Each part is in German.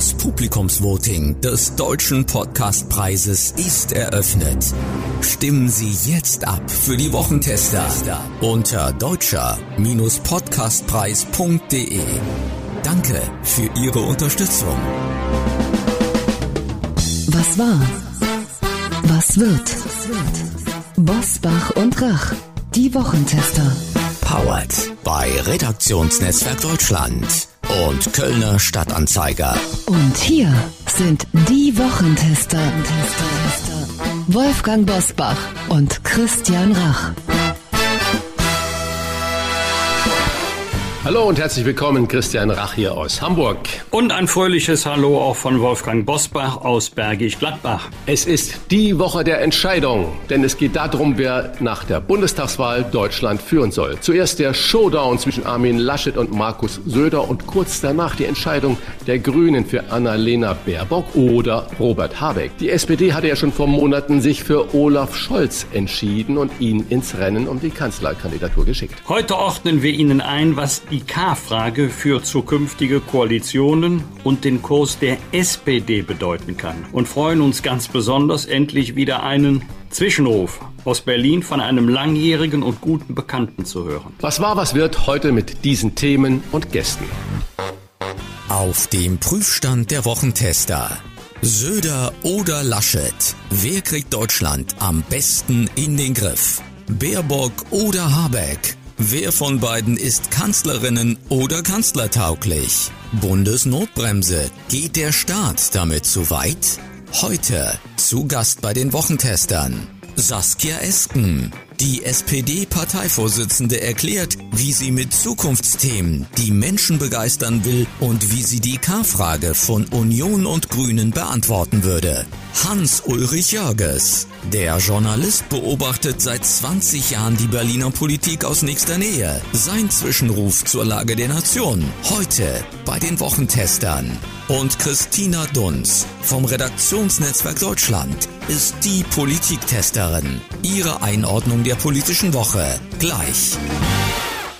Das Publikumsvoting des Deutschen Podcastpreises ist eröffnet. Stimmen Sie jetzt ab für die Wochentester unter deutscher-podcastpreis.de. Danke für Ihre Unterstützung. Was war? Was wird? Bosbach und Rach, die Wochentester. Powered bei Redaktionsnetzwerk Deutschland und Kölner Stadtanzeiger. Und hier sind die Wochentester. Wolfgang Bosbach und Christian Rach. Hallo und herzlich willkommen, Christian Rach hier aus Hamburg. Und ein fröhliches Hallo auch von Wolfgang Bosbach aus Bergisch Gladbach. Es ist die Woche der Entscheidung, denn es geht darum, wer nach der Bundestagswahl Deutschland führen soll. Zuerst der Showdown zwischen Armin Laschet und Markus Söder und kurz danach die Entscheidung der Grünen für Annalena Baerbock oder Robert Habeck. Die SPD hatte ja schon vor Monaten sich für Olaf Scholz entschieden und ihn ins Rennen um die Kanzlerkandidatur geschickt. Heute ordnen wir Ihnen ein, was die K-Frage für zukünftige Koalitionen und den Kurs der SPD bedeuten kann und freuen uns ganz besonders endlich wieder einen Zwischenruf aus Berlin von einem langjährigen und guten Bekannten zu hören. Was war, was wird heute mit diesen Themen und Gästen? Auf dem Prüfstand der Wochentester. Söder oder Laschet? Wer kriegt Deutschland am besten in den Griff? Baerbock oder Habeck? Wer von beiden ist Kanzlerinnen oder kanzlertauglich? Bundesnotbremse. Geht der Staat damit zu weit? Heute zu Gast bei den Wochentestern. Saskia Esken. Die SPD-Parteivorsitzende erklärt, wie sie mit Zukunftsthemen die Menschen begeistern will und wie sie die K-Frage von Union und Grünen beantworten würde. Hans-Ulrich Jörges. Der Journalist beobachtet seit 20 Jahren die Berliner Politik aus nächster Nähe. Sein Zwischenruf zur Lage der Nation. Heute bei den Wochentestern. Und Christina Dunz vom Redaktionsnetzwerk Deutschland ist die Politiktesterin. Ihre Einordnung der politischen Woche gleich.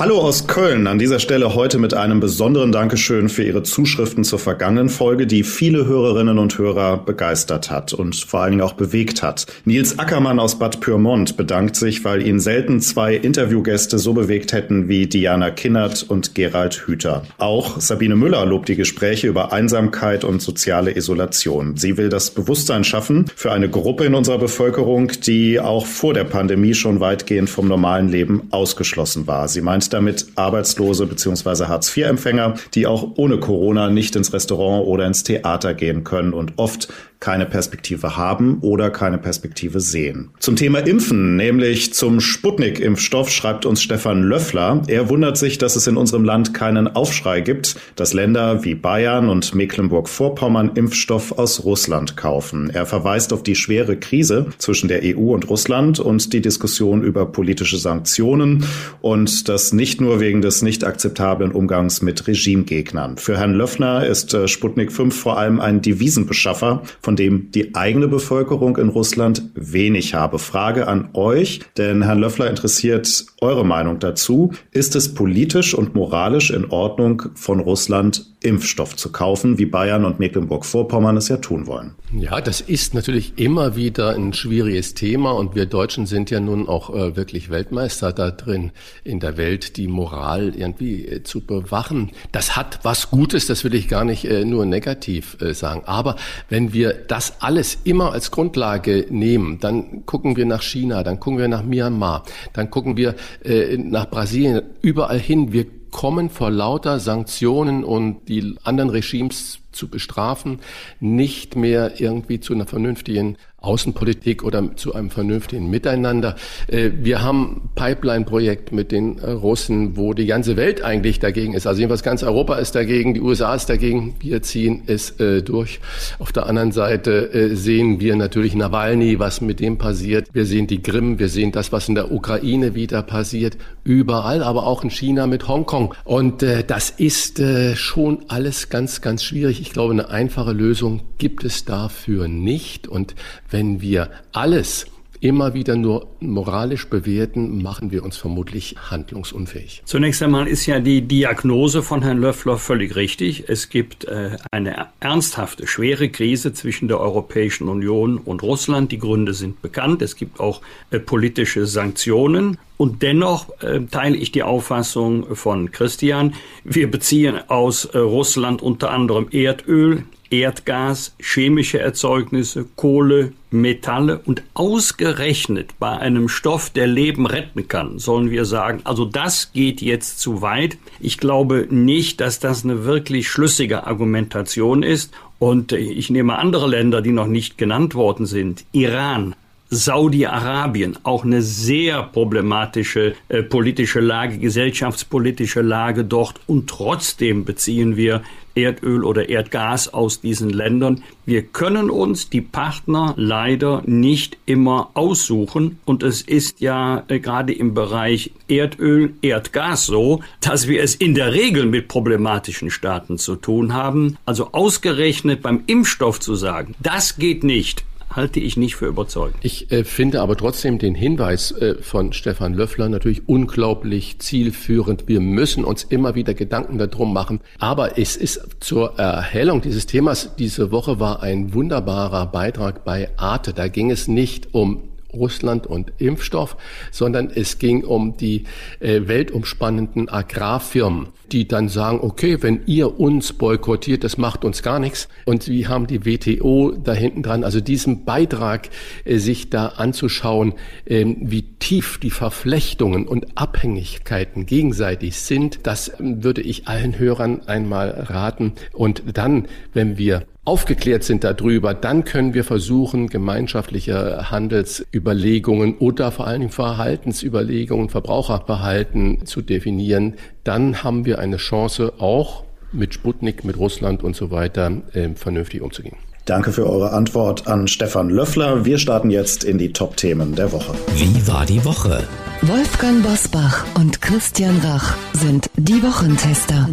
Hallo aus Köln. An dieser Stelle heute mit einem besonderen Dankeschön für Ihre Zuschriften zur vergangenen Folge, die viele Hörerinnen und Hörer begeistert hat und vor allen Dingen auch bewegt hat. Nils Ackermann aus Bad Pyrmont bedankt sich, weil ihn selten zwei Interviewgäste so bewegt hätten wie Diana Kinnert und Gerald Hüther. Auch Sabine Müller lobt die Gespräche über Einsamkeit und soziale Isolation. Sie will das Bewusstsein schaffen für eine Gruppe in unserer Bevölkerung, die auch vor der Pandemie schon weitgehend vom normalen Leben ausgeschlossen war. Sie meint damit Arbeitslose bzw. Hartz-IV-Empfänger, die auch ohne Corona nicht ins Restaurant oder ins Theater gehen können und oft keine Perspektive haben oder keine Perspektive sehen. Zum Thema Impfen, nämlich zum Sputnik-Impfstoff, schreibt uns Stefan Löffler. Er wundert sich, dass es in unserem Land keinen Aufschrei gibt, dass Länder wie Bayern und Mecklenburg-Vorpommern Impfstoff aus Russland kaufen. Er verweist auf die schwere Krise zwischen der EU und Russland und die Diskussion über politische Sanktionen und das nicht nur wegen des nicht akzeptablen Umgangs mit Regimegegnern. Für Herrn Löffner ist äh, Sputnik 5 vor allem ein Devisenbeschaffer, von dem die eigene Bevölkerung in Russland wenig habe. Frage an euch, denn Herrn Löffler interessiert eure Meinung dazu. Ist es politisch und moralisch in Ordnung, von Russland Impfstoff zu kaufen, wie Bayern und Mecklenburg-Vorpommern es ja tun wollen? Ja, das ist natürlich immer wieder ein schwieriges Thema und wir Deutschen sind ja nun auch äh, wirklich Weltmeister da drin, in der Welt die Moral irgendwie äh, zu bewachen. Das hat was Gutes, das will ich gar nicht äh, nur negativ äh, sagen. Aber wenn wir das alles immer als Grundlage nehmen, dann gucken wir nach China, dann gucken wir nach Myanmar, dann gucken wir äh, nach Brasilien, überall hin. Wir kommen vor lauter Sanktionen und die anderen Regimes zu bestrafen, nicht mehr irgendwie zu einer vernünftigen Außenpolitik oder zu einem vernünftigen Miteinander. Äh, wir haben Pipeline-Projekt mit den äh, Russen, wo die ganze Welt eigentlich dagegen ist. Also jedenfalls ganz Europa ist dagegen, die USA ist dagegen. Wir ziehen es äh, durch. Auf der anderen Seite sehen wir natürlich Nawalny, was mit dem passiert. Wir sehen die Krim, wir sehen das, was in der Ukraine wieder passiert. Überall, aber auch in China mit Hongkong. Und das ist schon alles ganz, ganz schwierig. Ich glaube, eine einfache Lösung gibt es dafür nicht. Und wenn wir alles immer wieder nur moralisch bewerten, machen wir uns vermutlich handlungsunfähig. Zunächst einmal ist ja die Diagnose von Herrn Löffler völlig richtig. Es gibt äh, eine ernsthafte, schwere Krise zwischen der Europäischen Union und Russland. Die Gründe sind bekannt. Es gibt auch äh, politische Sanktionen. Und dennoch äh, teile ich die Auffassung von Christian. Wir beziehen aus äh, Russland unter anderem Erdöl, Erdgas, chemische Erzeugnisse, Kohle, Metalle und ausgerechnet bei einem Stoff, der Leben retten kann, sollen wir sagen, also das geht jetzt zu weit. Ich glaube nicht, dass das eine wirklich schlüssige Argumentation ist. Und ich nehme andere Länder, die noch nicht genannt worden sind. Iran, Saudi-Arabien auch eine sehr problematische äh, politische Lage, gesellschaftspolitische Lage dort und trotzdem beziehen wir Erdöl oder Erdgas aus diesen Ländern. Wir können uns die Partner leider nicht immer aussuchen und es ist ja äh, gerade im Bereich Erdöl, Erdgas so, dass wir es in der Regel mit problematischen Staaten zu tun haben. Also ausgerechnet beim Impfstoff zu sagen, das geht nicht, halte ich nicht für überzeugend. Ich äh, finde aber trotzdem den Hinweis äh, von Stefan Löffler natürlich unglaublich zielführend. Wir müssen uns immer wieder Gedanken darum machen. Aber es ist zur Erhellung dieses Themas diese Woche war ein wunderbarer Beitrag bei Arte. Da ging es nicht um Russland und Impfstoff, sondern es ging um die äh, weltumspannenden Agrarfirmen, die dann sagen, okay, wenn ihr uns boykottiert, das macht uns gar nichts. Und wie haben die WTO da hinten dran, also diesen Beitrag, äh, sich da anzuschauen, äh, wie tief die Verflechtungen und Abhängigkeiten gegenseitig sind, das äh, würde ich allen Hörern einmal raten. Und dann, wenn wir aufgeklärt sind darüber, dann können wir versuchen, gemeinschaftliche Handelsüberlegungen oder vor allen Dingen Verhaltensüberlegungen, Verbraucherverhalten zu definieren. Dann haben wir eine Chance, auch mit Sputnik, mit Russland und so weiter äh, vernünftig umzugehen. Danke für eure Antwort an Stefan Löffler. Wir starten jetzt in die Top-Themen der Woche. Wie war die Woche? Wolfgang Bosbach und Christian Rach sind die Wochentester.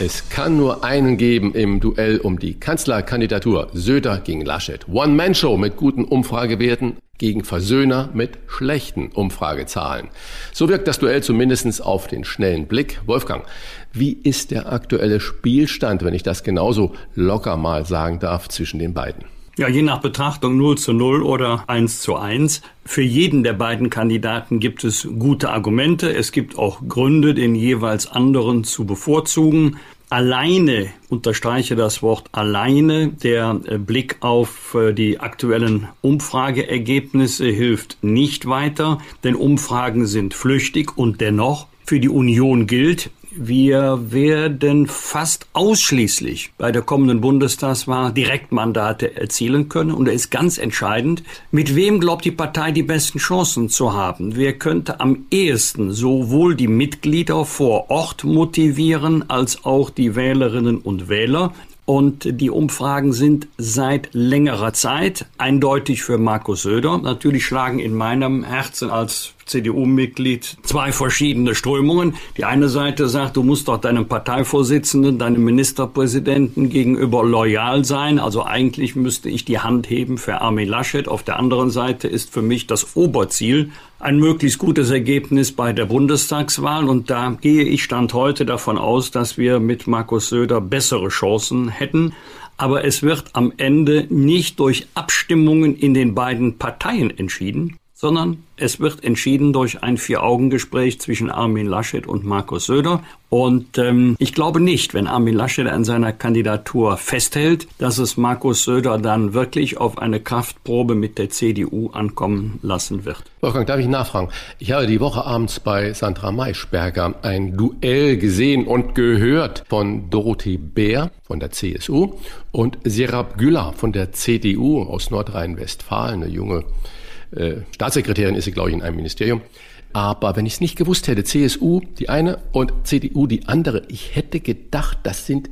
Es kann nur einen geben im Duell um die Kanzlerkandidatur. Söder gegen Laschet. One-Man-Show mit guten Umfragewerten gegen Versöhner mit schlechten Umfragezahlen. So wirkt das Duell zumindest auf den schnellen Blick. Wolfgang, wie ist der aktuelle Spielstand, wenn ich das genauso locker mal sagen darf, zwischen den beiden? Ja, je nach Betrachtung 0 zu 0 oder 1 zu 1. Für jeden der beiden Kandidaten gibt es gute Argumente. Es gibt auch Gründe, den jeweils anderen zu bevorzugen. Alleine, unterstreiche das Wort alleine, der äh, Blick auf äh, die aktuellen Umfrageergebnisse hilft nicht weiter, denn Umfragen sind flüchtig und dennoch für die Union gilt, wir werden fast ausschließlich bei der kommenden Bundestagswahl Direktmandate erzielen können. Und da ist ganz entscheidend, mit wem glaubt die Partei die besten Chancen zu haben? Wer könnte am ehesten sowohl die Mitglieder vor Ort motivieren als auch die Wählerinnen und Wähler? Und die Umfragen sind seit längerer Zeit eindeutig für Markus Söder. Natürlich schlagen in meinem Herzen als CDU-Mitglied zwei verschiedene Strömungen. Die eine Seite sagt, du musst doch deinem Parteivorsitzenden, deinem Ministerpräsidenten gegenüber loyal sein. Also eigentlich müsste ich die Hand heben für Armin Laschet. Auf der anderen Seite ist für mich das Oberziel ein möglichst gutes Ergebnis bei der Bundestagswahl. Und da gehe ich Stand heute davon aus, dass wir mit Markus Söder bessere Chancen hätten. Aber es wird am Ende nicht durch Abstimmungen in den beiden Parteien entschieden, sondern es wird entschieden durch ein Vier-Augen-Gespräch zwischen Armin Laschet und Markus Söder. Und ähm, ich glaube nicht, wenn Armin Laschet an seiner Kandidatur festhält, dass es Markus Söder dann wirklich auf eine Kraftprobe mit der CDU ankommen lassen wird. Wolfgang, darf ich nachfragen? Ich habe die Woche abends bei Sandra Maischberger ein Duell gesehen und gehört von Dorothee Bär von der CSU und Serap Güller von der CDU aus Nordrhein-Westfalen, eine junge äh, Staatssekretärin ist sie, glaube ich, in einem Ministerium. Aber wenn ich es nicht gewusst hätte, CSU die eine und CDU die andere, ich hätte gedacht, das sind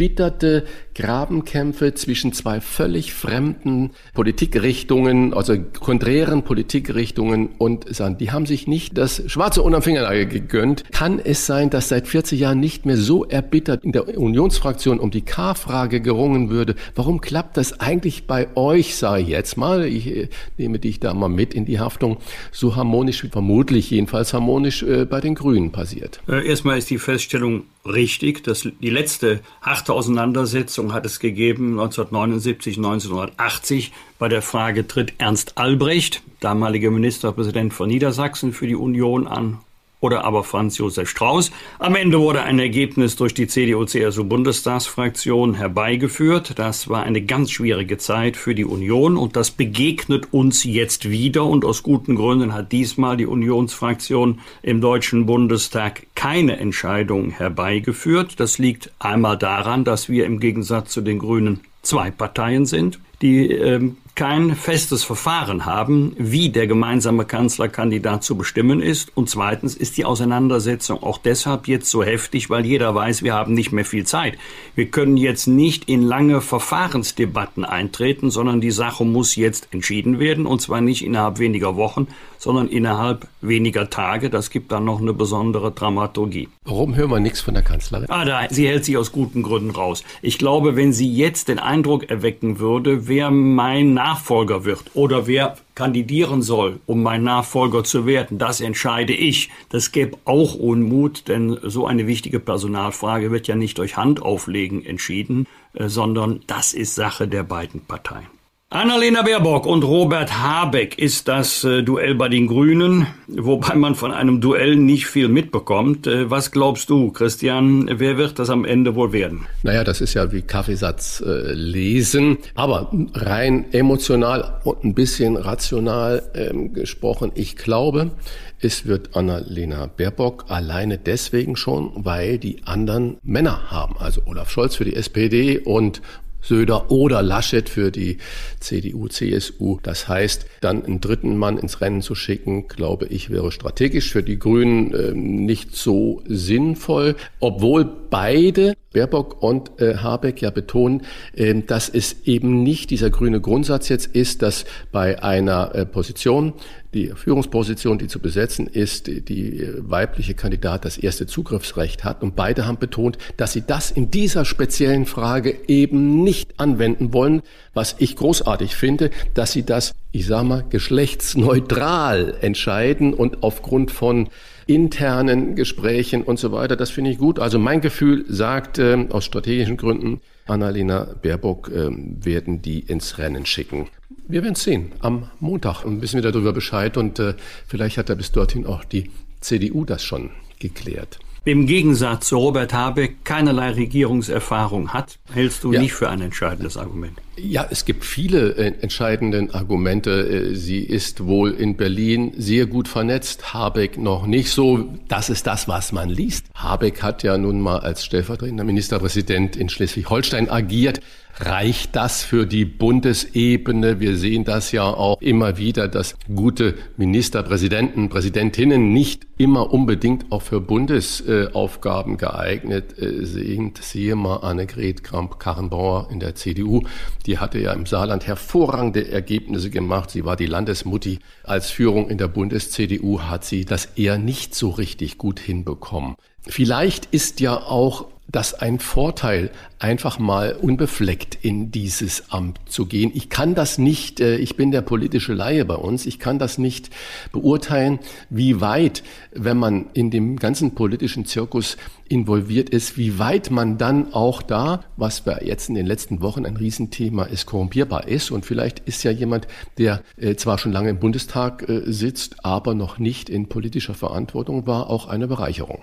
erbitterte Grabenkämpfe zwischen zwei völlig fremden Politikrichtungen, also konträren Politikrichtungen und sagen, die haben sich nicht das schwarze unterm Fingernagel gegönnt. Kann es sein, dass seit 40 Jahren nicht mehr so erbittert in der Unionsfraktion um die K-Frage gerungen würde? Warum klappt das eigentlich bei euch, ich jetzt mal, ich äh, nehme dich da mal mit in die Haftung, so harmonisch wie vermutlich jedenfalls harmonisch äh, bei den Grünen passiert? Äh, erstmal ist die Feststellung richtig, dass die letzte harte Auseinandersetzung hat es gegeben 1979, 1980 bei der Frage tritt Ernst Albrecht, damaliger Ministerpräsident von Niedersachsen für die Union an oder aber Franz Josef Strauß. Am Ende wurde ein Ergebnis durch die CDU-CSU-Bundestagsfraktion herbeigeführt. Das war eine ganz schwierige Zeit für die Union und das begegnet uns jetzt wieder und aus guten Gründen hat diesmal die Unionsfraktion im Deutschen Bundestag keine Entscheidung herbeigeführt. Das liegt einmal daran, dass wir im Gegensatz zu den Grünen zwei Parteien sind, die ähm, kein festes Verfahren haben, wie der gemeinsame Kanzlerkandidat zu bestimmen ist. Und zweitens ist die Auseinandersetzung auch deshalb jetzt so heftig, weil jeder weiß, wir haben nicht mehr viel Zeit. Wir können jetzt nicht in lange Verfahrensdebatten eintreten, sondern die Sache muss jetzt entschieden werden. Und zwar nicht innerhalb weniger Wochen, sondern innerhalb weniger Tage. Das gibt dann noch eine besondere Dramaturgie. Warum hören wir nichts von der Kanzlerin? Ah, da, sie hält sich aus guten Gründen raus. Ich glaube, wenn sie jetzt den Eindruck erwecken würde, wer mein Nach Nachfolger wird oder wer kandidieren soll, um mein Nachfolger zu werden, das entscheide ich. Das gäbe auch Unmut, denn so eine wichtige Personalfrage wird ja nicht durch Handauflegen entschieden, äh, sondern das ist Sache der beiden Parteien. Annalena Baerbock und Robert Habeck ist das äh, Duell bei den Grünen, wobei man von einem Duell nicht viel mitbekommt. Äh, was glaubst du, Christian, wer wird das am Ende wohl werden? Naja, das ist ja wie Kaffeesatz äh, lesen, aber rein emotional und ein bisschen rational ähm, gesprochen, ich glaube, es wird Annalena Baerbock alleine deswegen schon, weil die anderen Männer haben. Also Olaf Scholz für die SPD und Söder oder Laschet für die CDU, CSU. Das heißt, dann einen dritten Mann ins Rennen zu schicken, glaube ich, wäre strategisch für die Grünen äh, nicht so sinnvoll, obwohl beide Baerbock und äh, Habeck ja betonen, äh, dass es eben nicht dieser grüne Grundsatz jetzt ist, dass bei einer äh, Position, die Führungsposition, die zu besetzen ist, die, die weibliche Kandidat das erste Zugriffsrecht hat. Und beide haben betont, dass sie das in dieser speziellen Frage eben nicht anwenden wollen, was ich großartig finde, dass sie das, ich sag mal, geschlechtsneutral entscheiden und aufgrund von internen Gesprächen und so weiter. Das finde ich gut. Also mein Gefühl sagt äh, aus strategischen Gründen, Annalena Baerbock äh, werden die ins Rennen schicken. Wir werden es sehen. Am Montag wissen wir darüber Bescheid und äh, vielleicht hat er bis dorthin auch die CDU das schon geklärt im Gegensatz zu Robert Habeck keinerlei Regierungserfahrung hat, hältst du ja. nicht für ein entscheidendes Argument. Ja, es gibt viele äh, entscheidende Argumente. Äh, sie ist wohl in Berlin sehr gut vernetzt, Habeck noch nicht so. Das ist das, was man liest. Habeck hat ja nun mal als stellvertretender Ministerpräsident in Schleswig-Holstein agiert. Reicht das für die Bundesebene? Wir sehen das ja auch immer wieder, dass gute Ministerpräsidenten, Präsidentinnen nicht immer unbedingt auch für Bundesaufgaben geeignet äh, sind. Siehe mal Annegret Kramp-Karrenbauer in der CDU. Die hatte ja im Saarland hervorragende Ergebnisse gemacht. Sie war die Landesmutti. Als Führung in der Bundes-CDU hat sie das eher nicht so richtig gut hinbekommen. Vielleicht ist ja auch das ein Vorteil, einfach mal unbefleckt in dieses Amt zu gehen. Ich kann das nicht, äh, ich bin der politische Laie bei uns, ich kann das nicht beurteilen, wie weit, wenn man in dem ganzen politischen Zirkus involviert ist, wie weit man dann auch da, was wir jetzt in den letzten Wochen ein Riesenthema ist, korrumpierbar ist. Und vielleicht ist ja jemand, der äh, zwar schon lange im Bundestag äh, sitzt, aber noch nicht in politischer Verantwortung war, auch eine Bereicherung.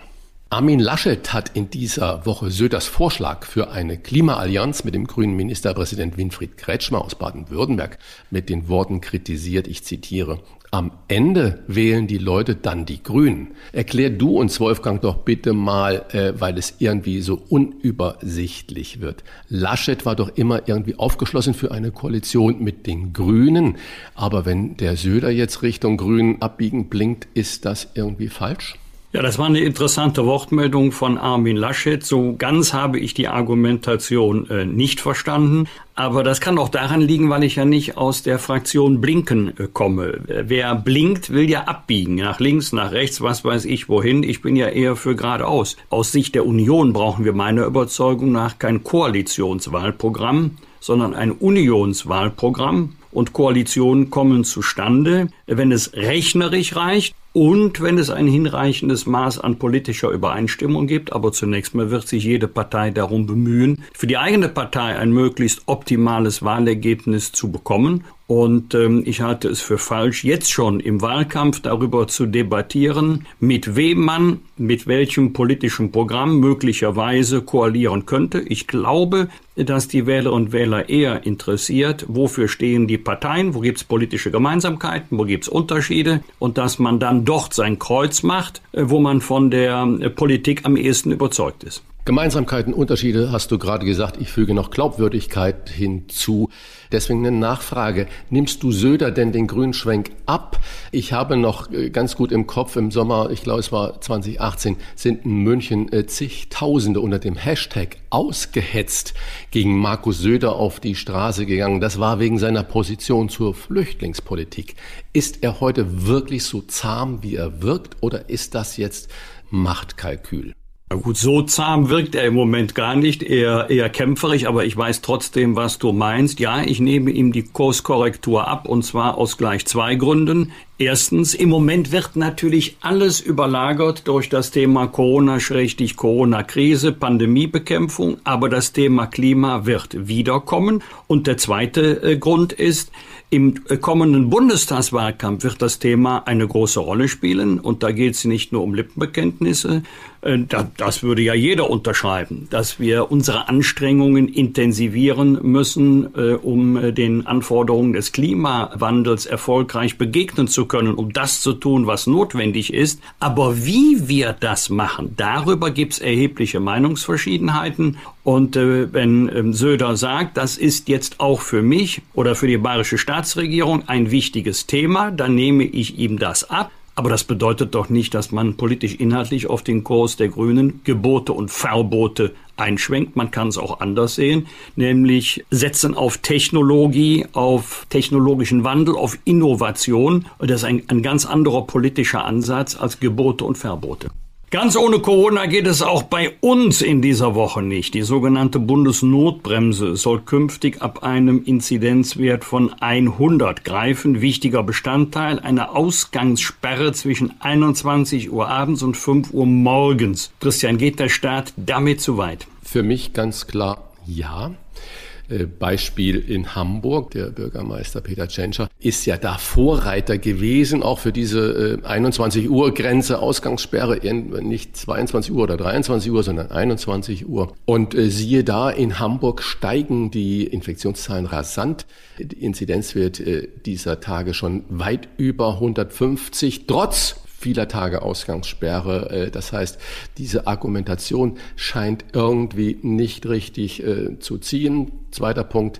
Armin Laschet hat in dieser Woche Söders Vorschlag für eine Klimaallianz mit dem grünen Ministerpräsident Winfried Kretschmer aus Baden-Württemberg mit den Worten kritisiert, ich zitiere, am Ende wählen die Leute dann die Grünen. Erklär du uns, Wolfgang, doch bitte mal, äh, weil es irgendwie so unübersichtlich wird. Laschet war doch immer irgendwie aufgeschlossen für eine Koalition mit den Grünen. Aber wenn der Söder jetzt Richtung Grünen abbiegen blinkt, ist das irgendwie falsch? Ja, das war eine interessante Wortmeldung von Armin Laschet. So ganz habe ich die Argumentation äh, nicht verstanden. Aber das kann auch daran liegen, weil ich ja nicht aus der Fraktion Blinken äh, komme. Wer blinkt, will ja abbiegen. Nach links, nach rechts, was weiß ich wohin. Ich bin ja eher für geradeaus. Aus Sicht der Union brauchen wir meiner Überzeugung nach kein Koalitionswahlprogramm, sondern ein Unionswahlprogramm. Und Koalitionen kommen zustande, wenn es rechnerisch reicht und wenn es ein hinreichendes Maß an politischer Übereinstimmung gibt. Aber zunächst mal wird sich jede Partei darum bemühen, für die eigene Partei ein möglichst optimales Wahlergebnis zu bekommen. Und ähm, ich halte es für falsch, jetzt schon im Wahlkampf darüber zu debattieren, mit wem man, mit welchem politischen Programm möglicherweise koalieren könnte. Ich glaube, dass die Wählerinnen und Wähler eher interessiert, wofür stehen die Parteien, wo gibt es politische Gemeinsamkeiten, wo gibt es Unterschiede und dass man dann dort sein Kreuz macht, äh, wo man von der äh, Politik am ehesten überzeugt ist. Gemeinsamkeiten, Unterschiede hast du gerade gesagt. Ich füge noch Glaubwürdigkeit hinzu. Deswegen eine Nachfrage. Nimmst du Söder denn den Grünschwenk ab? Ich habe noch äh, ganz gut im Kopf, im Sommer, ich glaube es war 2018, sind in München äh, zigtausende unter dem Hashtag ausgehetzt gegen Markus Söder auf die Straße gegangen. Das war wegen seiner Position zur Flüchtlingspolitik. Ist er heute wirklich so zahm, wie er wirkt, oder ist das jetzt Machtkalkül? Na gut, so zahm wirkt er im Moment gar nicht, eher, eher kämpferig, aber ich weiß trotzdem, was du meinst. Ja, ich nehme ihm die Kurskorrektur ab und zwar aus gleich zwei Gründen. Erstens, im Moment wird natürlich alles überlagert durch das Thema Corona, schrägstich Corona-Krise, Pandemiebekämpfung, aber das Thema Klima wird wiederkommen. Und der zweite äh, Grund ist, im äh, kommenden Bundestagswahlkampf wird das Thema eine große Rolle spielen und da geht es nicht nur um Lippenbekenntnisse. Äh, das würde ja jeder unterschreiben, dass wir unsere Anstrengungen intensivieren müssen, um den Anforderungen des Klimawandels erfolgreich begegnen zu können, um das zu tun, was notwendig ist. Aber wie wir das machen, darüber gibt es erhebliche Meinungsverschiedenheiten. Und wenn ähm, Söder sagt, das ist jetzt auch für mich oder für die bayerische Staatsregierung ein wichtiges Thema, dann nehme ich ihm das ab. Aber das bedeutet doch nicht, dass man politisch inhaltlich auf den Kurs der Grünen Gebote und Verbote einschwenkt. Man kann es auch anders sehen, nämlich setzen auf Technologie, auf technologischen Wandel, auf Innovation. Und das ist ein, ein ganz anderer politischer Ansatz als Gebote und Verbote. Ganz ohne Corona geht es auch bei uns in dieser Woche nicht. Die sogenannte Bundesnotbremse soll künftig ab einem Inzidenzwert von 100 greifen. Wichtiger Bestandteil eine Ausgangssperre zwischen 21 Uhr abends und 5 Uhr morgens. Christian, geht der Staat damit zu weit? Für mich ganz klar ja. Äh, Beispiel in Hamburg, der Bürgermeister Peter Tschentscher ist ja da Vorreiter gewesen, auch für diese 21 äh, Uhr Grenze, Ausgangssperre, nicht 22 Uhr oder 23 Uhr, sondern 21 Uhr. Und äh, siehe da, in Hamburg steigen die Infektionszahlen rasant. Die Inzidenzwert dieser Tage schon weit über 150, trotz vieler Tage Ausgangssperre. Äh, das heißt, diese Argumentation scheint irgendwie nicht richtig äh, zu ziehen. Zweiter Punkt,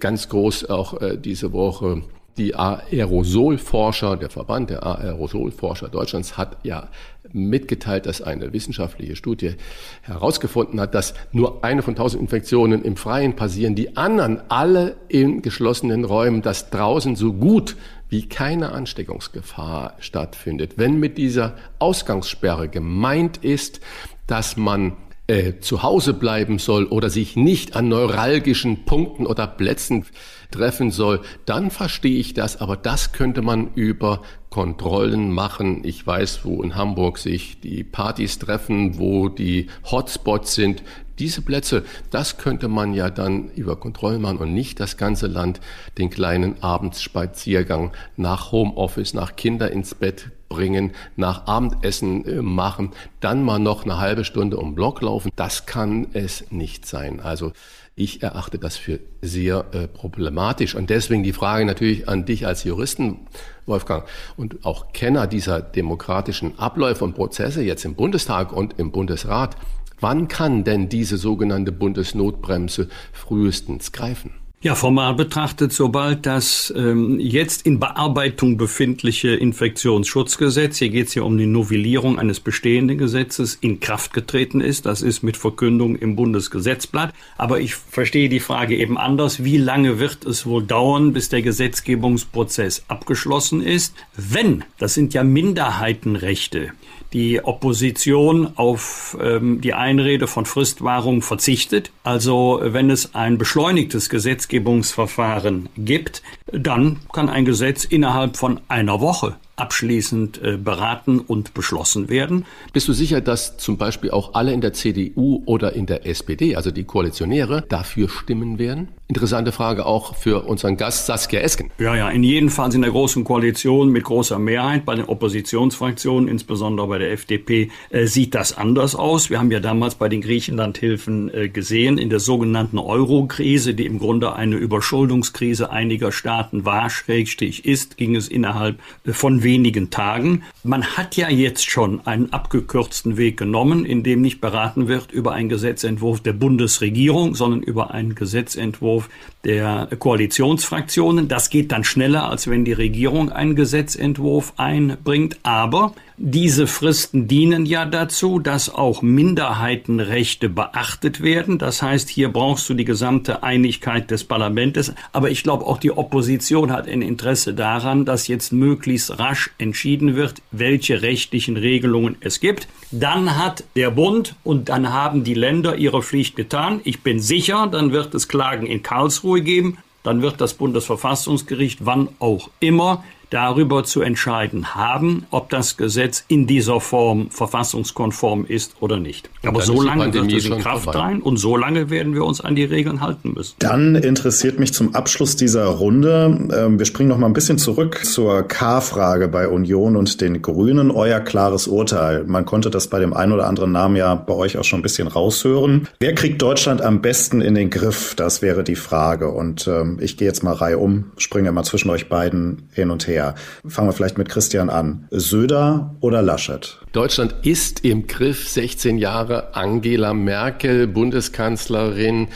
ganz groß auch äh, diese Woche die Aerosolforscher, der Verband der Aerosolforscher Deutschlands hat ja mitgeteilt, dass eine wissenschaftliche Studie herausgefunden hat, dass nur eine von tausend Infektionen im Freien passieren, die anderen alle in geschlossenen Räumen, dass draußen so gut wie keine Ansteckungsgefahr stattfindet. Wenn mit dieser Ausgangssperre gemeint ist, dass man äh, zu Hause bleiben soll oder sich nicht an neuralgischen Punkten oder Plätzen treffen soll, dann verstehe ich das, aber das könnte man über Kontrollen machen. Ich weiß, wo in Hamburg sich die Partys treffen, wo die Hotspots sind. Diese Plätze, das könnte man ja dann über Kontrollen machen und nicht das ganze Land den kleinen Abendsspaziergang nach Homeoffice, nach Kinder ins Bett bringen, nach Abendessen äh, machen, dann mal noch eine halbe Stunde um Block laufen. Das kann es nicht sein. Also ich erachte das für sehr äh, problematisch. Und deswegen die Frage natürlich an dich als Juristen, Wolfgang, und auch Kenner dieser demokratischen Abläufe und Prozesse jetzt im Bundestag und im Bundesrat. Wann kann denn diese sogenannte Bundesnotbremse frühestens greifen? Ja, formal betrachtet, sobald das ähm, jetzt in Bearbeitung befindliche Infektionsschutzgesetz, hier geht es ja um die Novellierung eines bestehenden Gesetzes, in Kraft getreten ist, das ist mit Verkündung im Bundesgesetzblatt. Aber ich verstehe die Frage eben anders. Wie lange wird es wohl dauern, bis der Gesetzgebungsprozess abgeschlossen ist? Wenn, das sind ja Minderheitenrechte, die Opposition auf ähm, die Einrede von Fristwahrung verzichtet. Also wenn es ein beschleunigtes Gesetzgebungsverfahren gibt, dann kann ein Gesetz innerhalb von einer Woche abschließend äh, beraten und beschlossen werden. Bist du sicher, dass zum Beispiel auch alle in der CDU oder in der SPD, also die Koalitionäre, dafür stimmen werden? Interessante Frage auch für unseren Gast Saskia Esken. Ja, ja, in jedem Fall in der großen Koalition mit großer Mehrheit. Bei den Oppositionsfraktionen, insbesondere bei der FDP, äh, sieht das anders aus. Wir haben ja damals bei den Griechenlandhilfen äh, gesehen, in der sogenannten Euro-Krise, die im Grunde eine Überschuldungskrise einiger Staaten war, schrägstich ist, ging es innerhalb äh, von wenigen Tagen. Man hat ja jetzt schon einen abgekürzten Weg genommen, in dem nicht beraten wird über einen Gesetzentwurf der Bundesregierung, sondern über einen Gesetzentwurf Entwurf der Koalitionsfraktionen. Das geht dann schneller, als wenn die Regierung einen Gesetzentwurf einbringt. Aber diese Fristen dienen ja dazu, dass auch Minderheitenrechte beachtet werden. Das heißt, hier brauchst du die gesamte Einigkeit des Parlaments. Aber ich glaube, auch die Opposition hat ein Interesse daran, dass jetzt möglichst rasch entschieden wird, welche rechtlichen Regelungen es gibt. Dann hat der Bund und dann haben die Länder ihre Pflicht getan. Ich bin sicher, dann wird es Klagen in Karlsruhe geben. Dann wird das Bundesverfassungsgericht, wann auch immer, darüber zu entscheiden haben, ob das Gesetz in dieser Form verfassungskonform ist oder nicht. Aber so lange wird es in Kraft sein und so lange werden wir uns an die Regeln halten müssen. Dann interessiert mich zum Abschluss dieser Runde, ähm, wir springen noch mal ein bisschen zurück zur K-Frage bei Union und den Grünen. Euer klares Urteil. Man konnte das bei dem einen oder anderen Namen ja bei euch auch schon ein bisschen raushören. Wer kriegt Deutschland am besten in den Griff? Das wäre die Frage. Und ähm, ich gehe jetzt mal Reihe um, springe mal zwischen euch beiden hin und her her. Fangen wir vielleicht mit Christian an. Söder oder Laschet? Deutschland ist im Griff 16 Jahre Angela Merkel, Bundeskanzlerin,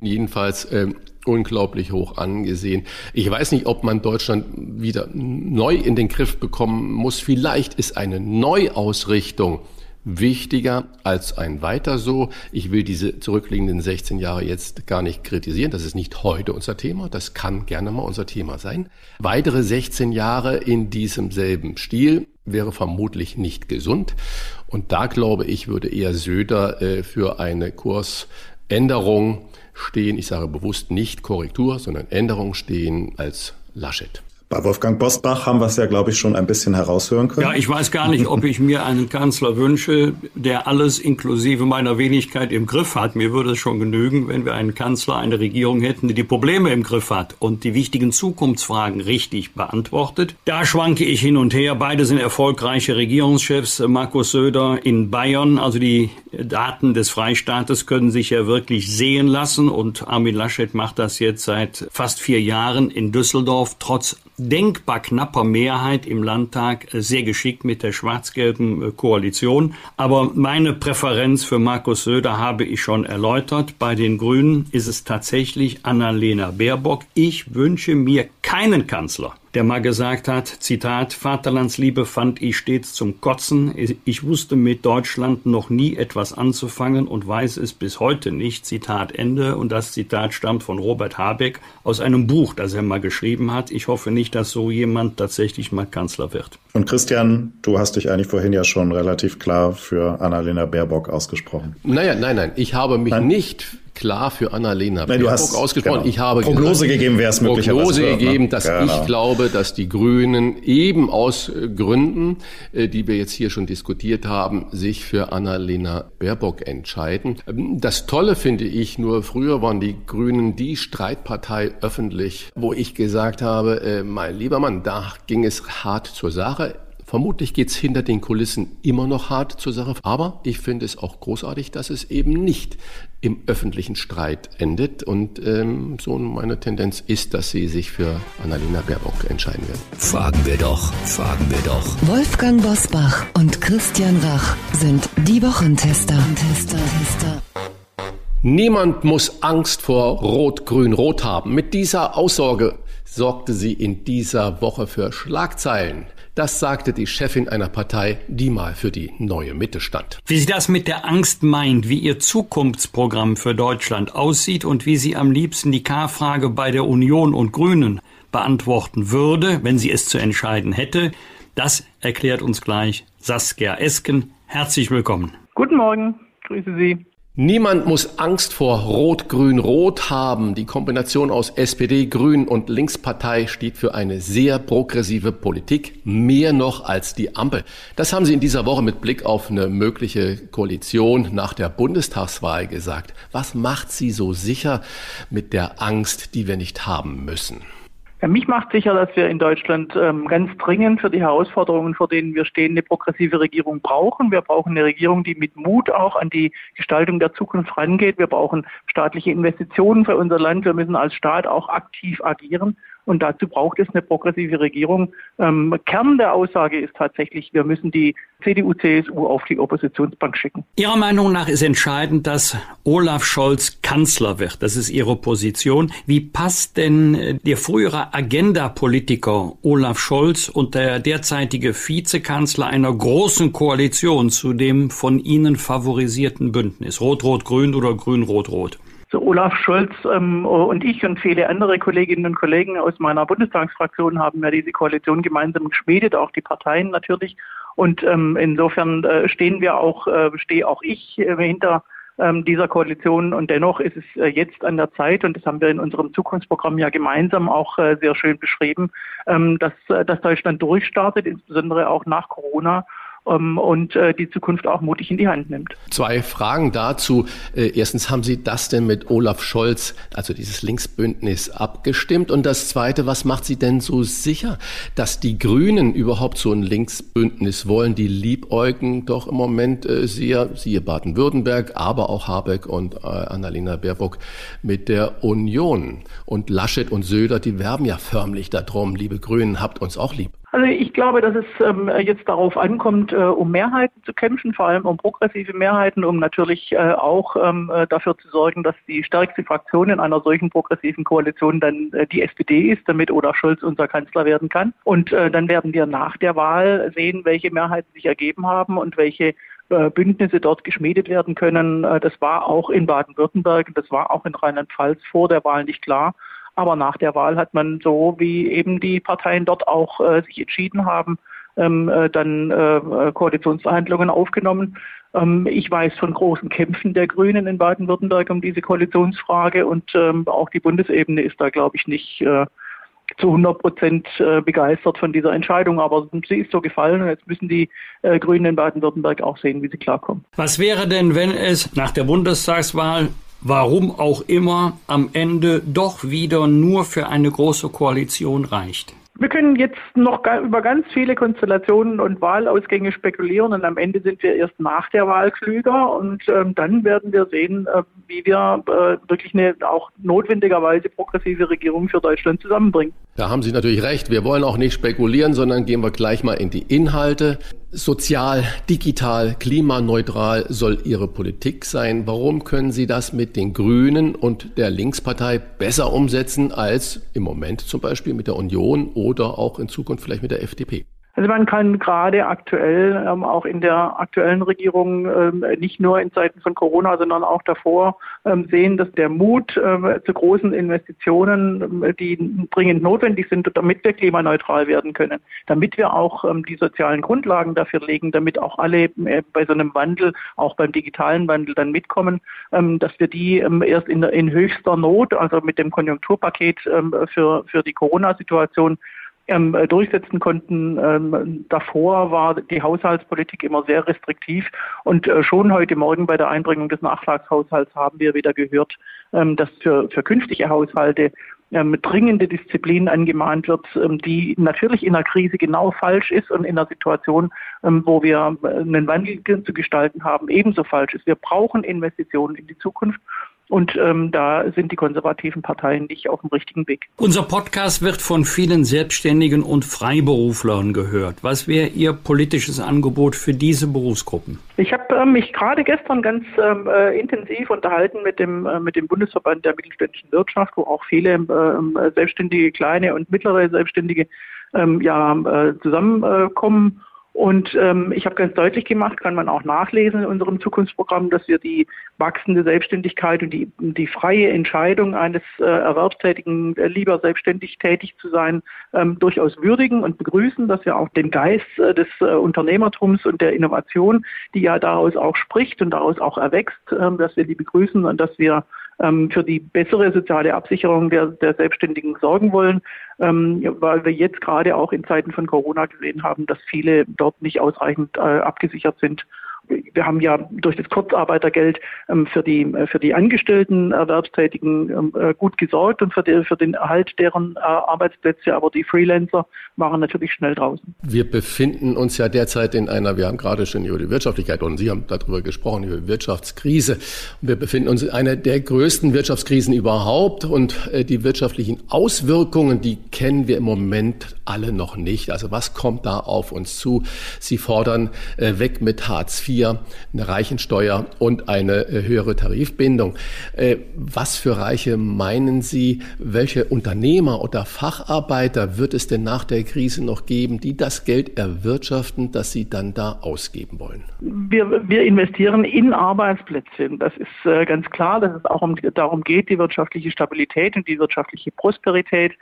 jedenfalls äh, unglaublich hoch angesehen. Ich weiß nicht, ob man Deutschland wieder neu in den Griff bekommen muss. Vielleicht ist eine Neuausrichtung wichtiger als ein weiter so. Ich will diese zurückliegenden 16 Jahre jetzt gar nicht kritisieren. Das ist nicht heute unser Thema. Das kann gerne mal unser Thema sein. Weitere 16 Jahre in diesem selben Stil wäre vermutlich nicht gesund. Und da glaube ich, würde eher Söder äh, für eine Kursänderung stehen. Ich sage bewusst nicht Korrektur, sondern Änderung stehen als Laschet. Bei Wolfgang Bosbach haben wir es ja, glaube ich, schon ein bisschen heraushören können. Ja, ich weiß gar nicht, ob ich mir einen Kanzler wünsche, der alles inklusive meiner Wenigkeit im Griff hat. Mir würde es schon genügen, wenn wir einen Kanzler, eine Regierung hätten, die die Probleme im Griff hat und die wichtigen Zukunftsfragen richtig beantwortet. Da schwanke ich hin und her. Beide sind erfolgreiche Regierungschefs. Markus Söder in Bayern, also die Daten des Freistaates können sich ja wirklich sehen lassen und Armin Laschet macht das jetzt seit fast vier Jahren in Düsseldorf, trotz denkbar knapper Mehrheit im Landtag äh, sehr geschickt mit der schwarz-gelben äh, Koalition. Aber meine Präferenz für Markus Söder habe ich schon erläutert. Bei den Grünen ist es tatsächlich Annalena Baerbock. Ich wünsche mir keinen Kanzler, der mal gesagt hat, Zitat, Vaterlandsliebe fand ich stets zum Kotzen. Ich wusste mit Deutschland noch nie etwas anzufangen und weiß es bis heute nicht. Zitat Ende. Und das Zitat stammt von Robert Habeck aus einem Buch, das er mal geschrieben hat. Ich hoffe nicht, dass so jemand tatsächlich mal Kanzler wird. Und Christian, du hast dich eigentlich vorhin ja schon relativ klar für Annalena Baerbock ausgesprochen. Naja, nein, nein, ich habe mich nein? nicht klar für Annalena Nein, du hast, ausgesprochen. Genau. Ich habe Prognose gesagt, gegeben, wer es möglicherweise Prognose ne? gegeben, dass genau. ich glaube, dass die Grünen eben aus äh, Gründen, äh, die wir jetzt hier schon diskutiert haben, sich für Annalena Baerbock entscheiden. Ähm, das Tolle finde ich nur, früher waren die Grünen die Streitpartei öffentlich, wo ich gesagt habe, äh, mein lieber Mann, da ging es hart zur Sache. Vermutlich geht's hinter den Kulissen immer noch hart zur Sache, aber ich finde es auch großartig, dass es eben nicht im öffentlichen Streit endet. Und ähm, so meine Tendenz ist, dass sie sich für Annalena Baerbock entscheiden werden. Fragen wir doch, fragen wir doch. Wolfgang Bosbach und Christian Rach sind die Wochentester. Tester, Tester. Niemand muss Angst vor Rot-Grün-Rot haben. Mit dieser Aussage sorgte sie in dieser Woche für Schlagzeilen. Das sagte die Chefin einer Partei, die mal für die neue Mitte stand. Wie sie das mit der Angst meint, wie ihr Zukunftsprogramm für Deutschland aussieht und wie sie am liebsten die K-Frage bei der Union und Grünen beantworten würde, wenn sie es zu entscheiden hätte, das erklärt uns gleich Saskia Esken. Herzlich willkommen. Guten Morgen, grüße Sie. Niemand muss Angst vor Rot-Grün-Rot haben. Die Kombination aus SPD, Grün und Linkspartei steht für eine sehr progressive Politik, mehr noch als die Ampel. Das haben Sie in dieser Woche mit Blick auf eine mögliche Koalition nach der Bundestagswahl gesagt. Was macht Sie so sicher mit der Angst, die wir nicht haben müssen? Ja, mich macht sicher, dass wir in Deutschland ähm, ganz dringend für die Herausforderungen, vor denen wir stehen, eine progressive Regierung brauchen. Wir brauchen eine Regierung, die mit Mut auch an die Gestaltung der Zukunft rangeht. Wir brauchen staatliche Investitionen für unser Land. Wir müssen als Staat auch aktiv agieren. Und dazu braucht es eine progressive Regierung. Ähm, Kern der Aussage ist tatsächlich, wir müssen die CDU, CSU auf die Oppositionsbank schicken. Ihrer Meinung nach ist entscheidend, dass Olaf Scholz Kanzler wird. Das ist Ihre Position. Wie passt denn äh, der frühere Agenda-Politiker Olaf Scholz und der derzeitige Vizekanzler einer großen Koalition zu dem von Ihnen favorisierten Bündnis? Rot-Rot-Grün oder Grün-Rot-Rot? So Olaf Scholz ähm, und ich und viele andere Kolleginnen und Kollegen aus meiner Bundestagsfraktion haben ja diese Koalition gemeinsam geschmiedet, auch die Parteien natürlich. Und ähm, insofern äh, stehen wir auch, äh, stehe auch ich äh, hinter ähm, dieser Koalition. Und dennoch ist es äh, jetzt an der Zeit, und das haben wir in unserem Zukunftsprogramm ja gemeinsam auch äh, sehr schön beschrieben, ähm, dass, äh, dass Deutschland durchstartet, insbesondere auch nach Corona und äh, die Zukunft auch mutig in die Hand nimmt. Zwei Fragen dazu. Äh, erstens, haben Sie das denn mit Olaf Scholz, also dieses Linksbündnis, abgestimmt? Und das Zweite, was macht Sie denn so sicher, dass die Grünen überhaupt so ein Linksbündnis wollen? Die liebäugen doch im Moment äh, sehr, siehe Baden-Württemberg, aber auch Habeck und Annalena Baerbock mit der Union. Und Laschet und Söder, die werben ja förmlich darum, liebe Grünen, habt uns auch lieb. Also ich glaube, dass es ähm, jetzt darauf ankommt, äh, um Mehrheiten zu kämpfen, vor allem um progressive Mehrheiten, um natürlich äh, auch ähm, äh, dafür zu sorgen, dass die stärkste Fraktion in einer solchen progressiven Koalition dann äh, die SPD ist, damit Olaf Scholz unser Kanzler werden kann. Und äh, dann werden wir nach der Wahl sehen, welche Mehrheiten sich ergeben haben und welche äh, Bündnisse dort geschmiedet werden können. Das war auch in Baden-Württemberg, das war auch in Rheinland-Pfalz vor der Wahl nicht klar. Aber nach der Wahl hat man so, wie eben die Parteien dort auch äh, sich entschieden haben, ähm, äh, dann äh, Koalitionsverhandlungen aufgenommen. Ähm, ich weiß von großen Kämpfen der Grünen in Baden-Württemberg um diese Koalitionsfrage und ähm, auch die Bundesebene ist da, glaube ich, nicht äh, zu 100 Prozent äh, begeistert von dieser Entscheidung. Aber sie ist so gefallen und jetzt müssen die äh, Grünen in Baden-Württemberg auch sehen, wie sie klarkommen. Was wäre denn, wenn es nach der Bundestagswahl warum auch immer, am Ende doch wieder nur für eine große Koalition reicht. Wir können jetzt noch über ganz viele Konstellationen und Wahlausgänge spekulieren und am Ende sind wir erst nach der Wahl klüger und ähm, dann werden wir sehen, äh, wie wir äh, wirklich eine auch notwendigerweise progressive Regierung für Deutschland zusammenbringen. Da haben Sie natürlich recht. Wir wollen auch nicht spekulieren, sondern gehen wir gleich mal in die Inhalte. Sozial, digital, klimaneutral soll Ihre Politik sein. Warum können Sie das mit den Grünen und der Linkspartei besser umsetzen als im Moment zum Beispiel mit der Union oder auch in Zukunft vielleicht mit der FDP? Also man kann gerade aktuell, ähm, auch in der aktuellen Regierung, ähm, nicht nur in Zeiten von Corona, sondern auch davor ähm, sehen, dass der Mut ähm, zu großen Investitionen, ähm, die dringend notwendig sind, damit wir klimaneutral werden können, damit wir auch ähm, die sozialen Grundlagen dafür legen, damit auch alle äh, bei so einem Wandel, auch beim digitalen Wandel dann mitkommen, dass wir die erst in, in höchster Not, also mit dem Konjunkturpaket für, für die Corona-Situation ähm, durchsetzen konnten. Ähm, davor war die Haushaltspolitik immer sehr restriktiv und äh, schon heute Morgen bei der Einbringung des Nachschlagshaushalts haben wir wieder gehört, ähm, dass für, für künftige Haushalte ähm, dringende Disziplin angemahnt wird, ähm, die natürlich in einer Krise genau falsch ist und in einer Situation, ähm, wo wir äh, einen Wandel zu gestalten haben, ebenso falsch ist. Wir brauchen Investitionen in die Zukunft Und ähm, da sind die konservativen Parteien nicht auf dem richtigen Weg. Unser Podcast wird von vielen Selbstständigen und Freiberuflern gehört. Was wäre Ihr politisches Angebot für diese Berufsgruppen? Ich habe äh, mich gerade gestern ganz ähm, äh, intensiv unterhalten mit dem, äh, mit dem Bundesverband der mittelständischen Wirtschaft, wo auch viele ähm, Selbstständige, kleine und mittlere Selbstständige ähm, ja, äh, zusammenkommen. Und ähm, ich habe ganz deutlich gemacht, kann man auch nachlesen in unserem Zukunftsprogramm, dass wir die wachsende Selbstständigkeit und die, die freie Entscheidung eines äh, Erwerbstätigen, äh, lieber selbstständig tätig zu sein, ähm, durchaus würdigen und begrüßen, dass wir auch den Geist äh, des äh, Unternehmertums und der Innovation, die ja daraus auch spricht und daraus auch erwächst, äh, dass wir die begrüßen und dass wir ähm, für die bessere soziale Absicherung der, der Selbstständigen sorgen wollen, ähm, weil wir jetzt gerade auch in Zeiten von Corona gesehen haben, dass viele dort nicht ausreichend äh, abgesichert sind wir haben ja durch das Kurzarbeitergeld ähm, für die äh, für die angestellten Erwerbstätigen ähm, äh, gut gesorgt und für, die, für den Erhalt deren äh, Arbeitsplätze, aber die Freelancer waren natürlich schnell draußen. Wir befinden uns ja derzeit in einer, wir haben gerade schon über die Wirtschaftlichkeit und Sie haben darüber gesprochen, über Wirtschaftskrise. Wir befinden uns in einer der größten Wirtschaftskrisen überhaupt und die wirtschaftlichen Auswirkungen, die kennen wir im Moment alle noch nicht. Also was kommt da auf uns zu? Sie fordern weg mit Hartz IV IV, eine Reichensteuer und eine äh, höhere Tarifbindung. Äh, was für Reiche meinen Sie, welche Unternehmer oder Facharbeiter wird es denn nach der Krise noch geben, die das Geld erwirtschaften, das sie dann da ausgeben wollen? Wir, wir investieren in Arbeitsplätze. Das ist äh, ganz klar, dass es auch um, darum geht, die wirtschaftliche Stabilität und die wirtschaftliche Prosperität äh,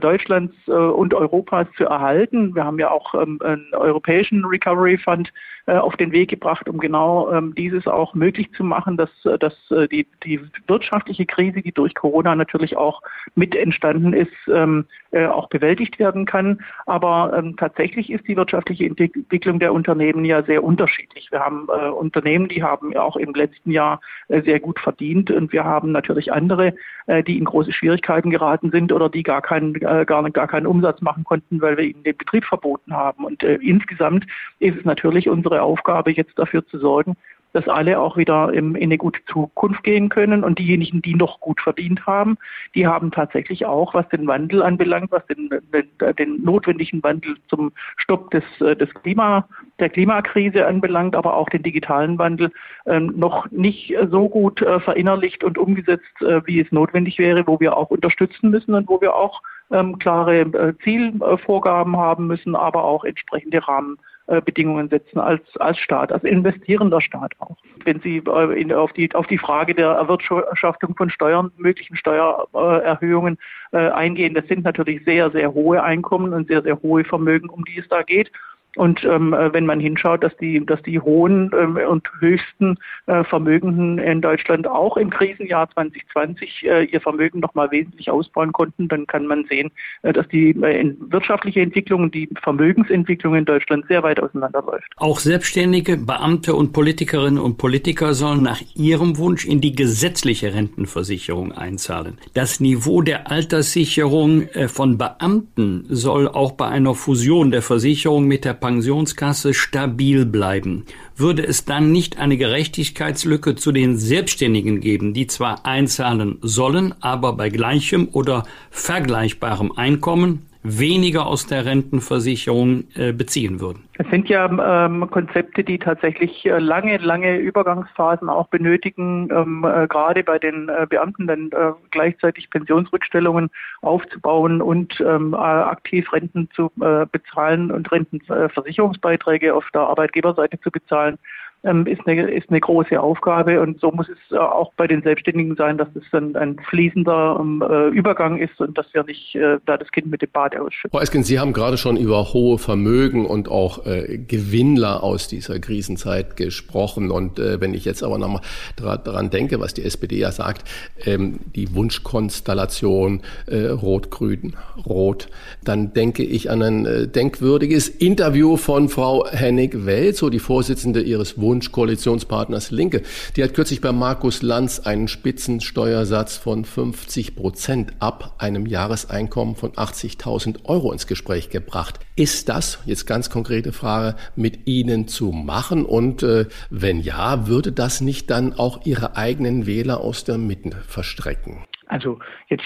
Deutschlands äh, und Europas zu erhalten. Wir haben ja auch ähm, einen europäischen Recovery Fund äh, auf den Weg gebracht, um genau ähm, dieses auch möglich zu machen, dass, äh, dass äh, die, die wirtschaftliche Krise, die durch Corona natürlich auch mit entstanden ist, ähm, äh, auch bewältigt werden kann. Aber ähm, tatsächlich ist die wirtschaftliche Entwicklung der Unternehmen ja sehr unterschiedlich. Wir haben äh, Unternehmen, die haben ja auch im letzten Jahr äh, sehr gut verdient und wir haben natürlich andere, äh, die in große Schwierigkeiten geraten sind oder die gar keinen, äh, gar, gar keinen Umsatz machen konnten, weil wir ihnen den Betrieb verboten haben. Und äh, insgesamt ist es natürlich unsere Aufgabe, jetzt dafür zu sorgen, dass alle auch wieder in eine gute Zukunft gehen können. Und diejenigen, die noch gut verdient haben, die haben tatsächlich auch, was den Wandel anbelangt, was den, den, den notwendigen Wandel zum Stopp des, des Klima, der Klimakrise anbelangt, aber auch den digitalen Wandel, ähm, noch nicht so gut äh, verinnerlicht und umgesetzt, äh, wie es notwendig wäre, wo wir auch unterstützen müssen und wo wir auch ähm, klare äh, Zielvorgaben haben müssen, aber auch entsprechende Rahmen äh, Bedingungen setzen als, als Staat, als investierender Staat auch. Wenn Sie äh, in, auf, die, auf die Frage der Erwirtschaftung von Steuern, möglichen Steuererhöhungen äh, eingehen, das sind natürlich sehr, sehr hohe Einkommen und sehr, sehr hohe Vermögen, um die es da geht. Und ähm, äh, wenn man hinschaut, dass die, dass die hohen ähm, und höchsten äh, Vermögenden in Deutschland auch im Krisenjahr 2020 äh, ihr Vermögen noch mal wesentlich ausbauen konnten, dann kann man sehen, äh, dass die äh, wirtschaftliche Entwicklung und die Vermögensentwicklung in Deutschland sehr weit auseinanderläuft. Auch Selbstständige, Beamte und Politikerinnen und Politiker sollen nach ihrem Wunsch in die gesetzliche Rentenversicherung einzahlen. Das Niveau der Alterssicherung äh, von Beamten soll auch bei einer Fusion der Versicherung mit der Pensionskasse stabil bleiben. Würde es dann nicht eine Gerechtigkeitslücke zu den Selbstständigen geben, die zwar einzahlen sollen, aber bei gleichem oder vergleichbarem Einkommen weniger aus der Rentenversicherung äh, beziehen würden. Es sind ja ähm, Konzepte, die tatsächlich äh, lange, lange Übergangsphasen auch benötigen, ähm, äh, gerade bei den äh, Beamten dann gleichzeitig Pensionsrückstellungen aufzubauen und ähm, aktiv Renten zu bezahlen und Rentenversicherungsbeiträge auf der Arbeitgeberseite zu bezahlen ist, eine, ist eine große Aufgabe und so muss es äh, auch bei den Selbstständigen sein, dass es dann ein fließender ähm, äh, Übergang ist und dass wir nicht äh, da das Kind mit dem Bad ausschütten. Frau Esken, Sie haben gerade schon über hohe Vermögen und auch äh, Gewinnler aus dieser Krisenzeit gesprochen und äh, wenn ich jetzt aber nochmal daran denke, was die SPD ja sagt, ähm, die Wunschkonstellation äh, Rot-Grün, Rot, dann denke ich an ein denkwürdiges Interview von Frau Hennig Welz, so die Vorsitzende ihres Wunsch Wunsch Koalitionspartners Linke. Die hat kürzlich bei Markus Lanz einen Spitzensteuersatz von 50 Prozent ab einem Jahreseinkommen von 80.000 Euro ins Gespräch gebracht. Ist das, jetzt ganz konkrete Frage, mit Ihnen zu machen? Und äh, wenn ja, würde das nicht dann auch Ihre eigenen Wähler aus der Mitte verstrecken? Also jetzt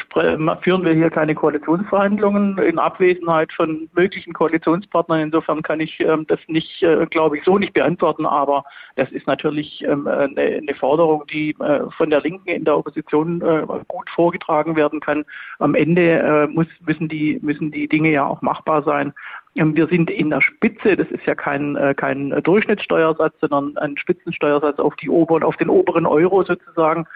führen wir hier keine Koalitionsverhandlungen in Abwesenheit von möglichen Koalitionspartnern. Insofern kann ich ähm, das nicht, äh, glaube ich, so nicht beantworten. Aber das ist natürlich ähm, eine, eine, Forderung, die äh, von der Linken in der Opposition äh, gut vorgetragen werden kann. Am Ende äh, muss, müssen, die, müssen die Dinge ja auch machbar sein. Ähm, wir sind in der Spitze, das ist ja kein, äh, kein Durchschnittssteuersatz, sondern ein Spitzensteuersatz auf die oberen, auf den oberen Euro sozusagen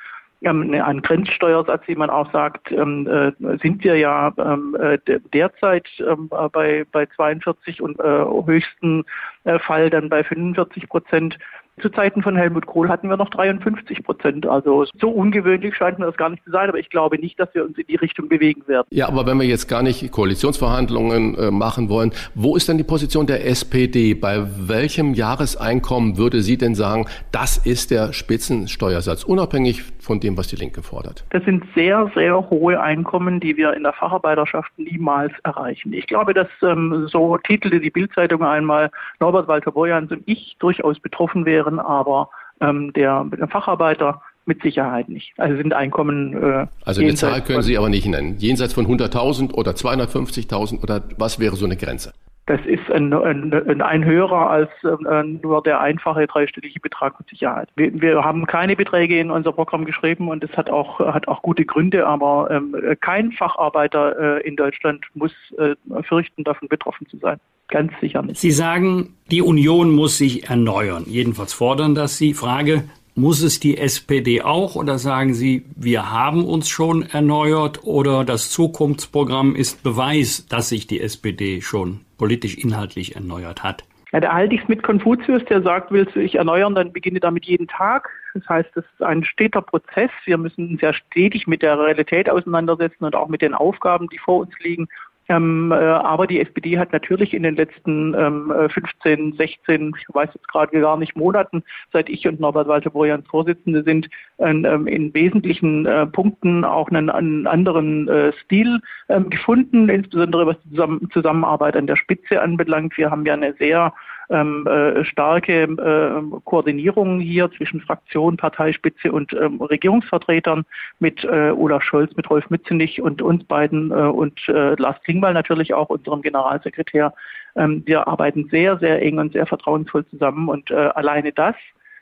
ähm, ein Grenzsteuersatz, wie man auch sagt, ähm, äh, sind wir ja ähm, äh, derzeit ähm, bei, bei 42 und äh, höchsten äh, Fall dann bei 45 Prozent. Zu Zeiten von Helmut Kohl hatten wir noch 53 Prozent. Also so ungewöhnlich scheint mir das gar nicht zu sein, aber ich glaube nicht, dass wir uns in die Richtung bewegen werden. Ja, aber wenn wir jetzt gar nicht Koalitionsverhandlungen äh, machen wollen, wo ist denn die Position der SPD? Bei welchem Jahreseinkommen würde sie denn sagen, das ist der Spitzensteuersatz, unabhängig von dem, was die Linke fordert? Das sind sehr, sehr hohe Einkommen, die wir in der Facharbeiterschaft niemals erreichen. Ich glaube, dass ähm, so titelte die Bildzeitung einmal Norbert Walter Borjans und ich durchaus betroffen wären wären, aber ähm, der, Facharbeiter mit Sicherheit nicht. Also sind Einkommen. Äh, also eine Zahl können Sie aber nicht nennen. Jenseits von 100.000 oder 250.000 oder was wäre so eine Grenze? Das ist ein, ein, ein höherer als äh, nur der einfache dreistellige Betrag mit Sicherheit. Wir, wir, haben keine Beträge in unser Programm geschrieben und es hat auch, hat auch gute Gründe, aber ähm, kein Facharbeiter äh, in Deutschland muss äh, fürchten, davon betroffen zu sein. Ganz sicher nicht. Sie sagen, die Union muss sich erneuern. Jedenfalls fordern das Sie. Frage, muss es die SPD auch oder sagen Sie, wir haben uns schon erneuert oder das Zukunftsprogramm ist Beweis, dass sich die SPD schon politisch inhaltlich erneuert hat? Ja, da halte ich es mit Konfuzius, der sagt, willst du dich erneuern, dann beginne damit jeden Tag. Das heißt, es ist ein steter Prozess. Wir müssen uns ja stetig mit der Realität auseinandersetzen und auch mit den Aufgaben, die vor uns liegen. Ähm, äh, aber die SPD hat natürlich in den letzten ähm, 15, 16, ich weiß jetzt gerade gar nicht, Monaten, seit ich und Norbert Walter Borjans Vorsitzende sind, ähm, in wesentlichen äh, Punkten auch einen, einen anderen äh, Stil ähm, gefunden, insbesondere was die Zusammenarbeit an der Spitze anbelangt. Wir haben ja eine sehr ähm, äh, starke äh, Koordinierung hier zwischen Fraktion, Parteispitze und ähm, Regierungsvertretern mit äh, Olaf Scholz, mit Rolf Mützenich und uns beiden äh, und äh, Lars Klingbeil natürlich auch, unserem Generalsekretär. Ähm, wir arbeiten sehr, sehr eng und sehr vertrauensvoll zusammen und äh, alleine das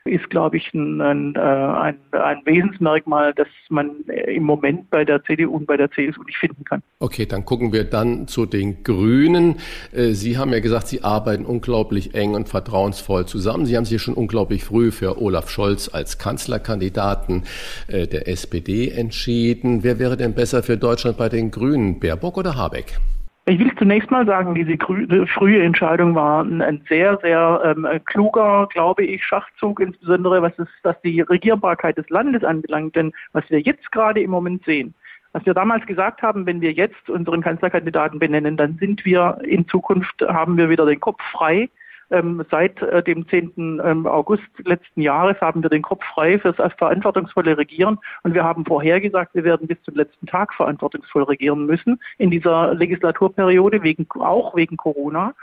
ist, glaube ich, ein, äh, ein, ein, Wesensmerkmal, das man im Moment bei der CDU und bei der CSU nicht finden kann. Okay, dann gucken wir dann zu den Grünen. Äh, Sie haben ja gesagt, Sie arbeiten unglaublich eng und vertrauensvoll zusammen. Sie haben sich schon unglaublich früh für Olaf Scholz als Kanzlerkandidaten äh, der SPD entschieden. Wer wäre denn besser für Deutschland bei den Grünen, Baerbock oder Habeck? Ich will zunächst mal sagen, diese frühe Entscheidung war ein, sehr, sehr ähm, kluger, glaube ich, Schachzug, insbesondere was, es, was die Regierbarkeit des Landes anbelangt. Denn was wir jetzt gerade im Moment sehen, was wir damals gesagt haben, wenn wir jetzt unseren Kanzlerkandidaten benennen, dann sind wir in Zukunft, haben wir wieder den Kopf frei seit äh, dem 10. Ähm, August letzten Jahres haben wir den Kopf frei für das verantwortungsvolle Regieren und wir haben vorhergesagt, wir werden bis zum letzten Tag verantwortungsvoll regieren müssen in dieser Legislaturperiode, wegen, auch wegen Corona.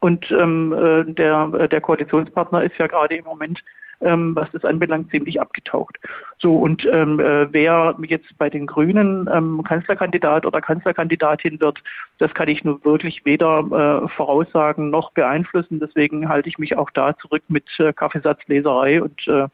Und ähm, äh, der, der Koalitionspartner ist ja gerade im Moment ähm, was das anbelangt, ziemlich abgetaucht. So, und ähm, äh, wer jetzt bei den Grünen ähm, Kanzlerkandidat oder Kanzlerkandidatin wird, das kann ich nur wirklich weder äh, voraussagen noch beeinflussen. Deswegen halte ich mich auch da zurück mit äh, Kaffeesatzleserei und äh,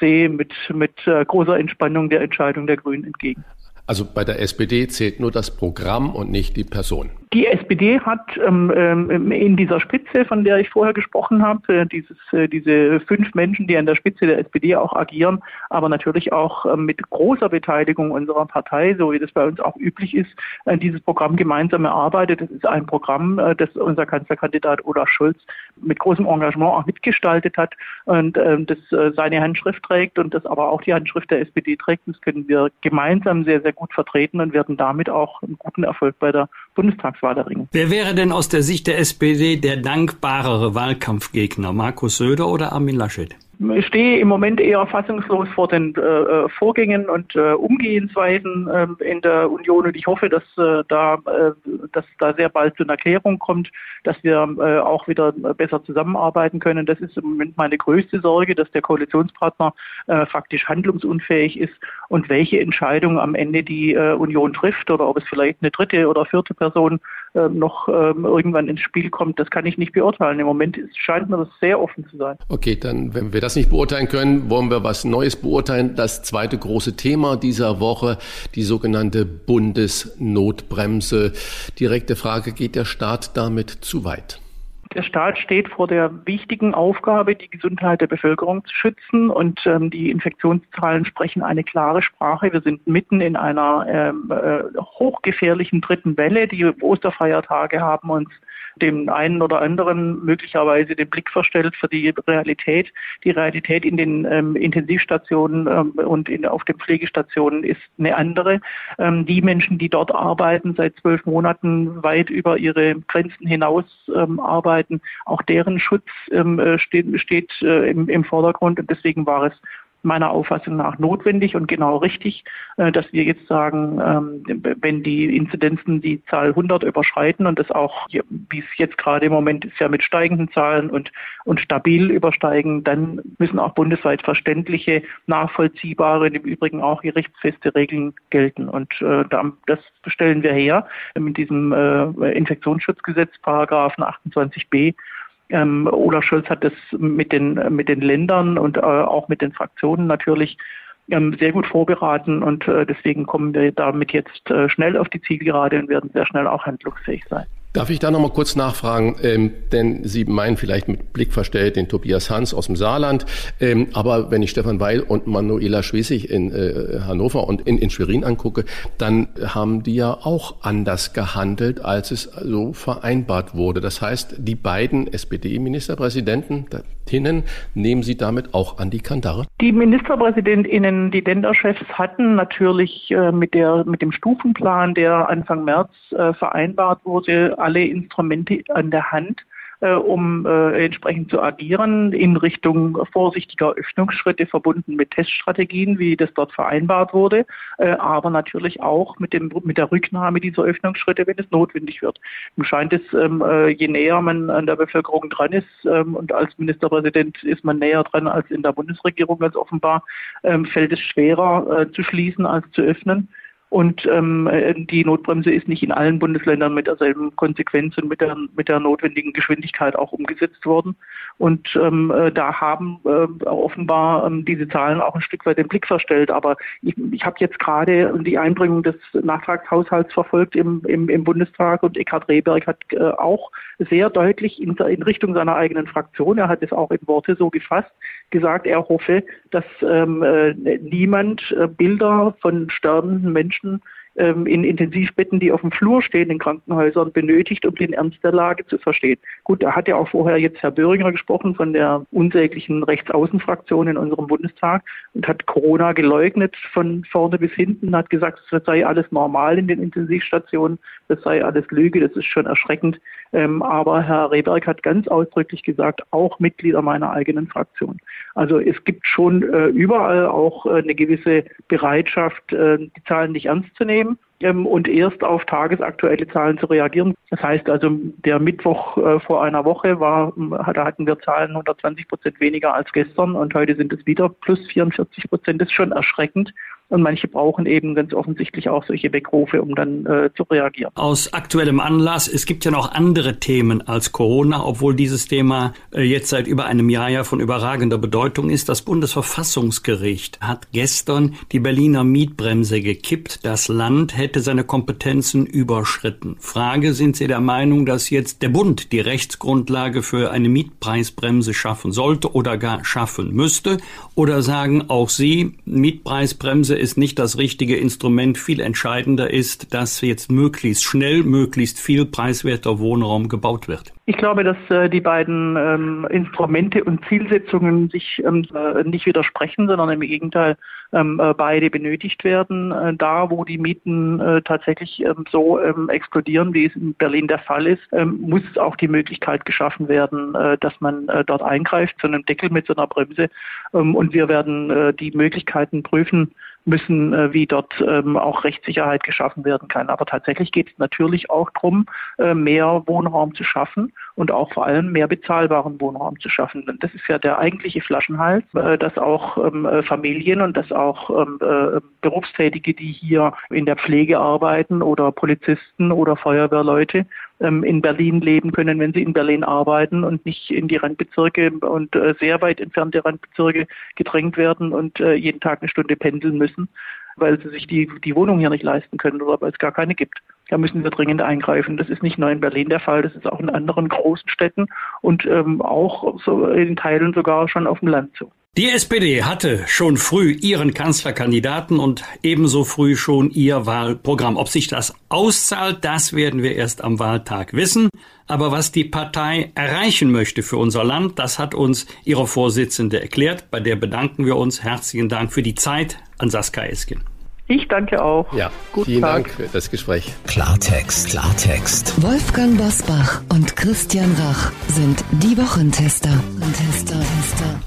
sehe mit, mit äh, großer Entspannung der Entscheidung der Grünen entgegen. Also bei der SPD zählt nur das Programm und nicht die Person. Die SPD hat ähm, ähm, in dieser Spitze, von der ich vorher gesprochen habe, äh, dieses, äh, diese fünf Menschen, die an der Spitze der SPD auch agieren, aber natürlich auch äh, mit großer Beteiligung unserer Partei, so wie das bei uns auch üblich ist, äh, dieses Programm gemeinsam erarbeitet. Das ist ein Programm, das unser Kanzlerkandidat Olaf Scholz mit großem Engagement auch mitgestaltet hat und ähm, das seine Handschrift trägt und das aber auch die Handschrift der SPD trägt. Das können wir gemeinsam sehr, sehr gut vertreten und werden damit auch einen guten Erfolg bei der Bundestagswahl erringen. Wer wäre denn aus der Sicht der SPD der dankbarere Wahlkampfgegner, Markus Söder oder Armin Laschet? Stehe im Moment eher fassungslos vor den äh, Vorgängen und äh, Umgehensweisen äh, in der Union und ich hoffe, dass äh, da äh, dass da sehr bald zu einer Klärung kommt, dass wir äh, auch wieder besser zusammenarbeiten können. Das ist im Moment meine größte Sorge, dass der Koalitionspartner äh, faktisch handlungsunfähig ist und welche Entscheidung am Ende die äh, Union trifft oder ob es vielleicht eine dritte oder vierte Person äh, noch ähm, irgendwann ins Spiel kommt, das kann ich nicht beurteilen. Im Moment scheint mir das sehr offen zu sein. Okay, dann, wenn wir das nicht beurteilen können, wollen wir was Neues beurteilen. Das zweite große Thema dieser Woche, die sogenannte Bundesnotbremse. Direkte Frage, geht der Staat damit zu weit? Der Staat steht vor der wichtigen Aufgabe, die Gesundheit der Bevölkerung zu schützen. Und ähm, die Infektionszahlen sprechen eine klare Sprache. Wir sind mitten in einer ähm, äh, hochgefährlichen dritten Welle. Die Osterfeiertage haben uns dem einen oder anderen möglicherweise den Blick verstellt für die Realität. Die Realität in den ähm, Intensivstationen ähm, und in, auf den Pflegestationen ist eine andere. Ähm, die Menschen, die dort arbeiten, seit zwölf Monaten weit über ihre Grenzen hinaus ähm, arbeiten, auch deren Schutz ähm, äh, steht, steht äh, im, im Vordergrund. Und deswegen war es meiner Auffassung nach notwendig und genau richtig, äh, dass wir jetzt sagen, ähm, wenn die Inzidenzen die Zahl 100 überschreiten und das auch, wie es jetzt gerade im Moment ist, ja mit steigenden Zahlen und, und stabil übersteigen, dann müssen auch bundesweit verständliche, nachvollziehbare, im Übrigen auch gerichtsfeste Regeln gelten. Und äh, das stellen wir her mit diesem äh, Infektionsschutzgesetz, Paragraphen 28b, ähm, Olaf Scholz hat das mit den, mit den Ländern und äh, auch mit den Fraktionen natürlich ähm, sehr gut vorgeraten und äh, deswegen kommen wir damit jetzt äh, schnell auf die Zielgerade und werden sehr schnell auch handlungsfähig sein. Darf ich da noch mal kurz nachfragen, ähm, denn Sie meinen vielleicht mit Blick verstellt den Tobias Hans aus dem Saarland, ähm, aber wenn ich Stefan Weil und Manuela Schwesig in äh, Hannover und in, in Schwerin angucke, dann haben die ja auch anders gehandelt, als es so vereinbart wurde. Das heißt, die beiden SPD-Ministerpräsidenten Hinnen nehmen Sie damit auch an die Kandare? Die Ministerpräsidentinnen, die Länderchefs hatten natürlich äh, mit, der, mit dem Stufenplan, der Anfang März äh, vereinbart wurde, alle Instrumente an der Hand, um äh, entsprechend zu agieren in Richtung vorsichtiger Öffnungsschritte verbunden mit Teststrategien, wie das dort vereinbart wurde, äh, aber natürlich auch mit, dem, mit der Rücknahme dieser Öffnungsschritte, wenn es notwendig wird. Nun scheint es, ähm, äh, je näher man an der Bevölkerung dran ist ähm, und als Ministerpräsident ist man näher dran als in der Bundesregierung ganz offenbar, ähm, fällt es schwerer äh, zu schließen als zu öffnen. Und ähm, die Notbremse ist nicht in allen Bundesländern mit derselben Konsequenz und mit der, mit der notwendigen Geschwindigkeit auch umgesetzt worden. Und ähm, äh, da haben äh, offenbar ähm, diese Zahlen auch ein Stück weit den Blick verstellt. Aber ich, ich habe jetzt gerade die Einbringung des Nachtragshaushalts verfolgt im, im, im Bundestag und Eckhard Rehberg hat äh, auch sehr deutlich in, in Richtung seiner eigenen Fraktion, er hat es auch in Worte so gefasst, gesagt, er hoffe, dass ähm, äh, niemand äh, Bilder von sterbenden Menschen ähm, in Intensivbetten, die auf dem Flur stehen in Krankenhäusern, benötigt, um den Ernst der Lage zu verstehen. Gut, da hat ja auch vorher jetzt Herr Böhringer gesprochen von der unsäglichen Rechtsaußenfraktion in unserem Bundestag und hat Corona geleugnet von vorne bis hinten, hat gesagt, es sei alles normal in den Intensivstationen, das sei alles Lüge, das ist schon erschreckend. Ähm, aber Herr Rehberg hat ganz ausdrücklich gesagt, auch Mitglieder meiner eigenen Fraktion. Also es gibt schon äh, überall auch äh, eine gewisse Bereitschaft, äh, die Zahlen nicht ernst zu nehmen ähm, und erst auf tagesaktuelle Zahlen zu reagieren. Das heißt also, der Mittwoch äh, vor einer Woche war, da hatten wir Zahlen 120 Prozent weniger als gestern und heute sind es wieder plus 44 Prozent. Das ist schon erschreckend. Und manche brauchen eben ganz offensichtlich auch solche Weckrufe, um dann äh, zu reagieren. Aus aktuellem Anlass, es gibt ja noch andere Themen als Corona, obwohl dieses Thema äh, jetzt seit über einem Jahr ja von überragender Bedeutung ist. Das Bundesverfassungsgericht hat gestern die Berliner Mietbremse gekippt. Das Land hätte seine Kompetenzen überschritten. Frage, sind Sie der Meinung, dass jetzt der Bund die Rechtsgrundlage für eine Mietpreisbremse schaffen sollte oder gar schaffen müsste? Oder sagen auch Sie, Mietpreisbremse ist nicht das richtige Instrument. Viel entscheidender ist, dass jetzt möglichst schnell, möglichst viel preiswerter Wohnraum gebaut wird. Ich glaube, dass äh, die beiden ähm, Instrumente und Zielsetzungen sich ähm, äh, nicht widersprechen, sondern im Gegenteil beide benötigt werden. Äh, da, wo die Mieten äh, tatsächlich ähm, so ähm, explodieren, wie es in Berlin der Fall ist, ähm, muss auch die Möglichkeit geschaffen werden, äh, dass man äh, dort eingreift, zu einem Deckel mit so einer Bremse. Ähm, und wir werden äh, die Möglichkeiten prüfen, müssen, äh, wie dort ähm, auch Rechtssicherheit geschaffen werden kann. Aber tatsächlich geht es natürlich auch darum, äh, mehr Wohnraum zu schaffen und auch vor allem mehr bezahlbaren Wohnraum zu schaffen. Und das ist ja der eigentliche Flaschenhals, äh, dass auch ähm, äh, Familien und dass auch ähm, äh, Berufstätige, die hier in der Pflege arbeiten oder Polizisten oder Feuerwehrleute, in Berlin leben können, wenn sie in Berlin arbeiten und nicht in die Randbezirke und äh, sehr weit entfernte Randbezirke gedrängt werden und äh, jeden Tag eine Stunde pendeln müssen, weil sie sich die, die Wohnung hier nicht leisten können oder weil es gar keine gibt. Da müssen wir dringend eingreifen. Das ist nicht nur in Berlin der Fall, das ist auch in anderen großen Städten und ähm, auch so in Teilen sogar schon auf dem Land so. Die SPD hatte schon früh ihren Kanzlerkandidaten und ebenso früh schon ihr Wahlprogramm. Ob sich das auszahlt, das werden wir erst am Wahltag wissen. Aber was die Partei erreichen möchte für unser Land, das hat uns ihre Vorsitzende erklärt. Bei der bedanken wir uns. Herzlichen Dank für die Zeit an Saskia Eskin. Ich danke auch. Ja, Guten vielen Tag. Dank für das Gespräch. Klartext, Klartext. Wolfgang Bosbach und Christian Rach sind die Wochentester. Tester, Tester.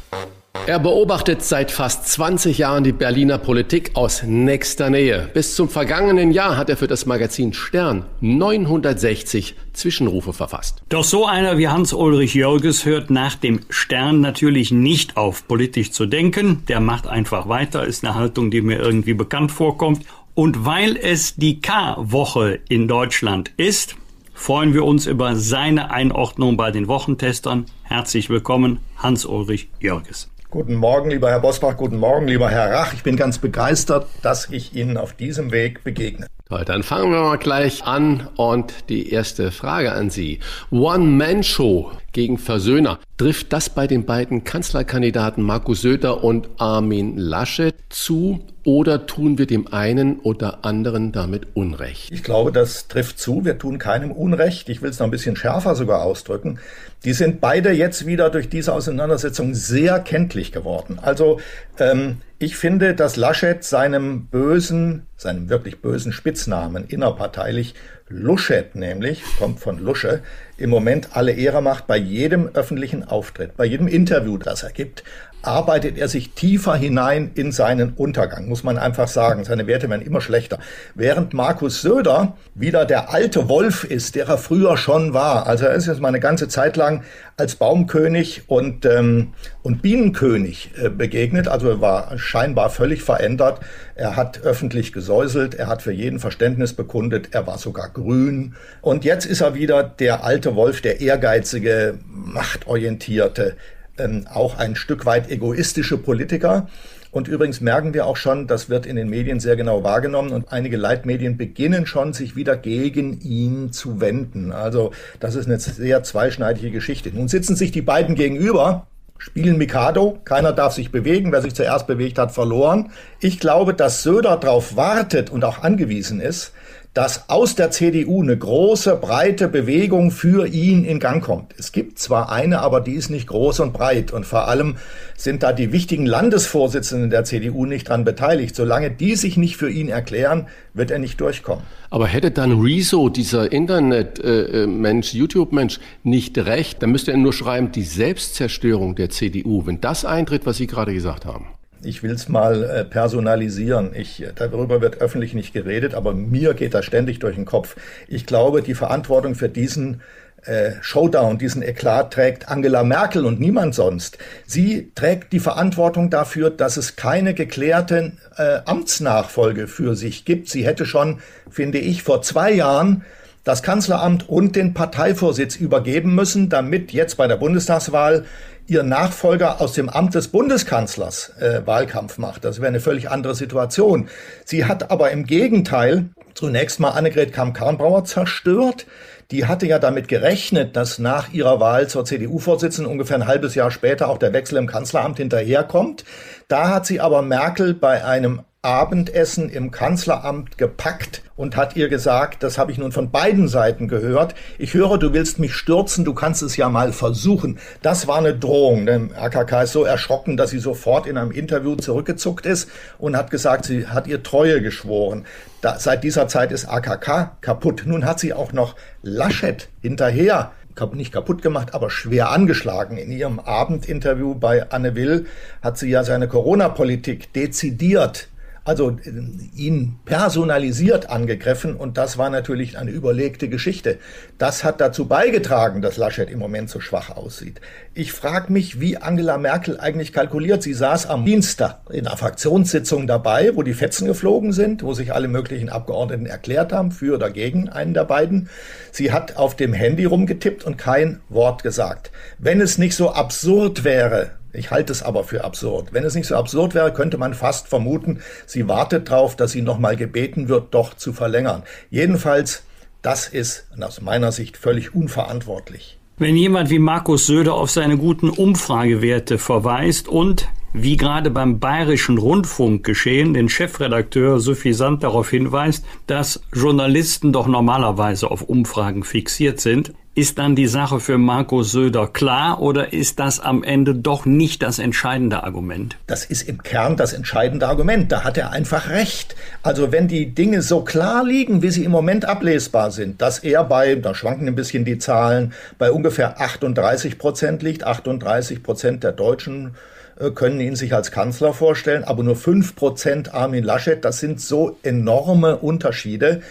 Er beobachtet seit fast 20 Jahren die Berliner Politik aus nächster Nähe. Bis zum vergangenen Jahr hat er für das Magazin Stern 960 Zwischenrufe verfasst. Doch so einer wie Hans-Ulrich Jörges hört nach dem Stern natürlich nicht auf, politisch zu denken. Der macht einfach weiter, ist eine Haltung, die mir irgendwie bekannt vorkommt. Und weil es die K-Woche in Deutschland ist, freuen wir uns über seine Einordnung bei den Wochentestern. Herzlich willkommen, Hans-Ulrich Jörges. Guten Morgen, lieber Herr Bosbach. Guten Morgen, lieber Herr Rach. Ich bin ganz begeistert, dass ich Ihnen auf diesem Weg begegne. Toll, dann fangen wir mal gleich an und die erste Frage an Sie. One-Man-Show gegen Versöhner. Trifft das bei den beiden Kanzlerkandidaten Markus Söder und Armin Laschet zu oder tun wir dem einen oder anderen damit Unrecht? Ich glaube, das trifft zu. Wir tun keinem Unrecht. Ich will es noch ein bisschen schärfer sogar ausdrücken. Die sind beide jetzt wieder durch diese Auseinandersetzung sehr kenntlich geworden. Also ähm, ich finde, dass Laschet seinem bösen, seinem wirklich bösen Spitznamen innerparteilich Luschet nämlich, kommt von Lusche, im Moment alle Ehre macht bei jedem öffentlichen Auftritt, bei jedem Interview, das er gibt, arbeitet er sich tiefer hinein in seinen Untergang, muss man einfach sagen. Seine Werte werden immer schlechter. Während Markus Söder wieder der alte Wolf ist, der er früher schon war. Also er ist jetzt mal eine ganze Zeit lang als Baumkönig und, ähm, und Bienenkönig äh, begegnet. Also er war scheinbar völlig verändert. Er hat öffentlich gesäuselt, er hat für jeden Verständnis bekundet, er war sogar grün. Und jetzt ist er wieder der alte Wolf, der ehrgeizige, machtorientierte, ähm, auch ein Stück weit egoistische Politiker. Und übrigens merken wir auch schon, das wird in den Medien sehr genau wahrgenommen und einige Leitmedien beginnen schon, sich wieder gegen ihn zu wenden. Also das ist eine sehr zweischneidige Geschichte. Nun sitzen sich die beiden gegenüber, spielen Mikado, keiner darf sich bewegen, wer sich zuerst bewegt hat, verloren. Ich glaube, dass Söder darauf wartet und auch angewiesen ist, dass aus der CDU eine große, breite Bewegung für ihn in Gang kommt. Es gibt zwar eine, aber die ist nicht groß und breit. Und vor allem sind da die wichtigen Landesvorsitzenden der CDU nicht dran beteiligt. Solange die sich nicht für ihn erklären, wird er nicht durchkommen. Aber hätte dann Rezo, dieser Internet-Mensch, YouTube-Mensch, nicht recht, dann müsste er nur schreiben, die Selbstzerstörung der CDU, wenn das eintritt, was Sie gerade gesagt haben ich will es mal äh, personalisieren. Ich, darüber wird öffentlich nicht geredet, aber mir geht das ständig durch den Kopf. Ich glaube, die Verantwortung für diesen äh, Showdown, diesen Eklat trägt Angela Merkel und niemand sonst. Sie trägt die Verantwortung dafür, dass es keine geklärte äh, Amtsnachfolge für sich gibt. Sie hätte schon, finde ich, vor zwei Jahren das Kanzleramt und den Parteivorsitz übergeben müssen, damit jetzt bei der Bundestagswahl ihr Nachfolger aus dem Amt des Bundeskanzlers äh, Wahlkampf macht. Das wäre eine völlig andere Situation. Sie hat aber im Gegenteil zunächst mal Annegret Kamm-Karrenbauer zerstört. Die hatte ja damit gerechnet, dass nach ihrer Wahl zur CDU-Vorsitzenden ungefähr ein halbes Jahr später auch der Wechsel im Kanzleramt hinterherkommt. Da hat sie aber Merkel bei einem Abendessen im Kanzleramt gepackt und hat ihr gesagt, das habe ich nun von beiden Seiten gehört, ich höre, du willst mich stürzen, du kannst es ja mal versuchen. Das war eine Drohung. Der AKK ist so erschrocken, dass sie sofort in einem Interview zurückgezuckt ist und hat gesagt, sie hat ihr Treue geschworen. Da, seit dieser Zeit ist AKK kaputt. Nun hat sie auch noch Laschet hinterher nicht kaputt gemacht, aber schwer angeschlagen. In ihrem Abendinterview bei Anne Will hat sie ja seine Corona-Politik dezidiert also äh, ihn personalisiert angegriffen und das war natürlich eine überlegte Geschichte. Das hat dazu beigetragen, dass Laschet im Moment so schwach aussieht. Ich frage mich, wie Angela Merkel eigentlich kalkuliert. Sie saß am Dienstag in einer Fraktionssitzung dabei, wo die Fetzen geflogen sind, wo sich alle möglichen Abgeordneten erklärt haben, für oder gegen einen der beiden. Sie hat auf dem Handy rumgetippt und kein Wort gesagt. Wenn es nicht so absurd wäre, ich halte es aber für absurd. Wenn es nicht so absurd wäre, könnte man fast vermuten, sie wartet darauf, dass sie nochmal gebeten wird, doch zu verlängern. Jedenfalls, das ist aus meiner Sicht völlig unverantwortlich. Wenn jemand wie Markus Söder auf seine guten Umfragewerte verweist und, wie gerade beim Bayerischen Rundfunk geschehen, den Chefredakteur suffisant darauf hinweist, dass Journalisten doch normalerweise auf Umfragen fixiert sind, ist dann die Sache für Markus Söder klar oder ist das am Ende doch nicht das entscheidende Argument? Das ist im Kern das entscheidende Argument. Da hat er einfach recht. Also wenn die Dinge so klar liegen, wie sie im Moment ablesbar sind, dass er bei, da schwanken ein bisschen die Zahlen, bei ungefähr 38 Prozent liegt, 38 Prozent der Deutschen äh, können ihn sich als Kanzler vorstellen, aber nur 5 Prozent Armin Laschet, das sind so enorme Unterschiede,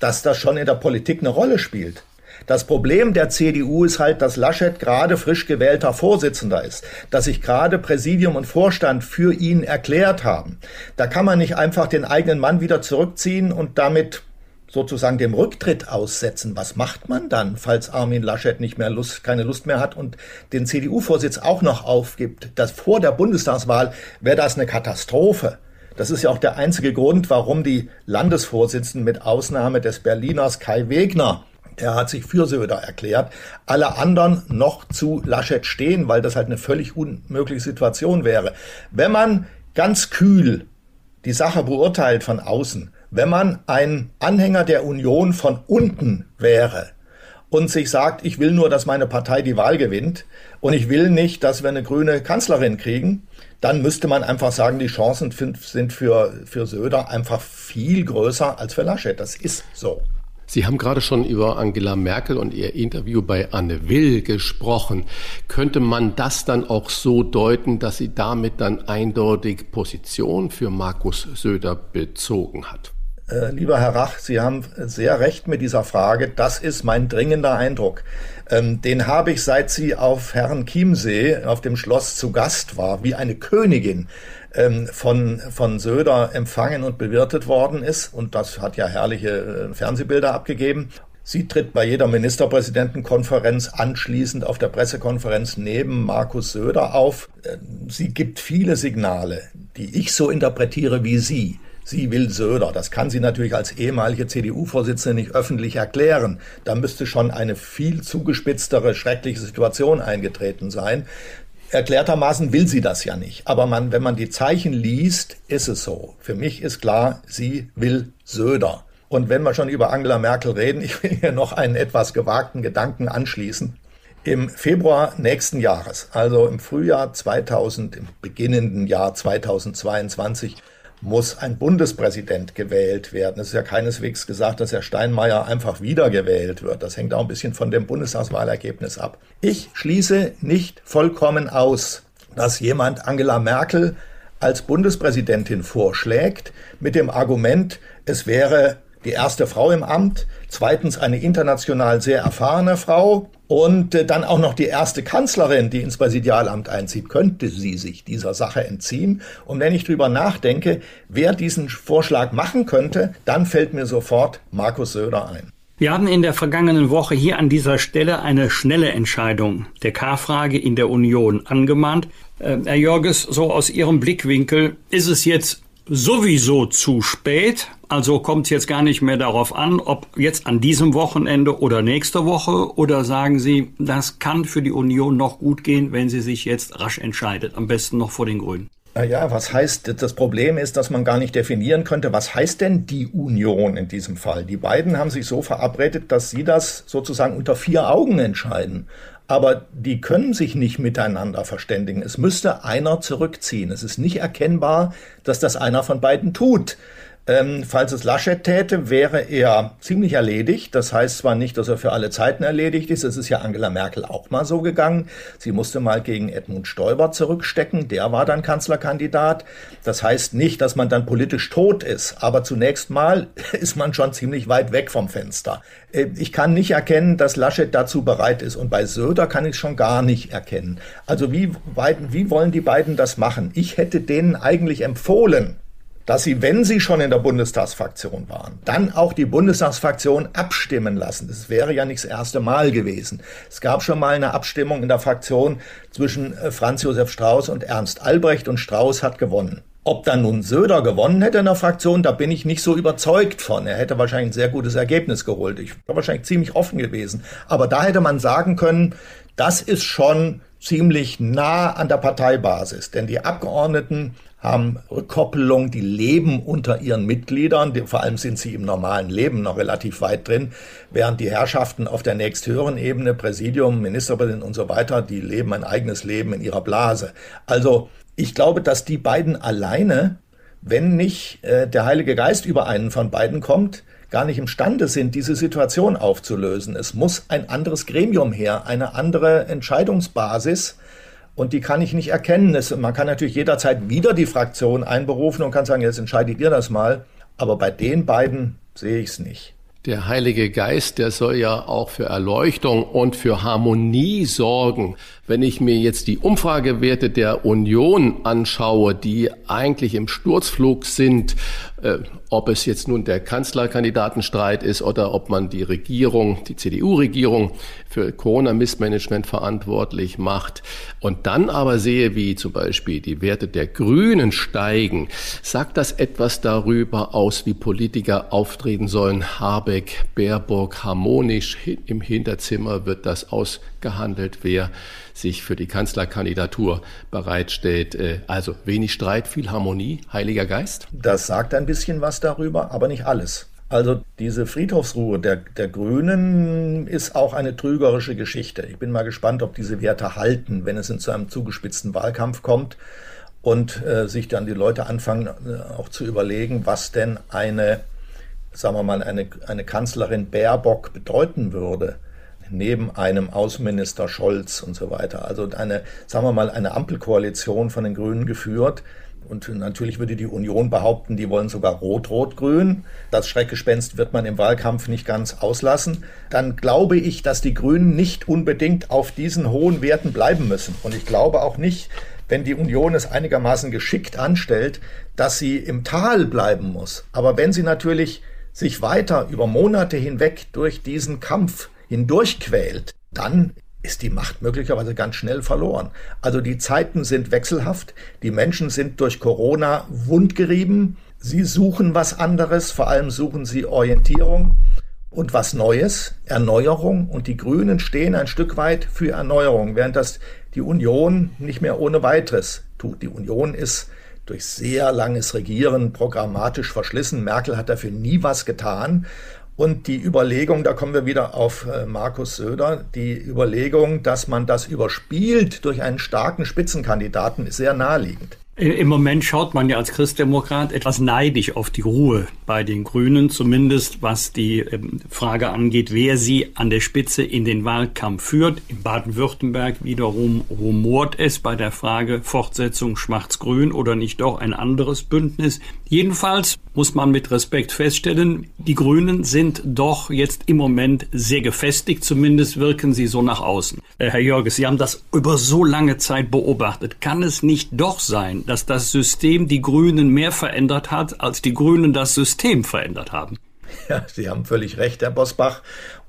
dass das schon in der Politik eine Rolle spielt. Das Problem der CDU ist halt, dass Laschet gerade frisch gewählter Vorsitzender ist, dass sich gerade Präsidium und Vorstand für ihn erklärt haben. Da kann man nicht einfach den eigenen Mann wieder zurückziehen und damit sozusagen dem Rücktritt aussetzen. Was macht man dann, falls Armin Laschet nicht mehr Lust, keine Lust mehr hat und den CDU-Vorsitz auch noch aufgibt? Das vor der Bundestagswahl wäre das eine Katastrophe. Das ist ja auch der einzige Grund, warum die Landesvorsitzenden mit Ausnahme des Berliners Kai Wegner er hat sich für Söder erklärt. Alle anderen noch zu Laschet stehen, weil das halt eine völlig unmögliche Situation wäre. Wenn man ganz kühl die Sache beurteilt von außen, wenn man ein Anhänger der Union von unten wäre und sich sagt, ich will nur, dass meine Partei die Wahl gewinnt und ich will nicht, dass wir eine grüne Kanzlerin kriegen, dann müsste man einfach sagen, die Chancen sind für, für Söder einfach viel größer als für Laschet. Das ist so. Sie haben gerade schon über Angela Merkel und ihr Interview bei Anne Will gesprochen. Könnte man das dann auch so deuten, dass sie damit dann eindeutig Position für Markus Söder bezogen hat? Äh, lieber Herr Rach, Sie haben sehr recht mit dieser Frage. Das ist mein dringender Eindruck. Ähm, den habe ich, seit sie auf Herrn Chiemsee auf dem Schloss zu Gast war, wie eine Königin ähm, von, von Söder empfangen und bewirtet worden ist. Und das hat ja herrliche äh, Fernsehbilder abgegeben. Sie tritt bei jeder Ministerpräsidentenkonferenz anschließend auf der Pressekonferenz neben Markus Söder auf. Äh, sie gibt viele Signale, die ich so interpretiere wie Sie. Sie will Söder. Das kann sie natürlich als ehemalige CDU-Vorsitzende nicht öffentlich erklären. Da müsste schon eine viel zugespitztere, schreckliche Situation eingetreten sein. Erklärtermaßen will sie das ja nicht. Aber man, wenn man die Zeichen liest, ist es so. Für mich ist klar, sie will Söder. Und wenn wir schon über Angela Merkel reden, ich will hier noch einen etwas gewagten Gedanken anschließen. Im Februar nächsten Jahres, also im Frühjahr 2000, im beginnenden Jahr 2022, muss ein Bundespräsident gewählt werden. Es ist ja keineswegs gesagt, dass Herr Steinmeier einfach wiedergewählt wird. Das hängt auch ein bisschen von dem Bundestagswahlergebnis ab. Ich schließe nicht vollkommen aus, dass jemand Angela Merkel als Bundespräsidentin vorschlägt mit dem Argument, es wäre die erste Frau im Amt, zweitens eine international sehr erfahrene Frau und äh, dann auch noch die erste Kanzlerin, die ins Präsidialamt einzieht, könnte sie sich dieser Sache entziehen. Und wenn ich drüber nachdenke, wer diesen Vorschlag machen könnte, dann fällt mir sofort Markus Söder ein. Wir haben in der vergangenen Woche hier an dieser Stelle eine schnelle Entscheidung der K-Frage in der Union angemahnt. Äh, Herr Jörges, so aus Ihrem Blickwinkel, ist es jetzt sowieso zu spät. Also kommt es jetzt gar nicht mehr darauf an, ob jetzt an diesem Wochenende oder nächste Woche oder sagen Sie, das kann für die Union noch gut gehen, wenn sie sich jetzt rasch entscheidet, am besten noch vor den Grünen. Ja, was heißt, das Problem ist, dass man gar nicht definieren könnte, was heißt denn die Union in diesem Fall? Die beiden haben sich so verabredet, dass sie das sozusagen unter vier Augen entscheiden. Aber die können sich nicht miteinander verständigen. Es müsste einer zurückziehen. Es ist nicht erkennbar, dass das einer von beiden tut. Ähm, falls es Laschet täte, wäre er ziemlich erledigt. Das heißt zwar nicht, dass er für alle Zeiten erledigt ist. Es ist ja Angela Merkel auch mal so gegangen. Sie musste mal gegen Edmund Stoiber zurückstecken. Der war dann Kanzlerkandidat. Das heißt nicht, dass man dann politisch tot ist. Aber zunächst mal ist man schon ziemlich weit weg vom Fenster. Äh, ich kann nicht erkennen, dass Laschet dazu bereit ist. Und bei Söder kann ich schon gar nicht erkennen. Also wie, wie wollen die beiden das machen? Ich hätte denen eigentlich empfohlen, dass sie, wenn sie schon in der Bundestagsfraktion waren, dann auch die Bundestagsfraktion abstimmen lassen. Das wäre ja nicht das erste Mal gewesen. Es gab schon mal eine Abstimmung in der Fraktion zwischen äh, Franz Josef Strauß und Ernst Albrecht und Strauß hat gewonnen. Ob dann nun Söder gewonnen hätte in der Fraktion, da bin ich nicht so überzeugt von. Er hätte wahrscheinlich ein sehr gutes Ergebnis geholt. Ich war wahrscheinlich ziemlich offen gewesen. Aber da hätte man sagen können, das ist schon ziemlich nah an der Parteibasis. Denn die Abgeordneten haben Rückkoppelung, die leben unter ihren Mitgliedern, die, vor allem sind sie im normalen Leben noch relativ weit drin, während die Herrschaften auf der nächsthöheren Ebene, Präsidium, Ministerpräsident und so weiter, die leben ein eigenes Leben in ihrer Blase. Also ich glaube, dass die beiden alleine, wenn nicht äh, der Heilige Geist über einen von beiden kommt, gar nicht imstande sind, diese Situation aufzulösen. Es muss ein anderes Gremium her, eine andere Entscheidungsbasis, und die kann ich nicht erkennen. Es, man kann natürlich jederzeit wieder die Fraktion einberufen und kann sagen, jetzt entscheidet ihr das mal. Aber bei den beiden sehe ich es nicht. Der Heilige Geist, der soll ja auch für Erleuchtung und für Harmonie sorgen. Wenn ich mir jetzt die Umfragewerte der Union anschaue, die eigentlich im Sturzflug sind, äh, ob es jetzt nun der Kanzlerkandidatenstreit ist oder ob man die Regierung, die CDU-Regierung für Corona-Missmanagement verantwortlich macht und dann aber sehe, wie zum Beispiel die Werte der Grünen steigen, sagt das etwas darüber aus, wie Politiker auftreten sollen. Habeck, Baerbock, harmonisch im Hinterzimmer wird das ausgehandelt, wer sich für die Kanzlerkandidatur bereitstellt. Äh, also wenig Streit, viel Harmonie, Heiliger Geist? Das sagt ein bisschen was darüber, aber nicht alles. Also diese Friedhofsruhe der, der Grünen ist auch eine trügerische Geschichte. Ich bin mal gespannt, ob diese Werte halten, wenn es in zu einem zugespitzten Wahlkampf kommt und äh, sich dann die Leute anfangen äh, auch zu überlegen, was denn eine, sagen wir mal, eine, eine Kanzlerin Baerbock bedeuten würde neben einem Außenminister Scholz und so weiter. Also eine, sagen wir mal, eine Ampelkoalition von den Grünen geführt. Und natürlich würde die Union behaupten, die wollen sogar Rot-Rot-Grün. Das Schreckgespenst wird man im Wahlkampf nicht ganz auslassen. Dann glaube ich, dass die Grünen nicht unbedingt auf diesen hohen Werten bleiben müssen. Und ich glaube auch nicht, wenn die Union es einigermaßen geschickt anstellt, dass sie im Tal bleiben muss. Aber wenn sie natürlich sich weiter über Monate hinweg durch diesen Kampf hindurchquält, dann ist die Macht möglicherweise ganz schnell verloren. Also die Zeiten sind wechselhaft, die Menschen sind durch Corona wundgerieben, sie suchen was anderes, vor allem suchen sie Orientierung und was Neues, Erneuerung und die Grünen stehen ein Stück weit für Erneuerung, während das die Union nicht mehr ohne weiteres tut. Die Union ist durch sehr langes Regieren programmatisch verschlissen. Merkel hat dafür nie was getan. Und die Überlegung, da kommen wir wieder auf äh, Markus Söder, die Überlegung, dass man das überspielt durch einen starken Spitzenkandidaten, ist sehr naheliegend. Im Moment schaut man ja als Christdemokrat etwas neidisch auf die Ruhe bei den Grünen, zumindest was die ähm, Frage angeht, wer sie an der Spitze in den Wahlkampf führt. In Baden-Württemberg wiederum rumort es bei der Frage Fortsetzung Schwarz-Grün oder nicht doch ein anderes Bündnis. Jedenfalls muss man mit Respekt feststellen, die Grünen sind doch jetzt im Moment sehr gefestigt, zumindest wirken sie so nach außen. Äh, Herr Jörges, Sie haben das über so lange Zeit beobachtet. Kann es nicht doch sein, dass das System die Grünen mehr verändert hat, als die Grünen das System verändert haben? Ja, Sie haben völlig recht, Herr Bosbach.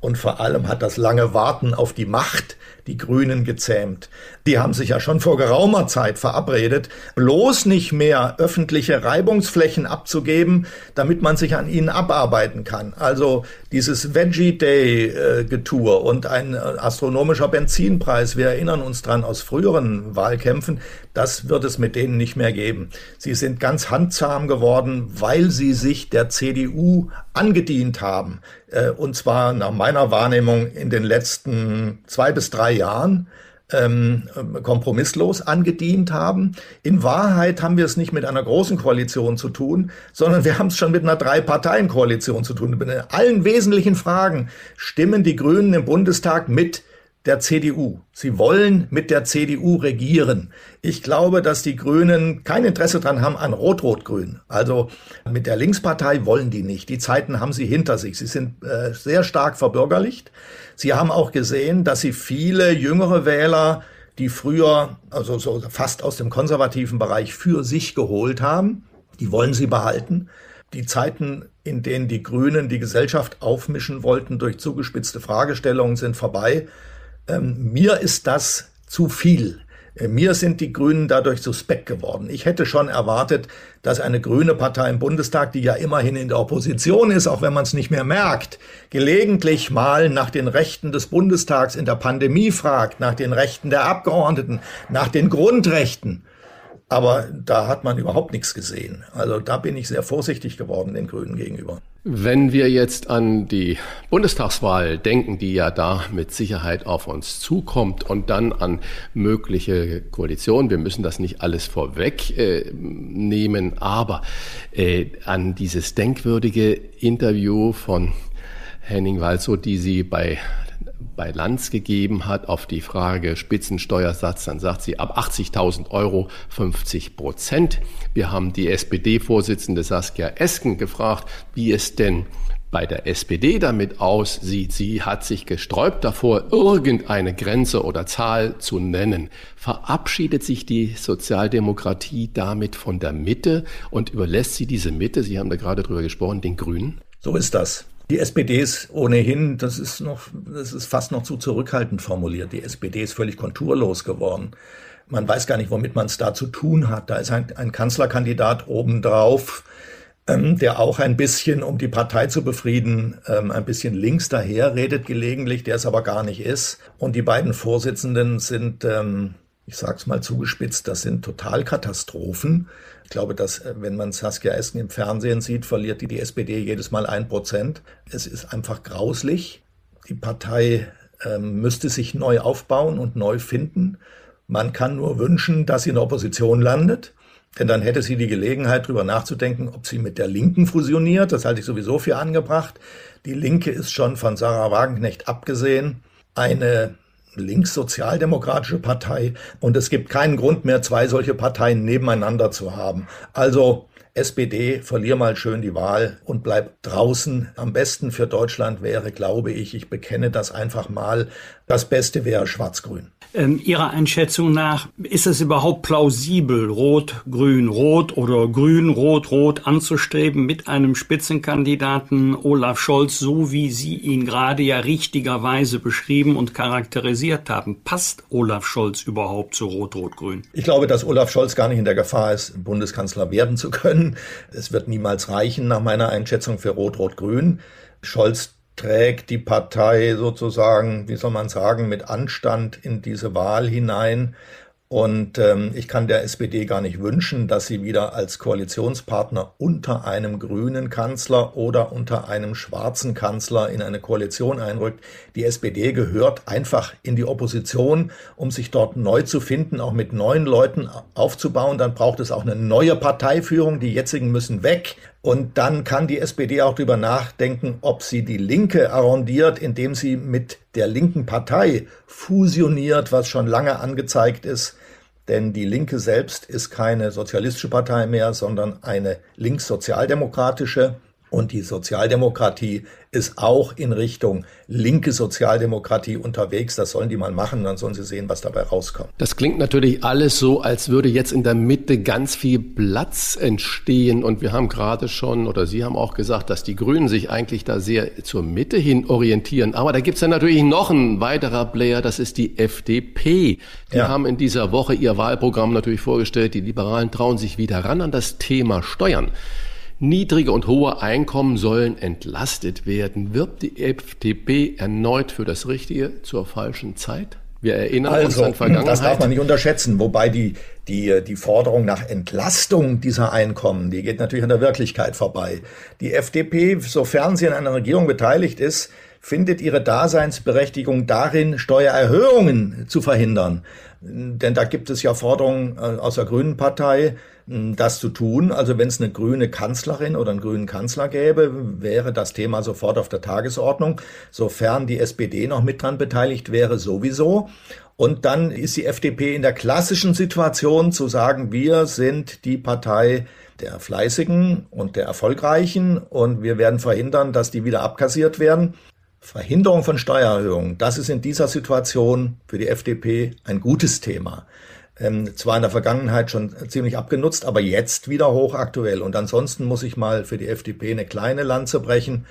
Und vor allem hat das lange Warten auf die Macht die Grünen gezähmt. Die haben sich ja schon vor geraumer Zeit verabredet, bloß nicht mehr öffentliche Reibungsflächen abzugeben, damit man sich an ihnen abarbeiten kann. Also dieses Veggie Day Getue und ein äh, astronomischer Benzinpreis, wir erinnern uns dran aus früheren Wahlkämpfen, das wird es mit denen nicht mehr geben. Sie sind ganz handzahm geworden, weil sie sich der CDU angedient haben. Äh, und zwar nach meiner Wahrnehmung in den letzten zwei bis drei Jahren ähm, kompromisslos angedient haben. In Wahrheit haben wir es nicht mit einer großen Koalition zu tun, sondern wir haben es schon mit einer Drei-Parteien-Koalition zu tun. In allen wesentlichen Fragen stimmen die Grünen im Bundestag mit der CDU. Sie wollen mit der CDU regieren. Ich glaube, dass die Grünen kein Interesse dran haben an Rot-Rot-Grün. Also mit der Linkspartei wollen die nicht. Die Zeiten haben sie hinter sich. Sie sind äh, sehr stark verbürgerlicht. Sie haben auch gesehen, dass sie viele jüngere Wähler, die früher, also so fast aus dem konservativen Bereich für sich geholt haben, die wollen sie behalten. Die Zeiten, in denen die Grünen die Gesellschaft aufmischen wollten durch zugespitzte Fragestellungen, sind vorbei. Ähm, mir ist das zu viel. Äh, mir sind die Grünen dadurch suspekt geworden. Ich hätte schon erwartet, dass eine grüne Partei im Bundestag, die ja immerhin in der Opposition ist, auch wenn man es nicht mehr merkt, gelegentlich mal nach den Rechten des Bundestags in der Pandemie fragt, nach den Rechten der Abgeordneten, nach den Grundrechten. Aber da hat man überhaupt nichts gesehen. Also da bin ich sehr vorsichtig geworden den Grünen gegenüber. Wenn wir jetzt an die Bundestagswahl denken, die ja da mit Sicherheit auf uns zukommt und dann an mögliche Koalitionen, wir müssen das nicht alles vorwegnehmen, äh, aber äh, an dieses denkwürdige Interview von Henning Walzow, die Sie bei bei Lanz gegeben hat auf die Frage Spitzensteuersatz, dann sagt sie ab 80.000 Euro 50 Prozent. Wir haben die SPD-Vorsitzende Saskia Esken gefragt, wie es denn bei der SPD damit aussieht. Sie hat sich gesträubt davor, irgendeine Grenze oder Zahl zu nennen. Verabschiedet sich die Sozialdemokratie damit von der Mitte und überlässt sie diese Mitte, Sie haben da gerade drüber gesprochen, den Grünen? So ist das. Die SPD ist ohnehin, das ist noch, das ist fast noch zu zurückhaltend formuliert. Die SPD ist völlig konturlos geworden. Man weiß gar nicht, womit man es da zu tun hat. Da ist ein, ein Kanzlerkandidat obendrauf, ähm, der auch ein bisschen, um die Partei zu befrieden, ähm, ein bisschen links daher redet gelegentlich, der es aber gar nicht ist. Und die beiden Vorsitzenden sind, ähm, ich sag's mal zugespitzt, das sind Totalkatastrophen. Ich glaube, dass äh, wenn man Saskia Esken im Fernsehen sieht, verliert die, die SPD jedes Mal ein Prozent. Es ist einfach grauslich. Die Partei ähm, müsste sich neu aufbauen und neu finden. Man kann nur wünschen, dass sie in der Opposition landet. Denn dann hätte sie die Gelegenheit, darüber nachzudenken, ob sie mit der Linken fusioniert. Das halte ich sowieso für angebracht. Die Linke ist schon von Sarah Wagenknecht abgesehen eine linkssozialdemokratische Partei und es gibt keinen Grund mehr, zwei solche Parteien nebeneinander zu haben. Also SPD, verlier mal schön die Wahl und bleib draußen. Am besten für Deutschland wäre, glaube ich, ich bekenne das einfach mal, das Beste wäre Schwarz-Grün. Ähm, Ihrer Einschätzung nach, ist es überhaupt plausibel, Rot, Grün, Rot oder Grün, Rot, Rot anzustreben mit einem Spitzenkandidaten Olaf Scholz, so wie Sie ihn gerade ja richtigerweise beschrieben und charakterisiert haben? Passt Olaf Scholz überhaupt zu Rot, Rot, Grün? Ich glaube, dass Olaf Scholz gar nicht in der Gefahr ist, Bundeskanzler werden zu können. Es wird niemals reichen, nach meiner Einschätzung, für Rot, Rot, Grün. Scholz trägt die Partei sozusagen, wie soll man sagen, mit Anstand in diese Wahl hinein. Und ähm, ich kann der SPD gar nicht wünschen, dass sie wieder als Koalitionspartner unter einem grünen Kanzler oder unter einem schwarzen Kanzler in eine Koalition einrückt. Die SPD gehört einfach in die Opposition, um sich dort neu zu finden, auch mit neuen Leuten aufzubauen. Dann braucht es auch eine neue Parteiführung. Die jetzigen müssen weg. Und dann kann die SPD auch darüber nachdenken, ob sie die Linke arrondiert, indem sie mit der linken Partei fusioniert, was schon lange angezeigt ist. Denn die Linke selbst ist keine sozialistische Partei mehr, sondern eine linkssozialdemokratische. Und die Sozialdemokratie ist auch in Richtung linke Sozialdemokratie unterwegs. Das sollen die mal machen, dann sollen sie sehen, was dabei rauskommt. Das klingt natürlich alles so, als würde jetzt in der Mitte ganz viel Platz entstehen. Und wir haben gerade schon, oder Sie haben auch gesagt, dass die Grünen sich eigentlich da sehr zur Mitte hin orientieren. Aber da gibt es ja natürlich noch ein weiterer Player, das ist die FDP. Die ja. haben in dieser Woche ihr Wahlprogramm natürlich vorgestellt. Die Liberalen trauen sich wieder ran an das Thema Steuern. Niedrige und hohe Einkommen sollen entlastet werden. Wirbt die FDP erneut für das Richtige zur falschen Zeit? Wir erinnern also, uns an Vergangenheit. Das darf man nicht unterschätzen, wobei die, die, die Forderung nach Entlastung dieser Einkommen, die geht natürlich an der Wirklichkeit vorbei. Die FDP, sofern sie in einer Regierung beteiligt ist, findet ihre Daseinsberechtigung darin, Steuererhöhungen zu verhindern. Denn da gibt es ja Forderungen äh, aus der Grünen Partei, das zu tun. Also wenn es eine grüne Kanzlerin oder einen grünen Kanzler gäbe, wäre das Thema sofort auf der Tagesordnung, sofern die SPD noch mit dran beteiligt wäre, sowieso. Und dann ist die FDP in der klassischen Situation zu sagen, wir sind die Partei der Fleißigen und der Erfolgreichen und wir werden verhindern, dass die wieder abkassiert werden. Verhinderung von Steuererhöhungen, das ist in dieser Situation für die FDP ein gutes Thema ähm, zwar in der Vergangenheit schon ziemlich abgenutzt, aber jetzt wieder hochaktuell. Und ansonsten muss ich mal für die FDP eine kleine Lanze brechen.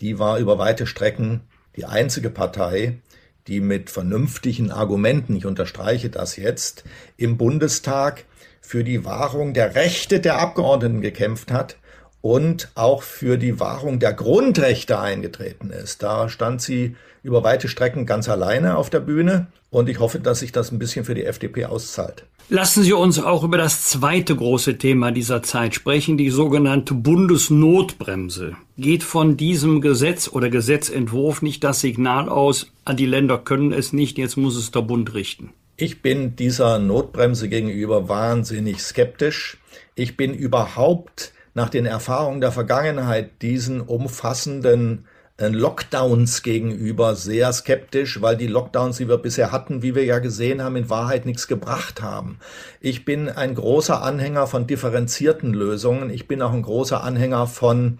Die war über weite Strecken die einzige Partei, die mit vernünftigen Argumenten, ich unterstreiche das jetzt, im Bundestag für die Wahrung der Rechte der Abgeordneten gekämpft hat und auch für die Wahrung der Grundrechte eingetreten ist. Da stand sie über weite Strecken ganz alleine auf der Bühne und ich hoffe, dass sich das ein bisschen für die FDP auszahlt. Lassen Sie uns auch über das zweite große Thema dieser Zeit sprechen, die sogenannte Bundesnotbremse. Geht von diesem Gesetz oder Gesetzentwurf nicht das Signal aus, an die Länder können es nicht, jetzt muss es der Bund richten? Ich bin dieser Notbremse gegenüber wahnsinnig skeptisch. Ich bin überhaupt nach den Erfahrungen der Vergangenheit diesen umfassenden äh, Lockdowns gegenüber sehr skeptisch, weil die Lockdowns, die wir bisher hatten, wie wir ja gesehen haben, in Wahrheit nichts gebracht haben. Ich bin ein großer Anhänger von differenzierten Lösungen. Ich bin auch ein großer Anhänger von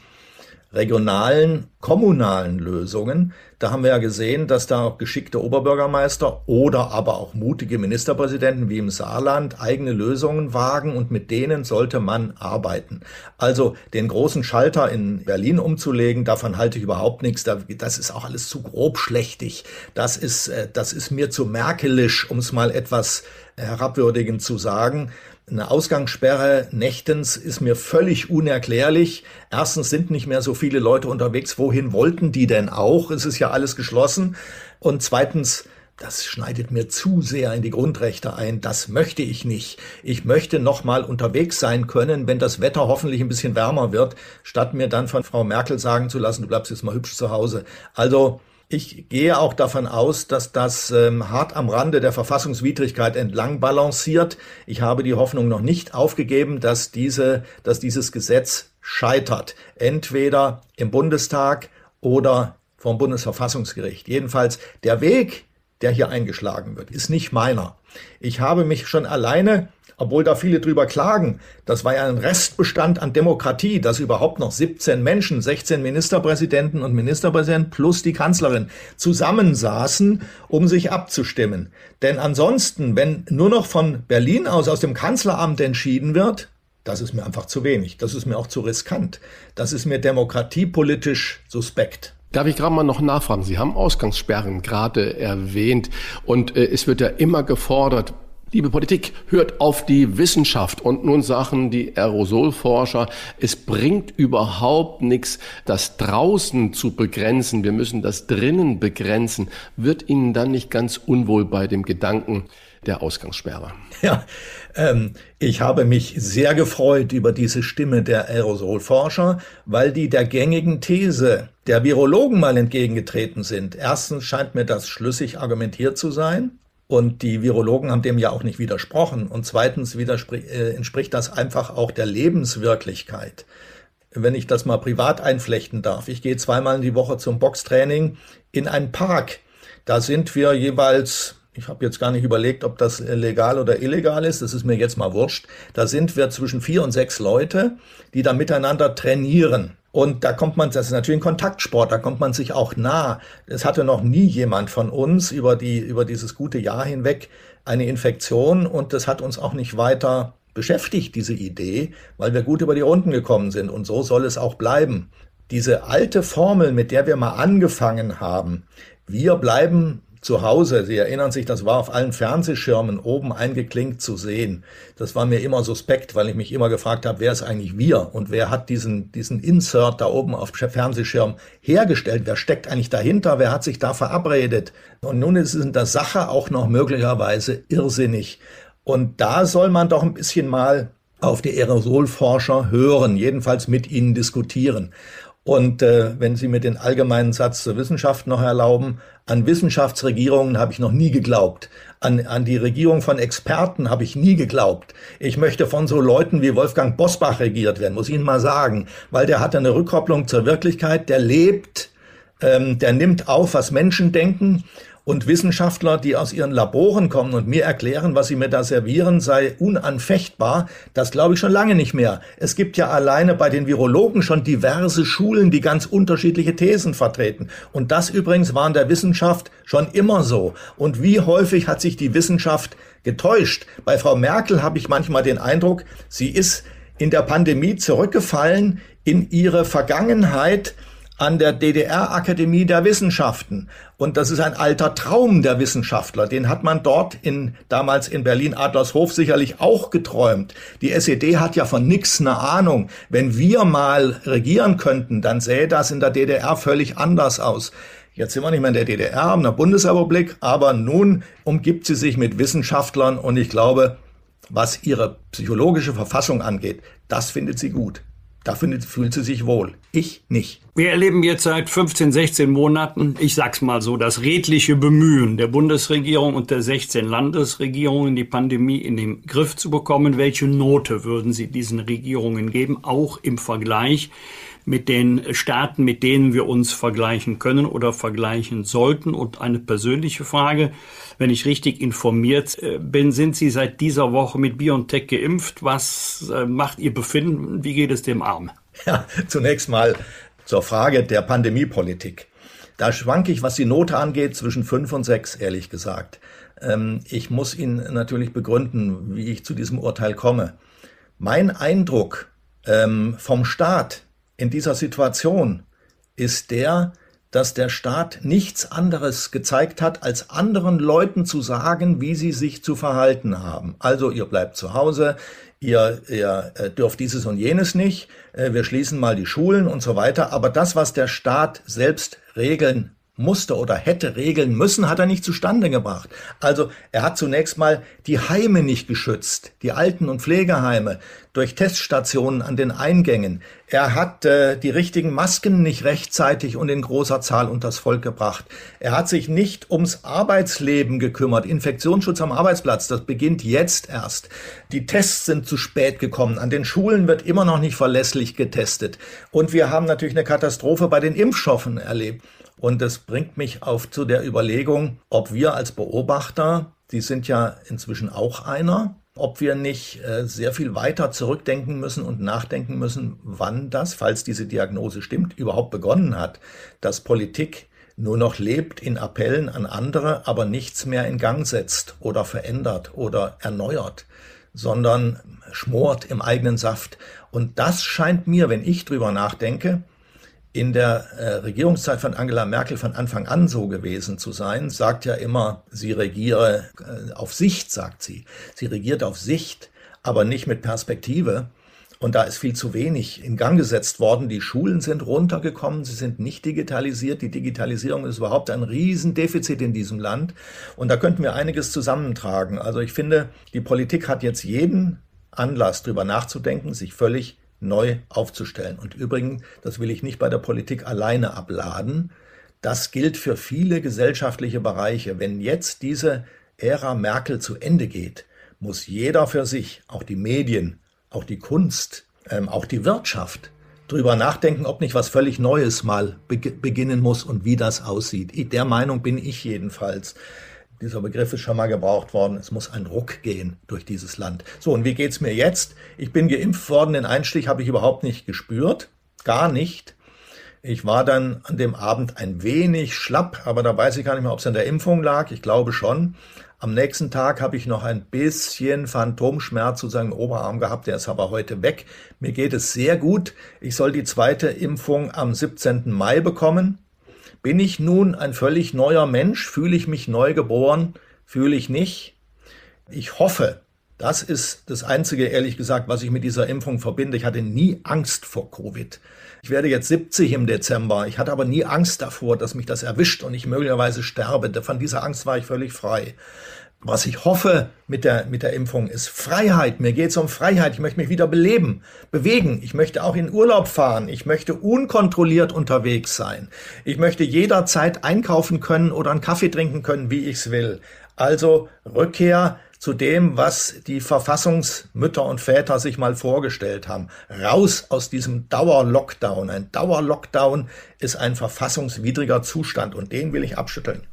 regionalen, kommunalen Lösungen. Da haben wir ja gesehen, dass da auch geschickte Oberbürgermeister oder aber auch mutige Ministerpräsidenten wie im Saarland eigene Lösungen wagen und mit denen sollte man arbeiten. Also den großen Schalter in Berlin umzulegen, davon halte ich überhaupt nichts. Das ist auch alles zu grobschlächtig. Das ist, äh, das ist mir zu merkelisch, um es mal etwas herabwürdigend zu sagen. Eine Ausgangssperre nächtens ist mir völlig unerklärlich. Erstens sind nicht mehr so viele Leute unterwegs. Wohin wollten die denn auch? Es ist ja alles geschlossen. Und zweitens, das schneidet mir zu sehr in die Grundrechte ein. Das möchte ich nicht. Ich möchte noch mal unterwegs sein können, wenn das Wetter hoffentlich ein bisschen wärmer wird, statt mir dann von Frau Merkel sagen zu lassen, du bleibst jetzt mal hübsch zu Hause. Also ich gehe auch davon aus, dass das ähm, hart am Rande der Verfassungswidrigkeit entlang balanciert. Ich habe die Hoffnung noch nicht aufgegeben, dass diese, dass dieses Gesetz scheitert. Entweder im Bundestag oder vom Bundesverfassungsgericht. Jedenfalls der Weg, der hier eingeschlagen wird, ist nicht meiner. Ich habe mich schon alleine obwohl da viele drüber klagen. Das war ja ein Restbestand an Demokratie, dass überhaupt noch 17 Menschen, 16 Ministerpräsidenten und Ministerpräsidenten plus die Kanzlerin zusammensaßen, um sich abzustimmen. Denn ansonsten, wenn nur noch von Berlin aus, aus dem Kanzleramt entschieden wird, das ist mir einfach zu wenig. Das ist mir auch zu riskant. Das ist mir demokratiepolitisch suspekt. Darf ich gerade mal noch nachfragen? Sie haben Ausgangssperren gerade erwähnt und äh, es wird ja immer gefordert, Liebe Politik, hört auf die Wissenschaft. Und nun sagen die Aerosolforscher, es bringt überhaupt nichts, das draußen zu begrenzen. Wir müssen das drinnen begrenzen. Wird Ihnen dann nicht ganz unwohl bei dem Gedanken der Ausgangssperre? Ja, ähm, ich habe mich sehr gefreut über diese Stimme der Aerosolforscher, weil die der gängigen These der Virologen mal entgegengetreten sind. Erstens scheint mir das schlüssig argumentiert zu sein. Und die Virologen haben dem ja auch nicht widersprochen. Und zweitens äh, entspricht das einfach auch der Lebenswirklichkeit. Wenn ich das mal privat einflechten darf. Ich gehe zweimal in die Woche zum Boxtraining in einen Park. Da sind wir jeweils, ich habe jetzt gar nicht überlegt, ob das legal oder illegal ist, das ist mir jetzt mal wurscht. Da sind wir zwischen vier und sechs Leute, die da miteinander trainieren. Und da kommt man, das ist natürlich ein Kontaktsport, da kommt man sich auch nah. Es hatte noch nie jemand von uns über die, über dieses gute Jahr hinweg eine Infektion und das hat uns auch nicht weiter beschäftigt, diese Idee, weil wir gut über die Runden gekommen sind und so soll es auch bleiben. Diese alte Formel, mit der wir mal angefangen haben, wir bleiben zu Hause, Sie erinnern sich, das war auf allen Fernsehschirmen oben eingeklinkt zu sehen. Das war mir immer suspekt, weil ich mich immer gefragt habe, wer ist eigentlich wir und wer hat diesen, diesen Insert da oben auf dem Fernsehschirm hergestellt? Wer steckt eigentlich dahinter? Wer hat sich da verabredet? Und nun ist es in der Sache auch noch möglicherweise irrsinnig. Und da soll man doch ein bisschen mal auf die Aerosolforscher hören, jedenfalls mit ihnen diskutieren. Und äh, wenn Sie mir den allgemeinen Satz zur Wissenschaft noch erlauben, an Wissenschaftsregierungen habe ich noch nie geglaubt. An, an die Regierung von Experten habe ich nie geglaubt. Ich möchte von so Leuten wie Wolfgang Bosbach regiert werden, muss ich Ihnen mal sagen, weil der hat eine Rückkopplung zur Wirklichkeit, der lebt, ähm, der nimmt auf, was Menschen denken und Wissenschaftler, die aus ihren Laboren kommen und mir erklären, was sie mir da servieren, sei unanfechtbar, das glaube ich schon lange nicht mehr. Es gibt ja alleine bei den Virologen schon diverse Schulen, die ganz unterschiedliche Thesen vertreten. Und das übrigens war in der Wissenschaft schon immer so. Und wie häufig hat sich die Wissenschaft getäuscht? Bei Frau Merkel habe ich manchmal den Eindruck, sie ist in der Pandemie zurückgefallen in ihre Vergangenheit, an der DDR-Akademie der Wissenschaften. Und das ist ein alter Traum der Wissenschaftler. Den hat man dort in, damals in Berlin-Adlershof sicherlich auch geträumt. Die SED hat ja von nix eine Ahnung. Wenn wir mal regieren könnten, dann sähe das in der DDR völlig anders aus. Jetzt sind wir nicht mehr in der DDR, in der Bundesrepublik, aber nun umgibt sie sich mit Wissenschaftlern und ich glaube, was ihre psychologische Verfassung angeht, das findet sie gut. Da fühlt sie sich wohl. Ich nicht. Wir erleben jetzt seit 15, 16 Monaten, ich sag's mal so, das redliche Bemühen der Bundesregierung und der 16 Landesregierungen, die Pandemie in den Griff zu bekommen. Welche Note würden Sie diesen Regierungen geben, auch im Vergleich mit den Staaten, mit denen wir uns vergleichen können oder vergleichen sollten? Und eine persönliche Frage. Wenn ich richtig informiert äh, bin, sind Sie seit dieser Woche mit BioNTech geimpft. Was äh, macht Ihr Befinden? Wie geht es dem Arm? Ja, zunächst mal zur Frage der Pandemiepolitik. Da schwanke ich, was die Note angeht, zwischen fünf und sechs, ehrlich gesagt. Ähm, ich muss Ihnen natürlich begründen, wie ich zu diesem Urteil komme. Mein Eindruck ähm, vom Staat in dieser Situation ist der, dass der Staat nichts anderes gezeigt hat, als anderen Leuten zu sagen, wie sie sich zu verhalten haben. Also ihr bleibt zu Hause, ihr, ihr äh, dürft dieses und jenes nicht, äh, wir schließen mal die Schulen und so weiter. Aber das, was der Staat selbst regeln musste oder hätte regeln müssen, hat er nicht zustande gebracht. Also er hat zunächst mal die Heime nicht geschützt, die Alten- und Pflegeheime durch Teststationen an den Eingängen. Er hat äh, die richtigen Masken nicht rechtzeitig und in großer Zahl unters Volk gebracht. Er hat sich nicht ums Arbeitsleben gekümmert. Infektionsschutz am Arbeitsplatz, das beginnt jetzt erst. Die Tests sind zu spät gekommen. An den Schulen wird immer noch nicht verlässlich getestet. Und wir haben natürlich eine Katastrophe bei den Impfstoffen erlebt. Und das bringt mich auf zu der Überlegung, ob wir als Beobachter, die sind ja inzwischen auch einer, ob wir nicht äh, sehr viel weiter zurückdenken müssen und nachdenken müssen, wann das, falls diese Diagnose stimmt, überhaupt begonnen hat, dass Politik nur noch lebt in Appellen an andere, aber nichts mehr in Gang setzt oder verändert oder erneuert, sondern schmort im eigenen Saft. Und das scheint mir, wenn ich drüber nachdenke, in der äh, Regierungszeit von Angela Merkel von Anfang an so gewesen zu sein, sagt ja immer, sie regiere äh, auf Sicht, sagt sie. Sie regiert auf Sicht, aber nicht mit Perspektive. Und da ist viel zu wenig in Gang gesetzt worden. Die Schulen sind runtergekommen, sie sind nicht digitalisiert. Die Digitalisierung ist überhaupt ein Riesendefizit in diesem Land. Und da könnten wir einiges zusammentragen. Also ich finde, die Politik hat jetzt jeden Anlass, drüber nachzudenken, sich völlig neu aufzustellen. Und übrigens, das will ich nicht bei der Politik alleine abladen, das gilt für viele gesellschaftliche Bereiche. Wenn jetzt diese Ära Merkel zu Ende geht, muss jeder für sich, auch die Medien, auch die Kunst, ähm, auch die Wirtschaft, drüber nachdenken, ob nicht was völlig Neues mal beginnen muss und wie das aussieht. Der Meinung bin ich jedenfalls. Dieser Begriff ist schon mal gebraucht worden. Es muss ein Ruck gehen durch dieses Land. So, und wie geht's mir jetzt? Ich bin geimpft worden. Den Einstich habe ich überhaupt nicht gespürt. gar nicht. Ich war dann an dem Abend ein wenig schlapp, aber da weiß ich gar nicht mehr, ob es an der Impfung lag. Ich glaube schon. Am nächsten Tag habe ich noch ein bisschen Phantomschmerz zu seinem Oberarm gehabt, der ist aber heute weg. Mir geht es sehr gut. Ich soll die zweite Impfung am 17. Mai bekommen. Bin ich nun ein völlig neuer Mensch? Fühle ich mich neu geboren? Fühle ich nicht? Ich hoffe, das ist das Einzige, ehrlich gesagt, was ich mit dieser Impfung verbinde. Ich hatte nie Angst vor Covid. Ich werde jetzt 70 im Dezember. Ich hatte aber nie Angst davor, dass mich das erwischt und ich möglicherweise sterbe. Von dieser Angst war ich völlig frei. Was ich hoffe mit der, mit der Impfung ist Freiheit. Mir geht es um Freiheit. Ich möchte mich wieder beleben, bewegen. Ich möchte auch in Urlaub fahren. Ich möchte unkontrolliert unterwegs sein. Ich möchte jederzeit einkaufen können oder einen Kaffee trinken können, wie ich es will. Also Rückkehr zu dem, was die Verfassungsmütter und Väter sich mal vorgestellt haben. Raus aus diesem Dauerlockdown. Ein Dauerlockdown ist ein verfassungswidriger Zustand und den will ich abschütteln.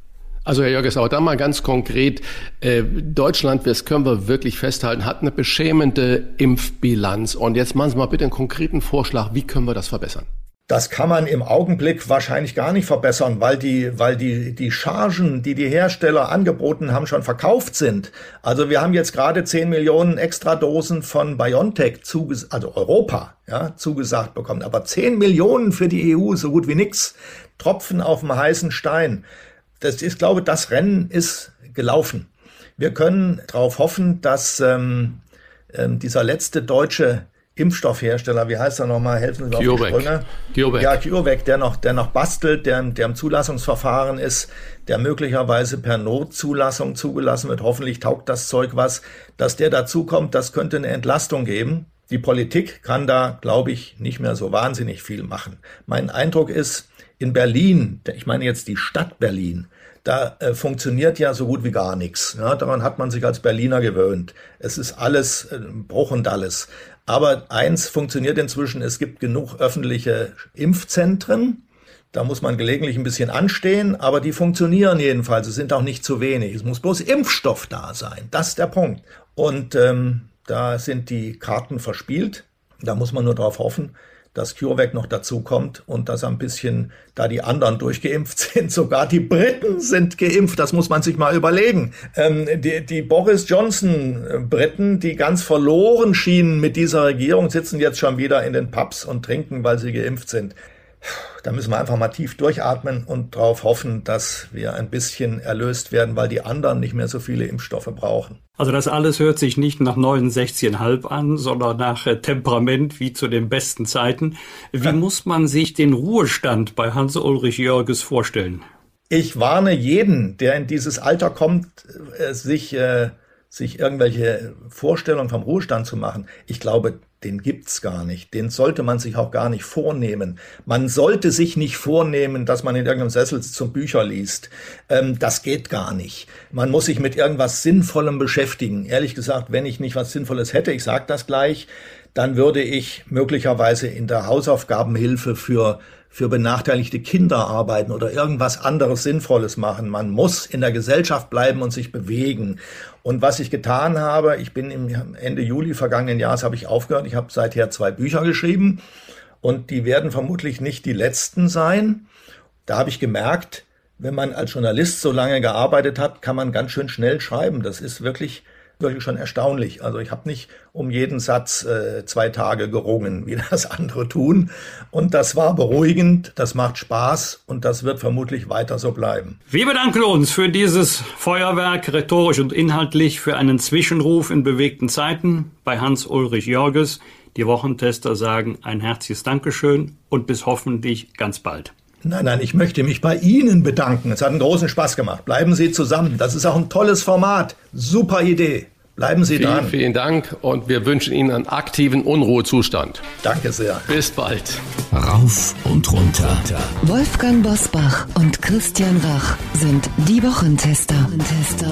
Also Herr Jörgesauer, da mal ganz konkret, äh, Deutschland, das können wir wirklich festhalten, hat eine beschämende Impfbilanz. Und jetzt machen Sie mal bitte einen konkreten Vorschlag, wie können wir das verbessern? Das kann man im Augenblick wahrscheinlich gar nicht verbessern, weil die, weil die, die Chargen, die die Hersteller angeboten haben, schon verkauft sind. Also wir haben jetzt gerade 10 Millionen extra Dosen von BioNTech zuges also Europa, ja, zugesagt bekommen. Aber 10 Millionen für die EU, so gut wie nix. Tropfen auf dem heißen Stein das ist, glaube das Rennen ist gelaufen. Wir können darauf hoffen, dass ähm, ähm, dieser letzte deutsche Impfstoffhersteller, wie heißt er nochmal, helfen Sie mir auf die Sprünge. CureVac. Ja, CureVac, der noch, der noch bastelt, der, der im Zulassungsverfahren ist, der möglicherweise per Notzulassung zugelassen wird. Hoffentlich taugt das Zeug was. Dass der dazukommt, das könnte eine Entlastung geben. Die Politik kann da, glaube ich, nicht mehr so wahnsinnig viel machen. Mein Eindruck ist, in Berlin, ich meine jetzt die Stadt Berlin, da äh, funktioniert ja so gut wie gar nichts. Ja, daran hat man sich als Berliner gewöhnt. Es ist alles äh, Bruch und alles. Aber eins funktioniert inzwischen, es gibt genug öffentliche Impfzentren. Da muss man gelegentlich ein bisschen anstehen, aber die funktionieren jedenfalls. Es sind auch nicht zu wenig. Es muss bloß Impfstoff da sein. Das ist der Punkt. Und ähm, da sind die Karten verspielt. Da muss man nur darauf hoffen, dass CureVac noch dazu kommt und dass ein bisschen, da die anderen durchgeimpft sind, sogar die Briten sind geimpft, das muss man sich mal überlegen. Ähm, die, die Boris Johnson-Briten, die ganz verloren schienen mit dieser Regierung, sitzen jetzt schon wieder in den Pubs und trinken, weil sie geimpft sind. Da müssen wir einfach mal tief durchatmen und darauf hoffen, dass wir ein bisschen erlöst werden, weil die anderen nicht mehr so viele Impfstoffe brauchen. Also das alles hört sich nicht nach 69,5 an, sondern nach äh, Temperament wie zu den besten Zeiten. Wie muss man sich den Ruhestand bei Hans-Ulrich Jörges vorstellen? Ich warne jeden, der in dieses Alter kommt, äh, sich, äh, sich irgendwelche Vorstellungen vom Ruhestand zu machen. Ich glaube, den gibt's gar nicht. Den sollte man sich auch gar nicht vornehmen. Man sollte sich nicht vornehmen, dass man in irgendeinem Sessel zum Bücher liest. Ähm, das geht gar nicht. Man muss sich mit irgendwas Sinnvollem beschäftigen. Ehrlich gesagt, wenn ich nicht was Sinnvolles hätte, ich sage das gleich, dann würde ich möglicherweise in der Hausaufgabenhilfe für für benachteiligte Kinder arbeiten oder irgendwas anderes Sinnvolles machen. Man muss in der Gesellschaft bleiben und sich bewegen. Und was ich getan habe, ich bin im Ende Juli vergangenen Jahres habe ich aufgehört. Ich habe seither zwei Bücher geschrieben und die werden vermutlich nicht die letzten sein. Da habe ich gemerkt, wenn man als Journalist so lange gearbeitet hat, kann man ganz schön schnell schreiben. Das ist wirklich wirklich schon erstaunlich. Also ich habe nicht um jeden Satz äh, zwei Tage gerungen, wie das andere tun. Und das war beruhigend, das macht Spaß und das wird vermutlich weiter so bleiben. Wir bedanken uns für dieses Feuerwerk, rhetorisch und inhaltlich, für einen Zwischenruf in bewegten Zeiten bei Hans-Ulrich Jörges. Die Wochentester sagen ein herzliches Dankeschön und bis hoffentlich ganz bald. Nein, nein, ich möchte mich bei Ihnen bedanken. Es hat einen großen Spaß gemacht. Bleiben Sie zusammen. Das ist auch ein tolles Format. Super Idee. Bleiben Sie vielen, dran. Vielen Dank und wir wünschen Ihnen einen aktiven Unruhezustand. Danke sehr. Bis bald. Rauf und runter. Wolfgang Bosbach und Christian Rach sind die Wochentester. Wochentester.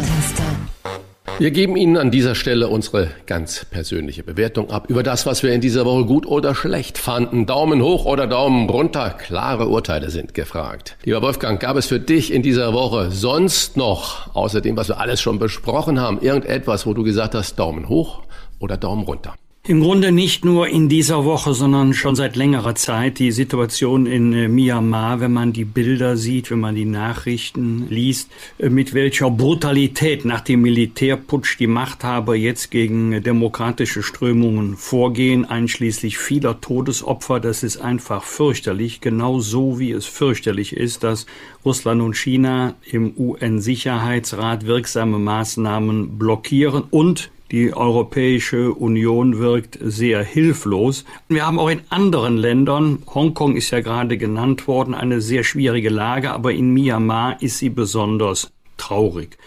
Wir geben Ihnen an dieser Stelle unsere ganz persönliche Bewertung ab über das, was wir in dieser Woche gut oder schlecht fanden. Daumen hoch oder Daumen runter. Klare Urteile sind gefragt. Lieber Wolfgang, gab es für dich in dieser Woche sonst noch, außer dem, was wir alles schon besprochen haben, irgendetwas, wo du gesagt hast, Daumen hoch oder Daumen runter? Im Grunde nicht nur in dieser Woche, sondern schon seit längerer Zeit die Situation in äh, Myanmar, wenn man die Bilder sieht, wenn man die Nachrichten liest, äh, mit welcher Brutalität nach dem Militärputsch die Machthaber jetzt gegen demokratische Strömungen vorgehen, einschließlich vieler Todesopfer. Das ist einfach fürchterlich, genau so wie es fürchterlich ist, dass Russland und China im UN-Sicherheitsrat wirksame Maßnahmen blockieren und die Europäische Union wirkt sehr hilflos. Wir haben auch in anderen Ländern, Hongkong ist ja gerade genannt worden, eine sehr schwierige Lage, aber in Myanmar ist sie besonders traurig.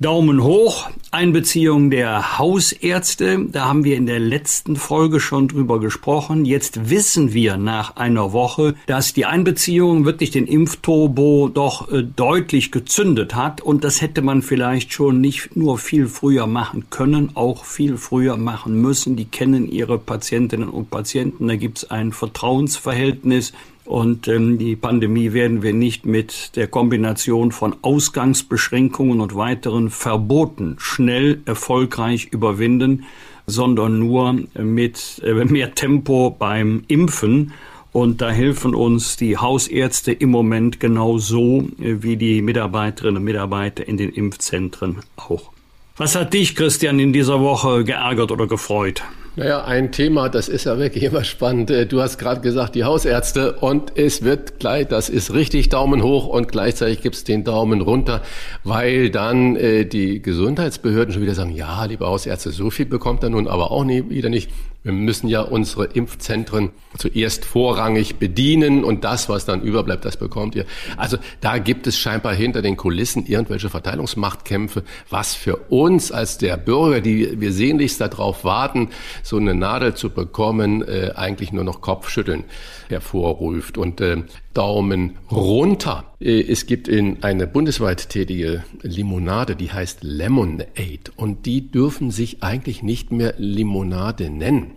Daumen hoch, Einbeziehung der Hausärzte, da haben wir in der letzten Folge schon drüber gesprochen. Jetzt wissen wir nach einer Woche, dass die Einbeziehung wirklich den Impfturbo doch äh, deutlich gezündet hat und das hätte man vielleicht schon nicht nur viel früher machen können, auch viel früher machen müssen. Die kennen ihre Patientinnen und Patienten, da gibt es ein Vertrauensverhältnis. Und ähm, die Pandemie werden wir nicht mit der Kombination von Ausgangsbeschränkungen und weiteren Verboten schnell erfolgreich überwinden, sondern nur mit äh, mehr Tempo beim Impfen. Und da helfen uns die Hausärzte im Moment genau so äh, wie die Mitarbeiterinnen und Mitarbeiter in den Impfzentren auch. Was hat dich, Christian, in dieser Woche geärgert oder gefreut? Naja, ein Thema, das ist ja wirklich immer spannend. Äh, du hast gerade gesagt, die Hausärzte und es wird gleich, das ist richtig Daumen hoch und gleichzeitig gibt's den Daumen runter, weil dann äh, die Gesundheitsbehörden schon wieder sagen, ja, liebe Hausärzte, so viel bekommt er nun aber auch nie, wieder nicht. Wir müssen ja unsere Impfzentren zuerst vorrangig bedienen und das, was dann überbleibt, das bekommt ihr. Also da gibt es scheinbar hinter den Kulissen irgendwelche Verteilungsmachtkämpfe, was für uns als der Bürger, die wir sehnlichst darauf warten, so eine Nadel zu bekommen, äh, eigentlich nur noch Kopfschütteln hervorruft. Und äh, Daumen runter. Äh, es gibt in eine bundesweit tätige Limonade, die heißt Lemonade. Und die dürfen sich eigentlich nicht mehr Limonade nennen.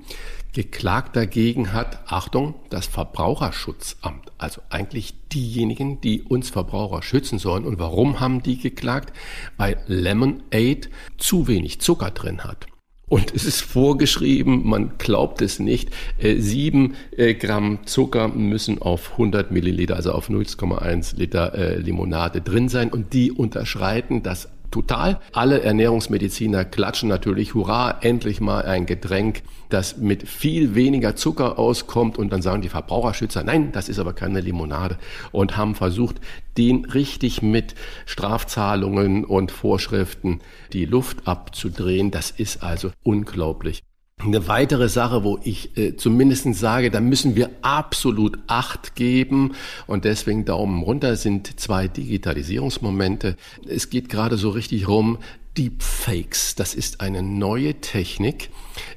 Geklagt dagegen hat, Achtung, das Verbraucherschutzamt. Also eigentlich diejenigen, die uns Verbraucher schützen sollen. Und warum haben die geklagt? Weil Lemonade zu wenig Zucker drin hat. Und es ist vorgeschrieben, man glaubt es nicht, äh, sieben äh, Gramm Zucker müssen auf 100 Milliliter, also auf 0,1 Liter äh, Limonade drin sein. Und die unterschreiten das total. Alle Ernährungsmediziner klatschen natürlich, hurra, endlich mal ein Getränk, das mit viel weniger Zucker auskommt. Und dann sagen die Verbraucherschützer, nein, das ist aber keine Limonade. Und haben versucht, den richtig mit Strafzahlungen und Vorschriften die Luft abzudrehen. Das ist also unglaublich. Eine weitere Sache, wo ich äh, zumindest sage, da müssen wir absolut Acht geben und deswegen Daumen runter sind zwei Digitalisierungsmomente. Es geht gerade so richtig rum, Deepfakes. Das ist eine neue Technik,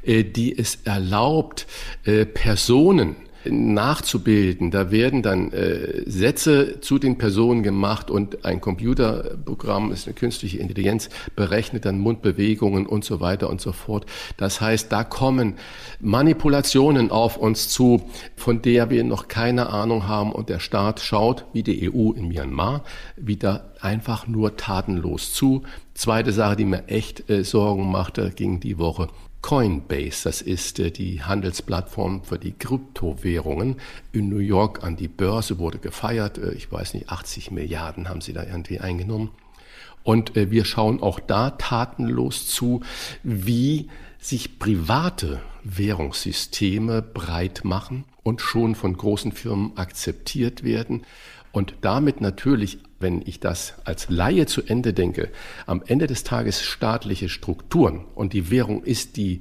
äh, die es erlaubt, äh, Personen nachzubilden. Da werden dann äh, Sätze zu den Personen gemacht und ein Computerprogramm, ist eine künstliche Intelligenz, berechnet dann Mundbewegungen und so weiter und so fort. Das heißt, da kommen Manipulationen auf uns zu, von der wir noch keine Ahnung haben und der Staat schaut, wie die EU in Myanmar, wieder einfach nur tatenlos zu. Zweite Sache, die mir echt äh, Sorgen machte, ging die Woche Coinbase, das ist äh, die Handelsplattform für die Kryptowährungen in New York an die Börse, wurde gefeiert. Äh, ich weiß nicht, 80 Milliarden haben sie da irgendwie eingenommen. Und äh, wir schauen auch da tatenlos zu, wie sich private Währungssysteme breit machen und schon von großen Firmen akzeptiert werden und damit natürlich wenn ich das als Laie zu Ende denke, am Ende des Tages staatliche Strukturen und die Währung ist die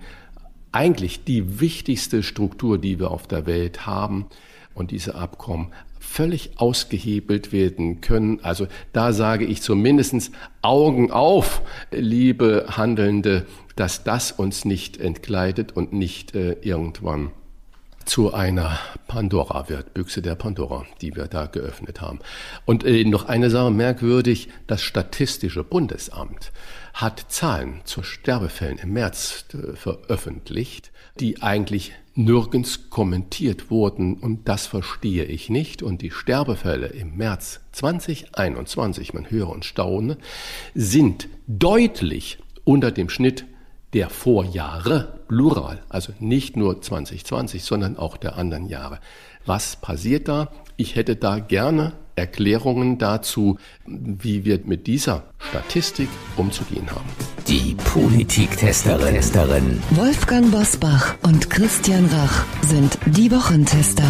eigentlich die wichtigste Struktur, die wir auf der Welt haben und diese Abkommen völlig ausgehebelt werden können. Also da sage ich zumindest Augen auf, liebe Handelnde, dass das uns nicht entkleidet und nicht äh, irgendwann zu einer Pandora wird, Büchse der Pandora, die wir da geöffnet haben. Und äh, noch eine Sache merkwürdig, das Statistische Bundesamt hat Zahlen zu Sterbefällen im März äh, veröffentlicht, die eigentlich nirgends kommentiert wurden und das verstehe ich nicht. Und die Sterbefälle im März 2021, man höre und staune, sind deutlich unter dem Schnitt der Vorjahre, plural, also nicht nur 2020, sondern auch der anderen Jahre. Was passiert da? Ich hätte da gerne Erklärungen dazu, wie wir mit dieser Statistik umzugehen haben. Die Politiktesterin. Wolfgang Bosbach und Christian Rach sind die Wochentester.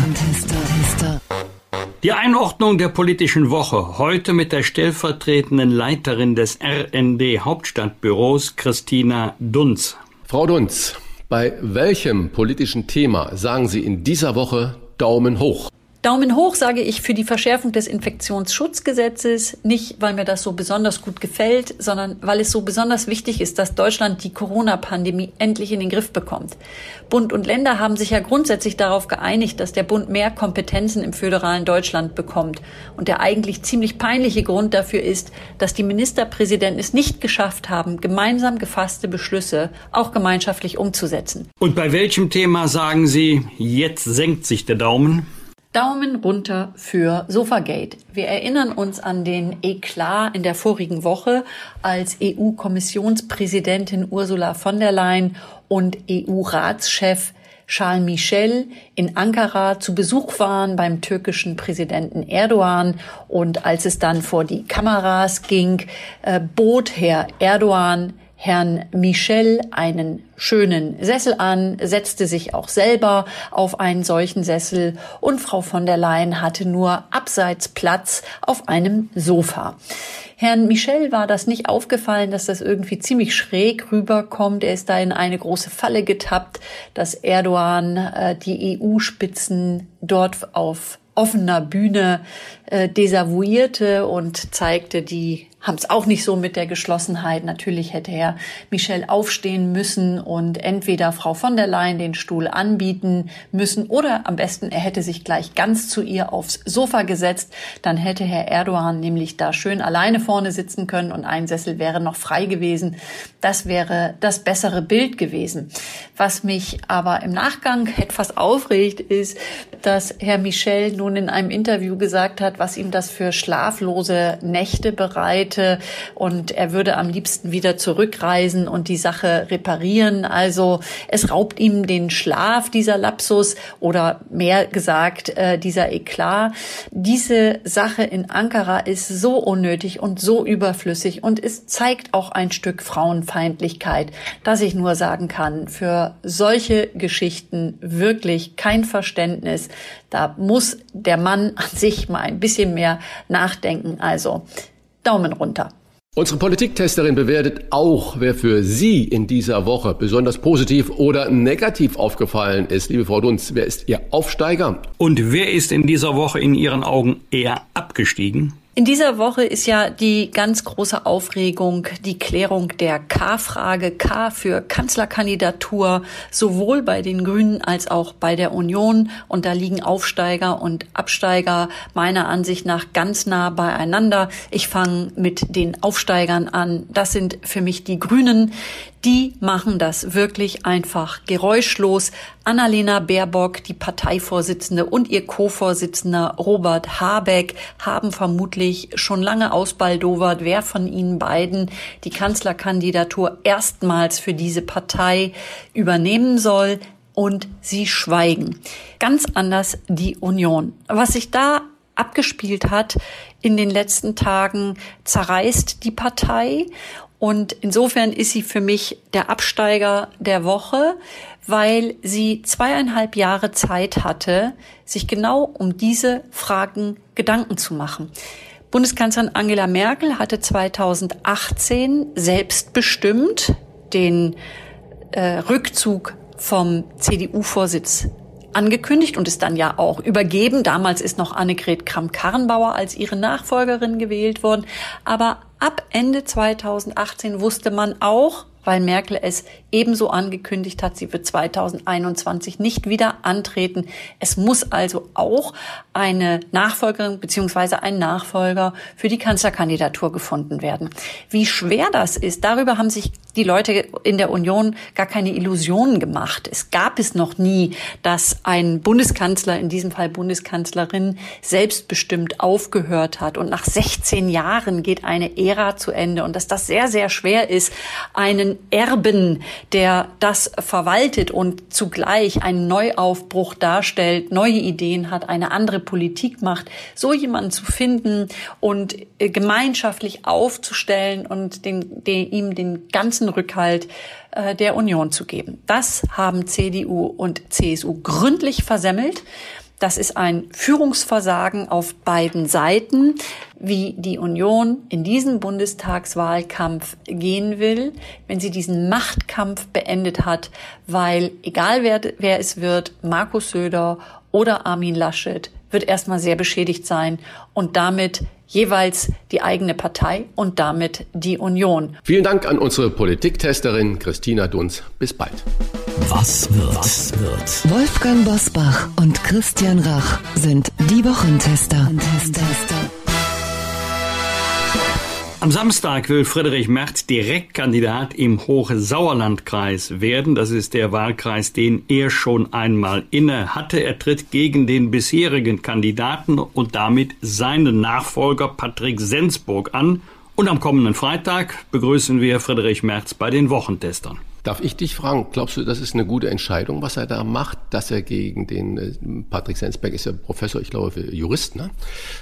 Die Einordnung der politischen Woche heute mit der stellvertretenden Leiterin des RND Hauptstadtbüros Christina Dunz. Frau Dunz, bei welchem politischen Thema sagen Sie in dieser Woche Daumen hoch? Daumen hoch sage ich für die Verschärfung des Infektionsschutzgesetzes, nicht weil mir das so besonders gut gefällt, sondern weil es so besonders wichtig ist, dass Deutschland die Corona-Pandemie endlich in den Griff bekommt. Bund und Länder haben sich ja grundsätzlich darauf geeinigt, dass der Bund mehr Kompetenzen im föderalen Deutschland bekommt. Und der eigentlich ziemlich peinliche Grund dafür ist, dass die Ministerpräsidenten es nicht geschafft haben, gemeinsam gefasste Beschlüsse auch gemeinschaftlich umzusetzen. Und bei welchem Thema sagen Sie, jetzt senkt sich der Daumen? Daumen runter für Sofagate. Wir erinnern uns an den Eklat in der vorigen Woche, als EU-Kommissionspräsidentin Ursula von der Leyen und EU-Ratschef Charles Michel in Ankara zu Besuch waren beim türkischen Präsidenten Erdogan. Und als es dann vor die Kameras ging, äh, bot Herr Erdogan Herrn Michel einen schönen Sessel an, setzte sich auch selber auf einen solchen Sessel und Frau von der Leyen hatte nur abseits Platz auf einem Sofa. Herrn Michel war das nicht aufgefallen, dass das irgendwie ziemlich schräg rüberkommt. Er ist da in eine große Falle getappt, dass Erdogan äh, die EU-Spitzen dort auf offener Bühne äh, desavouierte und zeigte, die haben es auch nicht so mit der Geschlossenheit. Natürlich hätte Herr Michel aufstehen müssen und entweder Frau von der Leyen den Stuhl anbieten müssen oder am besten er hätte sich gleich ganz zu ihr aufs Sofa gesetzt. Dann hätte Herr Erdogan nämlich da schön alleine vorne sitzen können und ein Sessel wäre noch frei gewesen. Das wäre das bessere Bild gewesen. Was mich aber im Nachgang etwas aufregt, ist, dass Herr Michel nun in einem Interview gesagt hat, was ihm das für schlaflose Nächte bereite und er würde am liebsten wieder zurückreisen und die Sache reparieren. Also es raubt ihm den Schlaf, dieser Lapsus oder mehr gesagt, äh, dieser Eklat. Diese Sache in Ankara ist so unnötig und so überflüssig und es zeigt auch ein Stück Frauenfeindlichkeit, dass ich nur sagen kann, für solche Geschichten wirklich kein Verständnis. Da muss der Mann an sich mal ein bisschen mehr nachdenken. Also Daumen runter. Unsere Politiktesterin bewertet auch, wer für Sie in dieser Woche besonders positiv oder negativ aufgefallen ist. Liebe Frau Dunz, wer ist Ihr Aufsteiger? Und wer ist in dieser Woche in Ihren Augen eher abgestiegen? In dieser Woche ist ja die ganz große Aufregung die Klärung der K-Frage. K für Kanzlerkandidatur, sowohl bei den Grünen als auch bei der Union. Und da liegen Aufsteiger und Absteiger meiner Ansicht nach ganz nah beieinander. Ich fange mit den Aufsteigern an. Das sind für mich die Grünen. Die machen das wirklich einfach geräuschlos. Annalena Baerbock, die Parteivorsitzende und ihr Co-Vorsitzender Robert Habeck haben vermutlich schon lange ausbaldowert, wer von ihnen beiden die Kanzlerkandidatur erstmals für diese Partei übernehmen soll. Und sie schweigen. Ganz anders die Union. Was sich da abgespielt hat in den letzten Tagen, zerreißt die Partei und insofern ist sie für mich der Absteiger der Woche, weil sie zweieinhalb Jahre Zeit hatte, sich genau um diese Fragen Gedanken zu machen. Bundeskanzlerin Angela Merkel hatte 2018 selbstbestimmt den äh, Rückzug vom CDU-Vorsitz angekündigt und ist dann ja auch übergeben. Damals ist noch Annegret Kramp-Karrenbauer als ihre Nachfolgerin gewählt worden. Aber ab Ende 2018 wusste man auch, weil Merkel es ebenso angekündigt hat, sie wird 2021 nicht wieder antreten. Es muss also auch eine Nachfolgerin beziehungsweise ein Nachfolger für die Kanzlerkandidatur gefunden werden. Wie schwer das ist, darüber haben sich die Leute in der Union gar keine Illusionen gemacht. Es gab es noch nie, dass ein Bundeskanzler, in diesem Fall Bundeskanzlerin, selbstbestimmt aufgehört hat. Und nach 16 Jahren geht eine Ära zu Ende. Und dass das sehr, sehr schwer ist, einen Erben, der das verwaltet und zugleich einen Neuaufbruch darstellt, neue Ideen hat, eine andere Politik macht, so jemanden zu finden und äh, gemeinschaftlich aufzustellen und den, den, ihm den ganzen Rückhalt äh, der Union zu geben. Das haben CDU und CSU gründlich versemmelt. Das ist ein Führungsversagen auf beiden Seiten, wie die Union in diesen Bundestagswahlkampf gehen will, wenn sie diesen Machtkampf beendet hat, weil egal wer, wer es wird, Markus Söder oder Armin Laschet wird erstmal sehr beschädigt sein und damit jeweils die eigene Partei und damit die Union. Vielen Dank an unsere Politiktesterin Christina Dunz. Bis bald. Was wird? Was wird? Wolfgang Bosbach und Christian Rach sind die Wochentester. Am Samstag will Friedrich Merz Direktkandidat im Hochsauerlandkreis werden. Das ist der Wahlkreis, den er schon einmal inne hatte. Er tritt gegen den bisherigen Kandidaten und damit seinen Nachfolger Patrick Sensburg an. Und am kommenden Freitag begrüßen wir Friedrich Merz bei den Wochentestern. Darf ich dich fragen, glaubst du, das ist eine gute Entscheidung, was er da macht, dass er gegen den, äh, Patrick Sensberg ist ja Professor, ich glaube, Jurist, ne?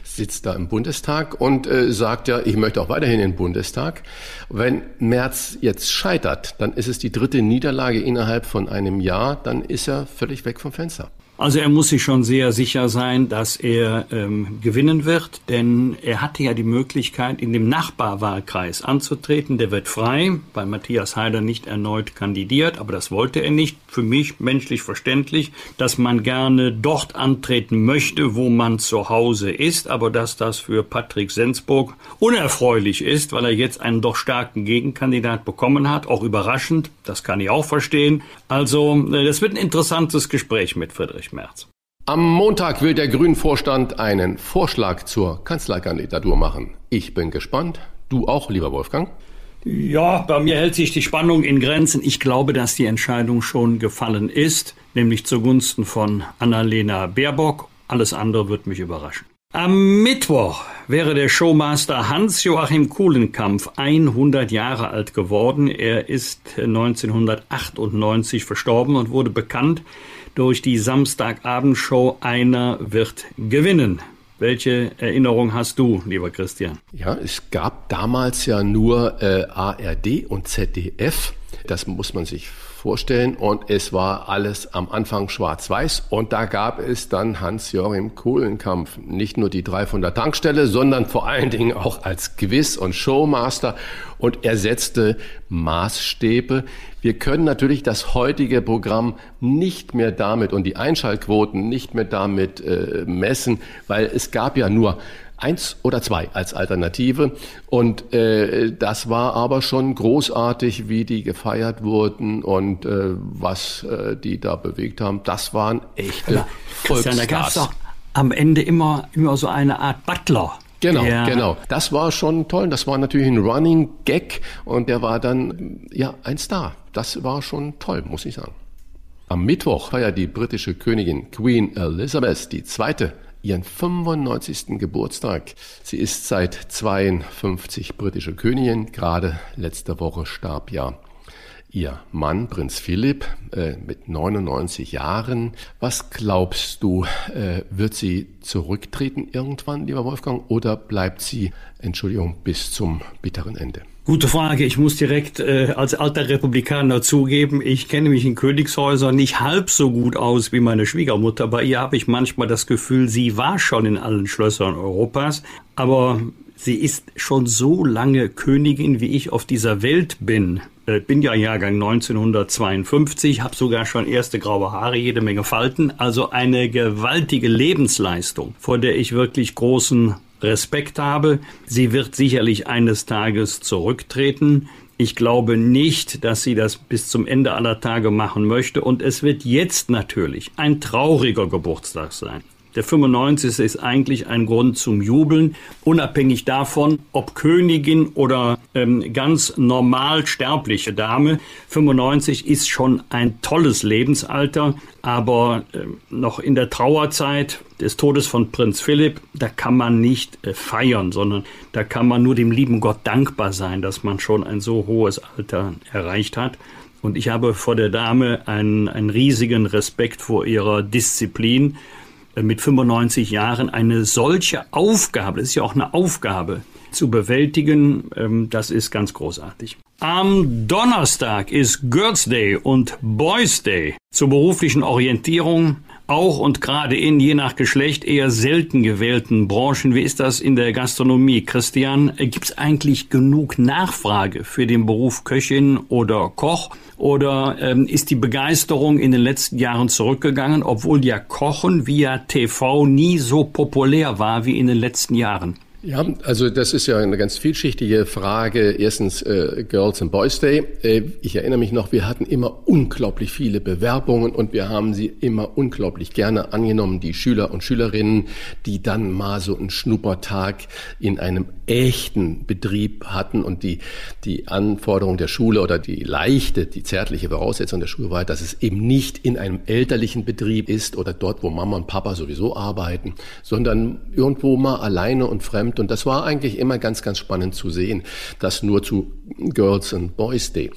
sitzt da im Bundestag und äh, sagt ja, ich möchte auch weiterhin in den Bundestag. Wenn Merz jetzt scheitert, dann ist es die dritte Niederlage innerhalb von einem Jahr, dann ist er völlig weg vom Fenster. Also er muss sich schon sehr sicher sein, dass er ähm, gewinnen wird, denn er hatte ja die Möglichkeit, in dem Nachbarwahlkreis anzutreten. Der wird frei, weil Matthias Heider nicht erneut kandidiert, aber das wollte er nicht. Für mich menschlich verständlich, dass man gerne dort antreten möchte, wo man zu Hause ist, aber dass das für Patrick Sensburg unerfreulich ist, weil er jetzt einen doch starken Gegenkandidat bekommen hat, auch überraschend, das kann ich auch verstehen. Also äh, das wird ein interessantes Gespräch mit Friedrich. Friedrich Merz. Am Montag will der Grünen-Vorstand einen Vorschlag zur Kanzlerkandidatur machen. Ich bin gespannt. Du auch, lieber Wolfgang? Ja, bei mir hält sich die Spannung in Grenzen. Ich glaube, dass die Entscheidung schon gefallen ist, nämlich zugunsten von Annalena Baerbock. Alles andere wird mich überraschen. Am Mittwoch wäre der Showmaster Hans-Joachim Kuhlenkampf 100 Jahre alt geworden. Er ist 1998 verstorben und wurde bekannt durch die Samstagabendshow Einer wird gewinnen. Welche Erinnerung hast du, lieber Christian? Ja, es gab damals ja nur äh, ARD und ZDF. Das muss man sich vorstellen. Und es war alles am Anfang schwarz-weiß. Und da gab es dann Hans-Joachim Kohlenkampf. Nicht nur die drei von der Tankstelle, sondern vor allen Dingen auch als Gewiss- und Showmaster. Und er setzte Maßstäbe. Wir können natürlich das heutige Programm nicht mehr damit und die Einschaltquoten nicht mehr damit äh, messen, weil es gab ja nur eins oder zwei als Alternative. Und äh, das war aber schon großartig, wie die gefeiert wurden und äh, was äh, die da bewegt haben. Das waren echte ja, Christian, da gab es am Ende immer, immer so eine Art Butler. Genau, genau. Das war schon toll. Das war natürlich ein Running Gag und der war dann ja ein Star. Das war schon toll, muss ich sagen. Am Mittwoch feiert die britische Königin Queen Elizabeth die zweite ihren 95. Geburtstag. Sie ist seit 52 britische Königin. Gerade letzte Woche starb ja ihr Mann, Prinz Philipp, äh, mit 99 Jahren. Was glaubst du, äh, wird sie zurücktreten irgendwann, lieber Wolfgang, oder bleibt sie, Entschuldigung, bis zum bitteren Ende? Gute Frage. Ich muss direkt äh, als alter Republikaner zugeben, ich kenne mich in Königshäusern nicht halb so gut aus wie meine Schwiegermutter. Bei ihr habe ich manchmal das Gefühl, sie war schon in allen Schlössern Europas, aber sie ist schon so lange Königin, wie ich auf dieser Welt bin. Äh, bin ja Jahrgang 1952, habe sogar schon erste graue Haare, jede Menge Falten, also eine gewaltige Lebensleistung, vor der ich wirklich großen Respekt habe. Sie wird sicherlich eines Tages zurücktreten. Ich glaube nicht, dass sie das bis zum Ende aller Tage machen möchte. Und es wird jetzt natürlich ein trauriger Geburtstag sein. Der 95. ist eigentlich ein Grund zum Jubeln, unabhängig davon, ob Königin oder ähm, ganz normal sterbliche Dame. 95 ist schon ein tolles Lebensalter, aber äh, noch in der Trauerzeit des Todes von Prinz Philipp, da kann man nicht äh, feiern, sondern da kann man nur dem lieben Gott dankbar sein, dass man schon ein so hohes Alter erreicht hat. Und ich habe vor der Dame einen, einen riesigen Respekt vor ihrer Disziplin mit 95 Jahren eine solche Aufgabe, das ist ja auch eine Aufgabe, zu bewältigen, ähm, das ist ganz großartig. Am Donnerstag ist Girls Day und Boys Day zur beruflichen Orientierung auch und gerade in je nach Geschlecht eher selten gewählten Branchen. Wie ist das in der Gastronomie? Christian, gibt es eigentlich genug Nachfrage für den Beruf Köchin oder Koch? Oder ähm, ist die Begeisterung in den letzten Jahren zurückgegangen, obwohl ja Kochen via TV nie so populär war wie in den letzten Jahren? Ja, also das ist ja eine ganz vielschichtige Frage. Erstens äh, Girls and Boys Day. Äh, ich erinnere mich noch, wir hatten immer unglaublich viele Bewerbungen und wir haben sie immer unglaublich gerne angenommen, die Schüler und Schülerinnen, die dann mal so einen Schnuppertag in einem echten Betrieb hatten und die, die Anforderung der Schule oder die leichte, die zärtliche Voraussetzung der Schule war, dass es eben nicht in einem elterlichen Betrieb ist oder dort, wo Mama und Papa sowieso arbeiten, sondern irgendwo mal alleine und fremd fremd. Und das war eigentlich immer ganz, ganz spannend zu sehen. Das nur zu Girls and Boys Day.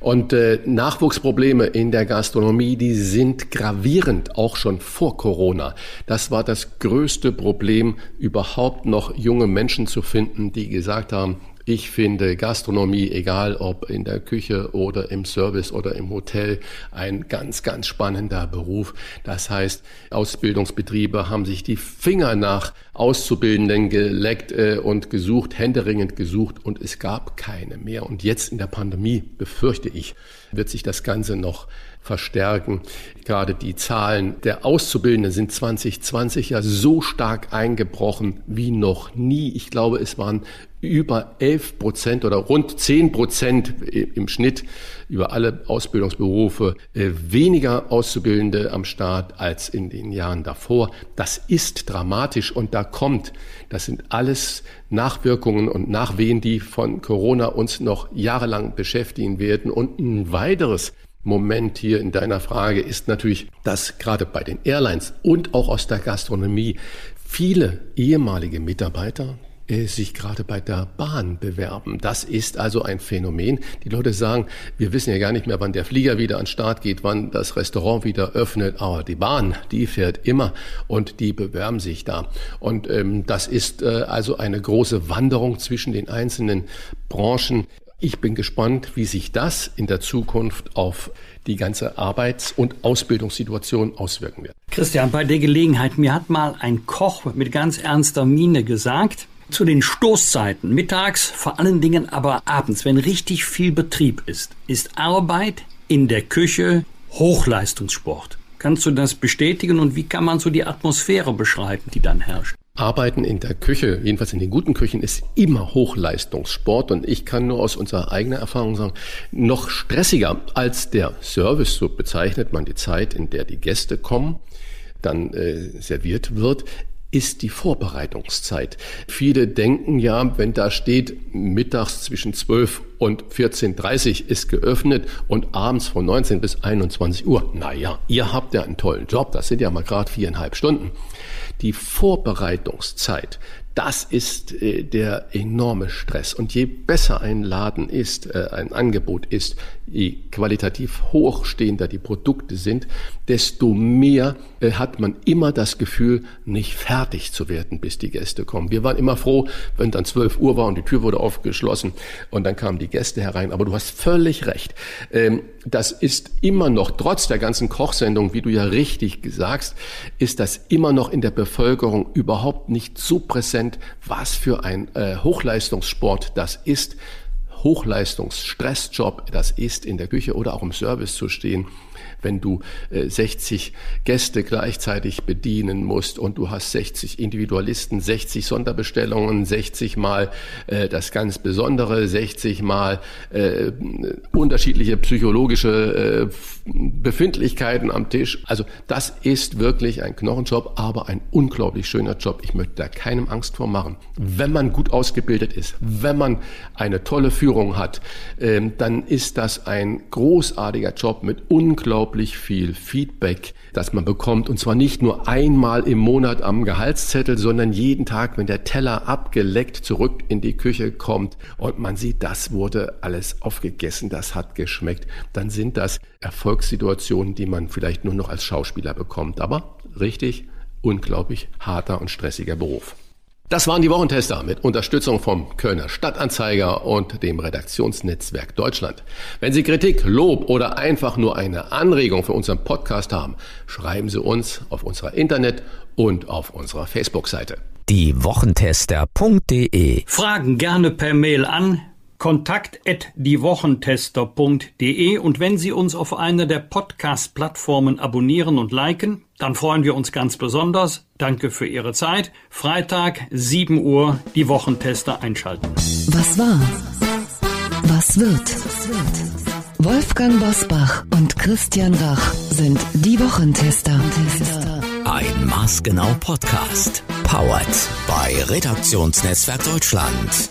Und äh, Nachwuchsprobleme in der Gastronomie, die sind gravierend, auch schon vor Corona. Das war das größte Problem, überhaupt noch junge Menschen zu finden, die gesagt haben, ich finde Gastronomie, egal ob in der Küche oder im Service oder im Hotel, ein ganz, ganz spannender Beruf. Das heißt, Ausbildungsbetriebe haben sich die Finger nach Auszubildenden geleckt äh, und gesucht, händeringend gesucht und es gab keine mehr. Und jetzt in der Pandemie, befürchte ich, wird sich das Ganze noch verstärken. Gerade die Zahlen der Auszubildenden sind 2020 ja so stark eingebrochen wie noch nie. Ich glaube, es waren über 11 Prozent oder rund 10 Prozent im Schnitt über alle Ausbildungsberufe äh, weniger Auszubildende am Start als in den Jahren davor. Das ist dramatisch und da kommt, das sind alles Nachwirkungen und Nachwehen, die von Corona uns noch jahrelang beschäftigen werden. Und ein weiteres Moment hier in deiner Frage ist natürlich, dass gerade bei den Airlines und auch aus der Gastronomie viele ehemalige Mitarbeiter sich gerade bei der Bahn bewerben. Das ist also ein Phänomen. Die Leute sagen, wir wissen ja gar nicht mehr, wann der Flieger wieder an Start geht, wann das Restaurant wieder öffnet, aber die Bahn, die fährt immer und die bewerben sich da. Und ähm, das ist äh, also eine große Wanderung zwischen den einzelnen Branchen. Ich bin gespannt, wie sich das in der Zukunft auf die ganze Arbeits- und Ausbildungssituation auswirken wird. Christian, bei der Gelegenheit, mir hat mal ein Koch mit ganz ernster Miene gesagt, zu den Stoßzeiten, mittags, vor allen Dingen aber abends, wenn richtig viel Betrieb ist, ist Arbeit in der Küche Hochleistungssport. Kannst du das bestätigen und wie kann man so die Atmosphäre beschreiben, die dann herrscht? Arbeiten in der Küche, jedenfalls in den guten Küchen, ist immer Hochleistungssport und ich kann nur aus unserer eigenen Erfahrung sagen, noch stressiger als der Service, so bezeichnet man die Zeit, in der die Gäste kommen, dann äh, serviert wird, ist die Vorbereitungszeit. Viele denken ja, wenn da steht, mittags zwischen 12 und 14.30 ist geöffnet und abends von 19 bis 21 Uhr. Naja, ihr habt ja einen tollen Job, das sind ja mal gerade viereinhalb Stunden. Die Vorbereitungszeit, das ist äh, der enorme Stress. Und je besser ein Laden ist, äh, ein Angebot ist, je qualitativ hochstehender die Produkte sind, desto mehr äh, hat man immer das Gefühl, nicht fertig zu werden, bis die Gäste kommen. Wir waren immer froh, wenn dann 12 Uhr war und die Tür wurde aufgeschlossen und dann kamen die Gäste herein. Aber du hast völlig recht. Ähm, das ist immer noch, trotz der ganzen Kochsendung, wie du ja richtig sagst, ist das immer noch in der Bevölkerung überhaupt nicht so präsent, was für ein äh, Hochleistungssport das ist Hochleistungs-Stressjob das ist, in der Küche oder auch im Service zu stehen wenn du äh, 60 Gäste gleichzeitig bedienen musst und du hast 60 Individualisten, 60 Sonderbestellungen, 60 mal äh, das ganz Besondere, 60 mal äh, unterschiedliche psychologische äh, Befindlichkeiten am Tisch. Also das ist wirklich ein Knochenjob, aber ein unglaublich schöner Job. Ich möchte da keinem Angst vor machen. Wenn man gut ausgebildet ist, wenn man eine tolle Führung hat, äh, dann ist das ein großartiger Job mit unglaublich unglaublich viel Feedback, das man bekommt. Und zwar nicht nur einmal im Monat am Gehaltszettel, sondern jeden Tag, wenn der Teller abgeleckt zurück in die Küche kommt und man sieht, das wurde alles aufgegessen, das hat geschmeckt. Dann sind das Erfolgssituationen, die man vielleicht nur noch als Schauspieler bekommt. Aber richtig, unglaublich harter und stressiger Beruf. Das waren die Wochentester mit Unterstützung vom Kölner Stadtanzeiger und dem Redaktionsnetzwerk Deutschland. Wenn Sie Kritik, Lob oder einfach nur eine Anregung für unseren Podcast haben, schreiben Sie uns auf unserer Internet- und auf unserer Facebook-Seite. Die Wochentester.de Fragen gerne per Mail an kontakt@diewochentester.de und wenn Sie uns auf einer der Podcast Plattformen abonnieren und liken, dann freuen wir uns ganz besonders. Danke für Ihre Zeit. Freitag 7 Uhr die Wochentester einschalten. Was war? Was wird? Wolfgang Bosbach und Christian Rach sind die Wochentester. Ein Maßgenau Podcast. Powered bei Redaktionsnetzwerk Deutschland